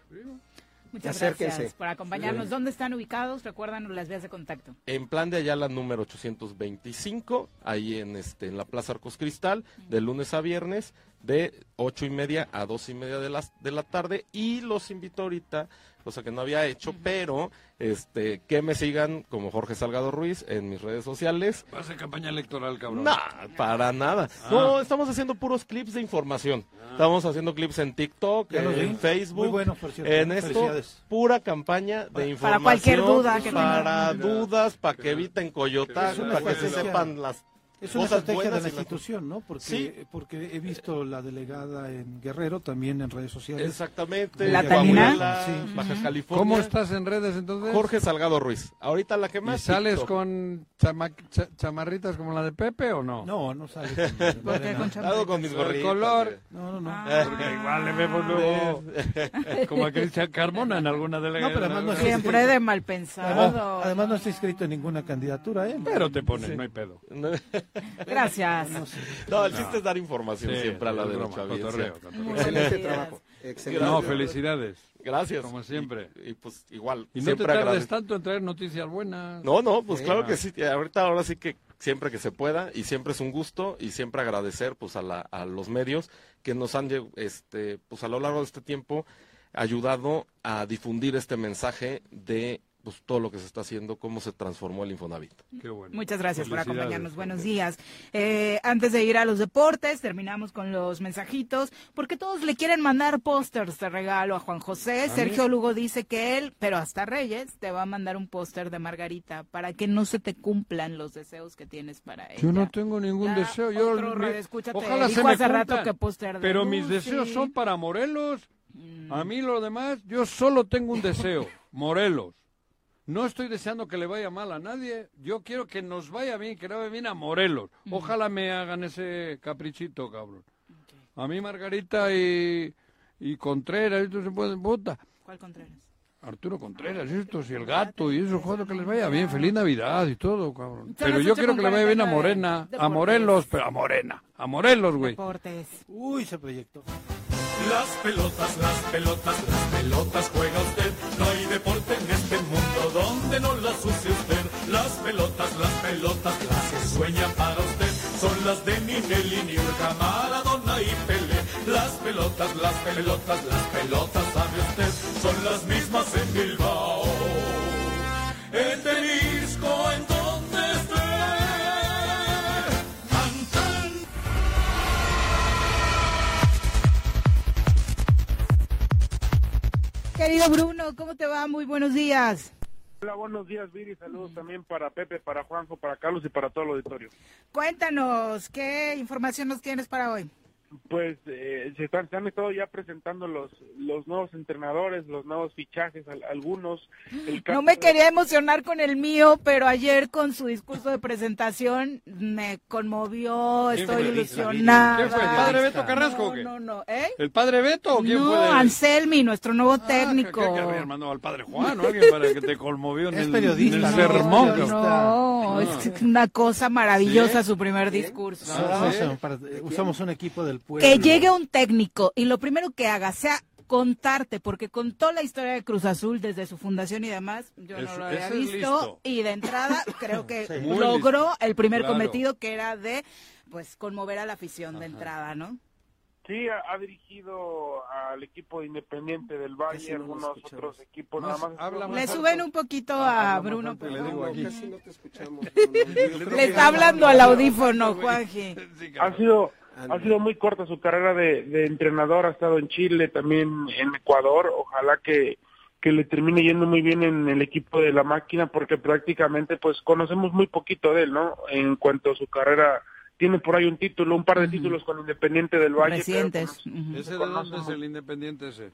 Muchas Acérquense. gracias por acompañarnos. ¿Dónde están ubicados? Recuerdan las vías de contacto. En plan de Ayala número 825, ahí en este en la Plaza Arcos Cristal, de lunes a viernes, de ocho y media a dos y media de, las, de la tarde. Y los invito ahorita, cosa que no había hecho, pero este que me sigan como Jorge Salgado Ruiz en mis redes sociales. Va a campaña electoral, cabrón. No, para nada. Ah. No, estamos haciendo puros clips de información. Estamos haciendo clips en TikTok, vi. en Facebook. Muy buenos, por cierto. En esto, pura campaña de información. Para cualquier duda que Para tengan. dudas, para que eviten una para que se sepan las Es una estrategia de la y institución, ¿no? Porque, Sí. porque he visto la delegada en Guerrero, también en redes sociales. Exactamente. ¿La en Tanina? Sí. Baja California. ¿Cómo estás en redes entonces? Jorge Salgado Ruiz. Ahorita la que ¿Y más. sales TikTok. con chama- cha- chamarritas como la de Pepe o no? No, no sale. ¿Por qué con chamarra? Hago con mis El gorritas. color. No, no, no. Ah. Porque igual le vemos luego como a Cristian Carmona en alguna delegación. pero además no es- Siempre de mal pensado. además no está inscrito en ninguna candidatura, ¿eh? Pero te pones, no hay pedo. No, Gracias. no, el chiste es dar información Sí, siempre a la de nuestra Excelente trabajo. Excelente. No, Gracias. felicidades. Gracias. Como siempre. Y, y, pues igual, Y no te siempre tardes agradezco. tanto en traer noticias buenas. No, no, pues Sí. claro que sí. Ahorita ahora sí que siempre que se pueda y siempre es un gusto y siempre agradecer pues a, la, a los medios que nos han este pues a lo largo de este tiempo ayudado a difundir este mensaje de pues todo lo que se está haciendo, cómo se transformó el Infonavit. Qué bueno. Muchas gracias por acompañarnos. Buenos días. Eh, antes de ir a los deportes, terminamos con los mensajitos, porque todos le quieren mandar pósters de regalo a Juan José. Sergio Lugo dice que él, pero hasta Reyes, te va a mandar un póster de Margarita para que no se te cumplan los deseos que tienes para ella. Yo no tengo ningún Ya, deseo. Yo, otro mi- radioescucha te ojalá se me hace rato que póster de Pero mis deseos son para Morelos. Mm. A mí lo demás, yo solo tengo un deseo, Morelos. No estoy deseando que le vaya mal a nadie. Yo quiero que nos vaya bien, que le vaya bien a Morelos. Ojalá me hagan ese caprichito, cabrón. A mí Margarita y, y Contreras, esto se pueden puta. ¿Cuál Contreras? Arturo Contreras, estos y el gato y eso, joder, que les vaya bien, feliz Navidad y todo, cabrón. Pero yo quiero que le vaya bien a 49. Morena, a. Morelos, pero a Morena, a Morelos, güey. Uy, se proyectó. Las pelotas, las pelotas, las pelotas juega usted. Donde no las use usted. Las pelotas, las pelotas, las que sueña para usted. Son las de Ninelli, Niurka, Maradona y Pelé. Las pelotas, las pelotas, las pelotas, sabe usted. Son las mismas en Bilbao. En Querido Bruno, ¿cómo te va? Muy buenos días. Hola, buenos días, Viri. Saludos también para Pepe, para Juanjo, para Carlos y para todo el auditorio. Cuéntanos, ¿qué información nos tienes para hoy? Pues eh, se, están, se han estado ya presentando los, los nuevos entrenadores, los nuevos fichajes, al- algunos. El No me quería emocionar con el mío, pero ayer con su discurso de presentación me conmovió, ¿Quién estoy fue? ilusionada. ¿Quién fue? ¿El padre Beto Carrasco o qué? No, no, ¿eh? ¿El padre Beto o quién no, fue? Anselmi, nuestro nuevo técnico. ¿Qué, qué habían mandado al padre Juan o alguien para que te conmovió en Es el, periodista, en el ¿no? sermón? No, Ah. es una cosa maravillosa ¿Sí? su primer discurso. Usamos, para- usamos un equipo del pueblo. Que llegue un técnico y lo primero que haga sea contarte, porque contó la historia de Cruz Azul desde su fundación y demás, yo no lo había visto, y de entrada creo que Sí. Logró listo. el primer Claro. cometido que era de pues conmover a la afición de entrada, ¿no? Sí, ha, ha dirigido al equipo de Independiente del Valle, algunos otros equipos. Más- nada más Le suben un poquito a Bruno. le digo aquí. Casi no te escuchamos. Le está hablando al audífono, Juanji. Ha sido, ha sido muy corta su carrera de, de entrenador, ha estado en Chile, también en Ecuador. Ojalá que, que le termine yendo muy bien en el equipo de la máquina, porque prácticamente pues conocemos muy poquito de él, ¿no? En cuanto a su carrera, tiene por ahí un título, un par de títulos con Independiente del Valle. pero, Recientes. pues, ¿Ese de dónde es el independiente ese?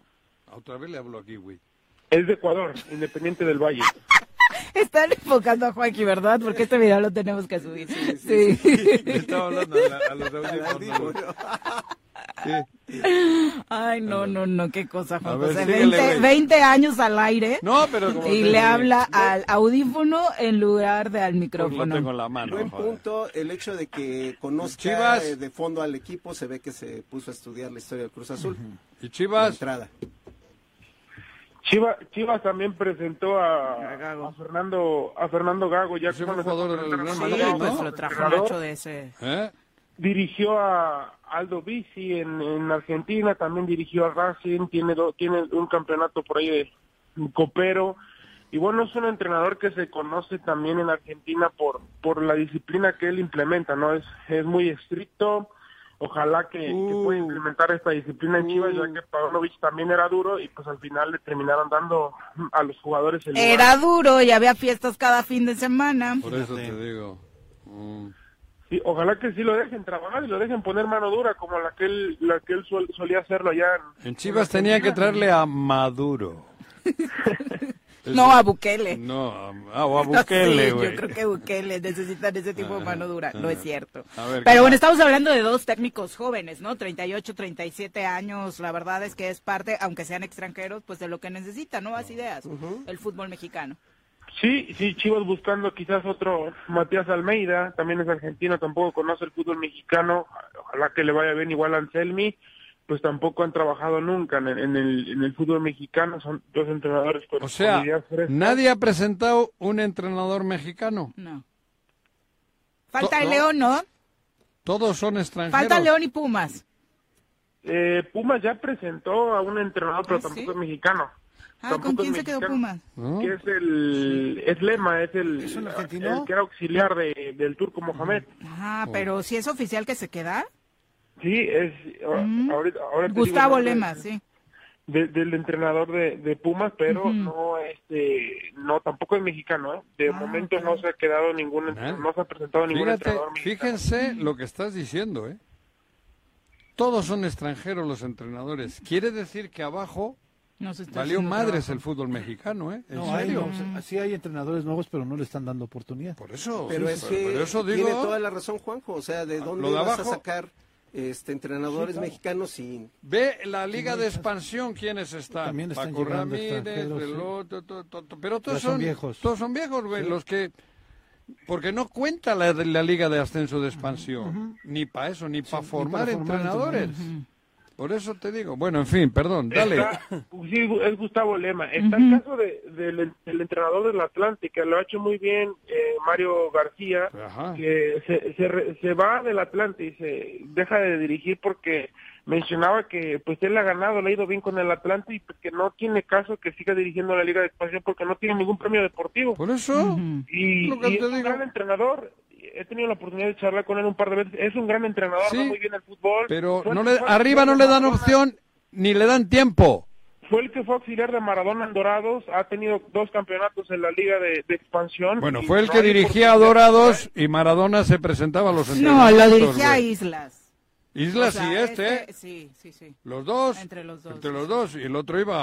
A Otra vez le hablo aquí, güey. es de Ecuador, Independiente del Valle. Están enfocando a Juanji, ¿verdad? Porque este video lo tenemos que subir. Sí. Le estaba hablando a, la- a los audífonos. Sí. Ay, no, no, no, qué cosa, Juan ver, José. síguele, 20, güey. 20 años al aire. No, pero como Y le habla al audífono en lugar de al Pues lo micrófono. tengo en la mano. Buen joder. punto, el hecho de que conozca Chivas. de fondo al equipo, se ve que se puso a estudiar la historia del Cruz Azul. ¿Y Chivas? entrada. Chivas, Chivas también presentó a, a Fernando a Fernando Gago ya fue jugador del Real Sí, Madrid, pues ¿no? lo trajo Entrenador. Nacho de ese. ¿Eh? dirigió a Aldo Bici en, en Argentina, también dirigió a Racing, tiene do- tiene un campeonato por ahí de copero y bueno es un entrenador que se conoce también en Argentina por por la disciplina que él implementa, no es es muy estricto. Ojalá que, que pueda implementar esta disciplina en Chivas, ya que Pavlovich también era duro y pues al final le terminaron dando a los jugadores el lugar. Era duro y había fiestas cada fin de semana. Por eso te digo. Mm. Sí, ojalá que sí lo dejen trabajar y lo dejen poner mano dura como la que él, la que él solía hacerlo allá en, En Chivas tenía que traerle a Maduro. No, a Bukele. No, a, Sí, Bukele, güey. yo creo que Bukele necesitan ese tipo de mano dura. No es cierto. A ver, ¿qué Pero bueno, estamos hablando de dos técnicos jóvenes, ¿no? 38, 37 años. La verdad es que es parte, aunque sean extranjeros, pues de lo que necesita, nuevas ideas, el fútbol mexicano. Sí, sí, Chivas buscando quizás otro Matías Almeida, también es argentino, tampoco conoce el fútbol mexicano, ojalá que le vaya bien igual a Anselmi, pues tampoco han trabajado nunca en el, en el, en el fútbol mexicano, son dos entrenadores con O sea, nadie ha presentado un entrenador mexicano. No. Falta To- el no. León, ¿no? Todos son extranjeros. Falta León y Pumas. Eh, Pumas ya presentó a un entrenador, pero ¿Ah, sí? tampoco es mexicano. Ah, ¿con quién se quedó. Pumas? Que es el, es Lema, es el, ¿Es un argentino? el que era auxiliar de, del turco Mohamed. Ah, pero si es oficial que se queda. Sí, es, Mm. ahorita, ahora te digo Gustavo nombre Lema, sí. de- del entrenador de, de Pumas, pero no, este, no, tampoco es mexicano, ¿eh? De Ah, momento no se ha quedado ningún, ¿Eh? no se ha presentado ningún Fíjate, entrenador mexicano. fíjense lo que estás diciendo, ¿eh? Todos son extranjeros los entrenadores. Quiere decir que abajo No se está valió madres trabajo. el fútbol mexicano, ¿eh? ¿En No, hay, no, sí hay entrenadores nuevos, pero no le están dando oportunidad. Por eso, Pero sí, es pero- que pero eso tiene digo, toda la razón Juanjo, o sea, ¿de dónde lo de vas a sacar este entrenadores Sí, claro. mexicanos sin Ve la liga de expansión, ¿quiénes están? También están Paco Ramírez, extranjeros, sí. Reloj, to- to- to- to- pero todos son son, viejos. Todos son viejos, güey, Sí. los que... Porque no cuenta la, la liga de ascenso de expansión, ni para eso, ni para formar para formar entrenadores. entrenadores. Por eso te digo, bueno, en fin, perdón, dale. Está- sí, es Gustavo Lema. Está Ujú. el caso de, del del entrenador del Atlántico, lo ha hecho muy bien eh, Mario García, Ajá. que se, se, re- se va del Atlante y se deja de dirigir porque mencionaba que pues él ha ganado, le ha ido bien con el Atlante y pues, que no tiene caso que siga dirigiendo la Liga de Expansión porque no tiene ningún premio deportivo. Por eso. Y, Lo que y es un gran entrenador. He tenido la oportunidad de charlar con él un par de veces. Es un gran entrenador, Sí, va muy bien el fútbol. pero no le, arriba no le dan opción ni le dan tiempo. fue el que fue auxiliar de Maradona en Dorados, ha tenido dos campeonatos en la liga de, de expansión. Bueno, fue el no que dirigía a Dorados y Maradona se presentaba a los No, entrenamientos. lo dirigía a. Islas. Islas O sea, y este, Sí, sí, sí. los dos. Entre los dos. Entre los dos. Y el otro iba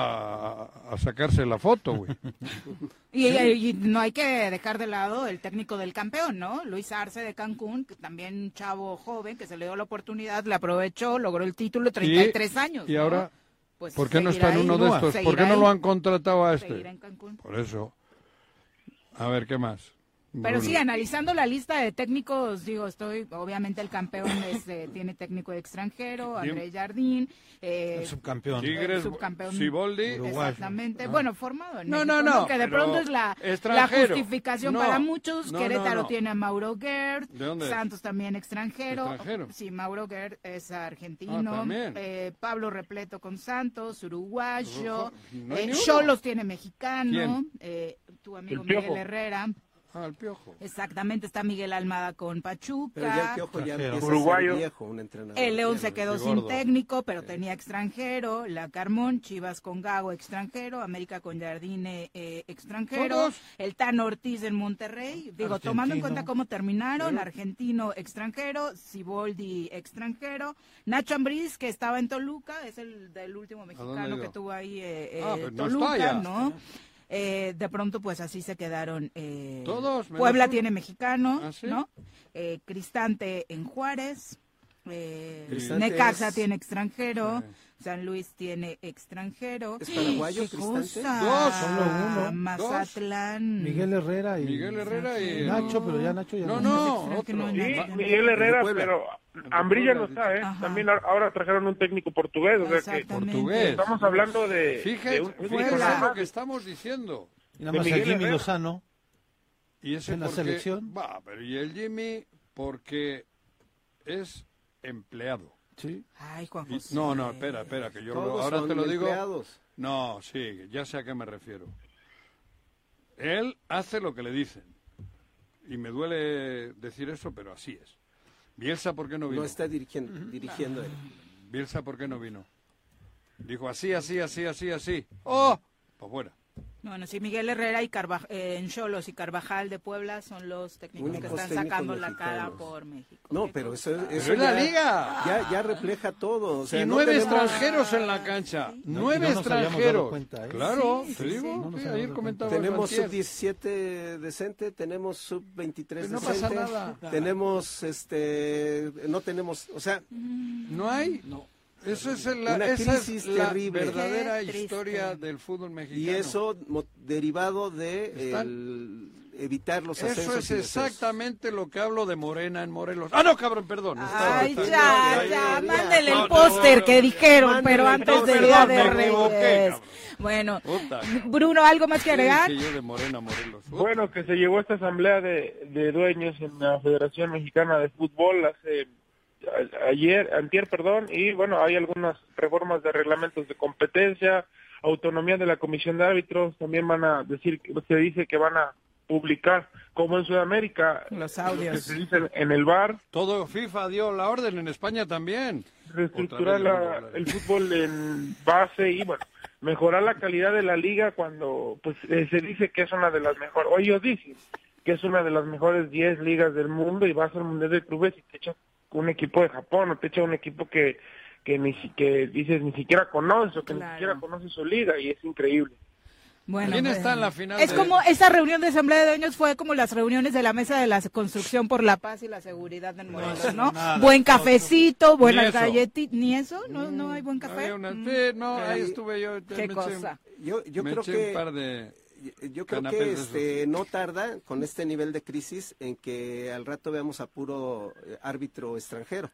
a, a sacarse la foto, güey. Y, y- y no hay que dejar de lado el técnico del campeón, ¿no? Luis Arce de Cancún, que también un chavo joven que se le dio la oportunidad, le aprovechó, logró el título, 33 años. Y ¿no? ahora, Pues ¿por qué no está en uno de estos? ¿Por qué no lo han contratado a este? en. Por eso. A ver, ¿qué más? Pero sí, analizando la lista de técnicos, digo, estoy, obviamente el campeón es, eh, tiene técnico de extranjero. André Jardín, eh, El subcampeón. Tigres, el subcampeón, Siboldi. Uruguayo. exactamente, Ah. bueno, formado en No, México, no, no, que de pero pronto es la, la justificación No, para muchos, no, Querétaro no, no. tiene a Mauro Gerd, ¿De dónde es? Santos también extranjero, Extranjero. sí, Mauro Gerd es argentino, Ah, eh, Pablo Repleto con Santos, uruguayo, eh. Cholos tiene mexicano, ¿Quién? eh, tu amigo. Miguel Herrera, Ah, el piojo. Exactamente, está Miguel Almada con Pachuca. Pero ya el Piojo ya empieza a ser Uruguayo. viejo, un entrenador. El León se quedó sin técnico, pero tenía extranjero. La Carmón, Chivas con Gago, extranjero. América con Jardine, eh, extranjero. Todos. El Tan Ortiz en Monterrey. Digo, Argentino. tomando en cuenta cómo terminaron. Argentino, extranjero. Siboldi, extranjero. Nacho Ambriz, que estaba en Toluca, es el del último mexicano que tuvo ahí eh, Ah, eh, no Toluca, está ya. ¿no? Eh, de pronto, pues así se quedaron. eh, Todos, Puebla tiene mexicano, ¿Ah, sí? ¿no? Eh, Cristante en Juárez. Eh, Necaxa es- tiene extranjero. San Luis tiene extranjero. ¿Es paraguayo, ¿Qué Cristante? cosa? Dos, solo uno. Mazatlán. Miguel Herrera y Miguel Herrera y... Nacho, pero ya Nacho ya No, no. no, Creo que otro. no, Sí, Nacho. Miguel Herrera, De pero Ambrilla no está, ¿eh? Ajá. También a- ahora trajeron un técnico portugués, o sea que Exactamente. Portugués. estamos hablando de... Fíjate, de un- lo que estamos diciendo. Y nada de más a Miguel Jimmy Herrera. Lozano. Y ese ¿En la selección? Va, pero y el Jimmy porque es empleado. Sí. Ay, Juan José. no, no, espera, espera, que yo lo- ahora te lo digo. empleados. No, sí, ya sé a qué me refiero. Él hace lo que le dicen. Y me duele decir eso, pero así es. Bielsa, ¿por qué no vino? No está dirigiendo, dirigiendo él. Bielsa, ¿por qué no vino? Dijo así, así, así, así, así. ¡Oh! Pues fuera. Bueno, sí, Miguel Herrera y Carvaj eh, en Cholos y Carvajal de Puebla son los técnicos que están técnicos sacando la cara por México. No, ¿Qué pero eso, eso Pero es la ya- liga. Ya, ya refleja todo. O sea, y no nueve tenemos- extranjeros en la cancha. No, nueve y no nos habíamos dado extranjeros. cuenta, ¿eh? Claro, Sí, te sí, digo. sí. Ayer comentaba Tenemos Antier. sub-17 decente, tenemos sub-23 Pues no decente. pasa nada. Tenemos, este, no tenemos, o sea, ¿No hay? No. Eso es la, Una esa es crisis la terrible. verdadera Qué triste. historia del fútbol mexicano. y eso mo- derivado de el evitar los Eso ascensos es y descensos. exactamente lo que hablo de Morena en Morelos. Ah, no, cabrón, perdón. Ay, Estaba- ya, ya, ahí- mándele el no, póster no, que dijeron, Mándele pero antes del Día de Reyes. Bueno, Puta. Bruno, ¿algo más que ¿Qué agregar? dije yo de Morena, Morelos? Puta. Bueno, que se llegó a esta asamblea de, de dueños en la Federación Mexicana de Fútbol hace ayer, antier, perdón, y bueno, hay algunas reformas de reglamentos de competencia, autonomía de la Comisión de Árbitros, también van a decir, se dice que van a publicar, como en Sudamérica, Los que audios. se dice en el bar, Todo FIFA dio la orden en España también. reestructurar la- el fútbol en base y bueno mejorar la calidad de la liga cuando pues eh, se dice que es una de las mejores o ellos dicen que es una de las mejores 10 ligas del mundo y vas al mundial de clubes y te echa un equipo de Japón o te echa un equipo que que ni si- que dices ni siquiera conoce o que Claro. ni siquiera conoce su liga y es increíble Bueno, ¿Quién está en la final Es de- como esa reunión de asamblea de dueños fue como las reuniones de la mesa de la construcción por la paz y la seguridad en Morelos, ¿no? nada, buen no, cafecito, Ni buenas galletitas, ni eso, no, no hay buen café. Una- Mm. sí, no, ahí estuve yo. Qué me eché- cosa. Yo, yo me creo eché que un par de... yo creo canapés que este no tarda con este nivel de crisis en que al rato veamos a puro eh, árbitro extranjero.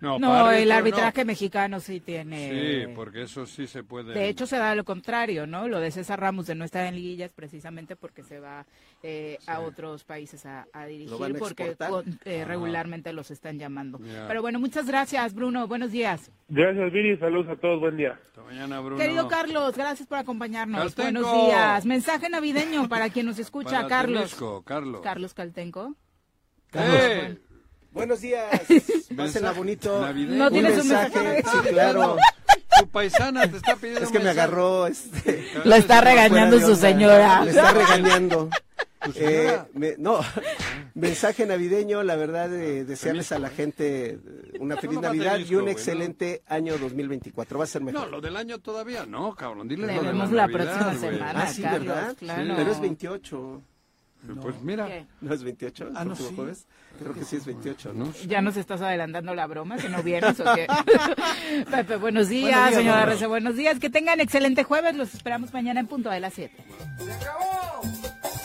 No, No, el arbitraje mexicano sí tiene. Sí, porque eso sí se puede. De hecho, se da lo contrario, ¿no? Lo de César Ramos de no estar en liguillas precisamente porque se va eh, a otros países a, a dirigir, porque eh, regularmente los están llamando. Ya. Pero bueno, muchas gracias, Bruno. Buenos días. gracias Viri saludos a todos buen día Hasta mañana, Bruno. Querido Carlos, gracias por acompañarnos. Caltenco. Buenos días. Mensaje navideño para quien nos escucha, Para Carlos. Temisco, Carlos. Carlos Caltenco. ¡Eh! Buenos días. Pásenla bonito. navideño. No Un tienes un mensaje, mensaje. sí, claro. tu paisana te está pidiendo Es que me agarró este Lo está regañando su señora. Me está regañando. ¿Tu Eh, me- no, mensaje navideño, la verdad, de desearles a la gente eh, una feliz No, no Navidad y un excelente año 2024. Va a ser No, mejor. lo del año todavía no, cabrón. Dile Le lo de vemos la, la Navidad, próxima güey. semana, Ah, sí, Carlos, ¿verdad? claro. Pero es 28. Pues mira. ¿Qué? ¿No es 28? Ah, ¿El no, sí. jueves? Creo que sí es 28, ¿no? ¿Ya nos estás adelantando la broma que no vienes o qué? Pepe, buenos días, Buenos días, señora. Rece, buenos días. Que tengan excelente jueves. Los esperamos mañana en punto de las 7.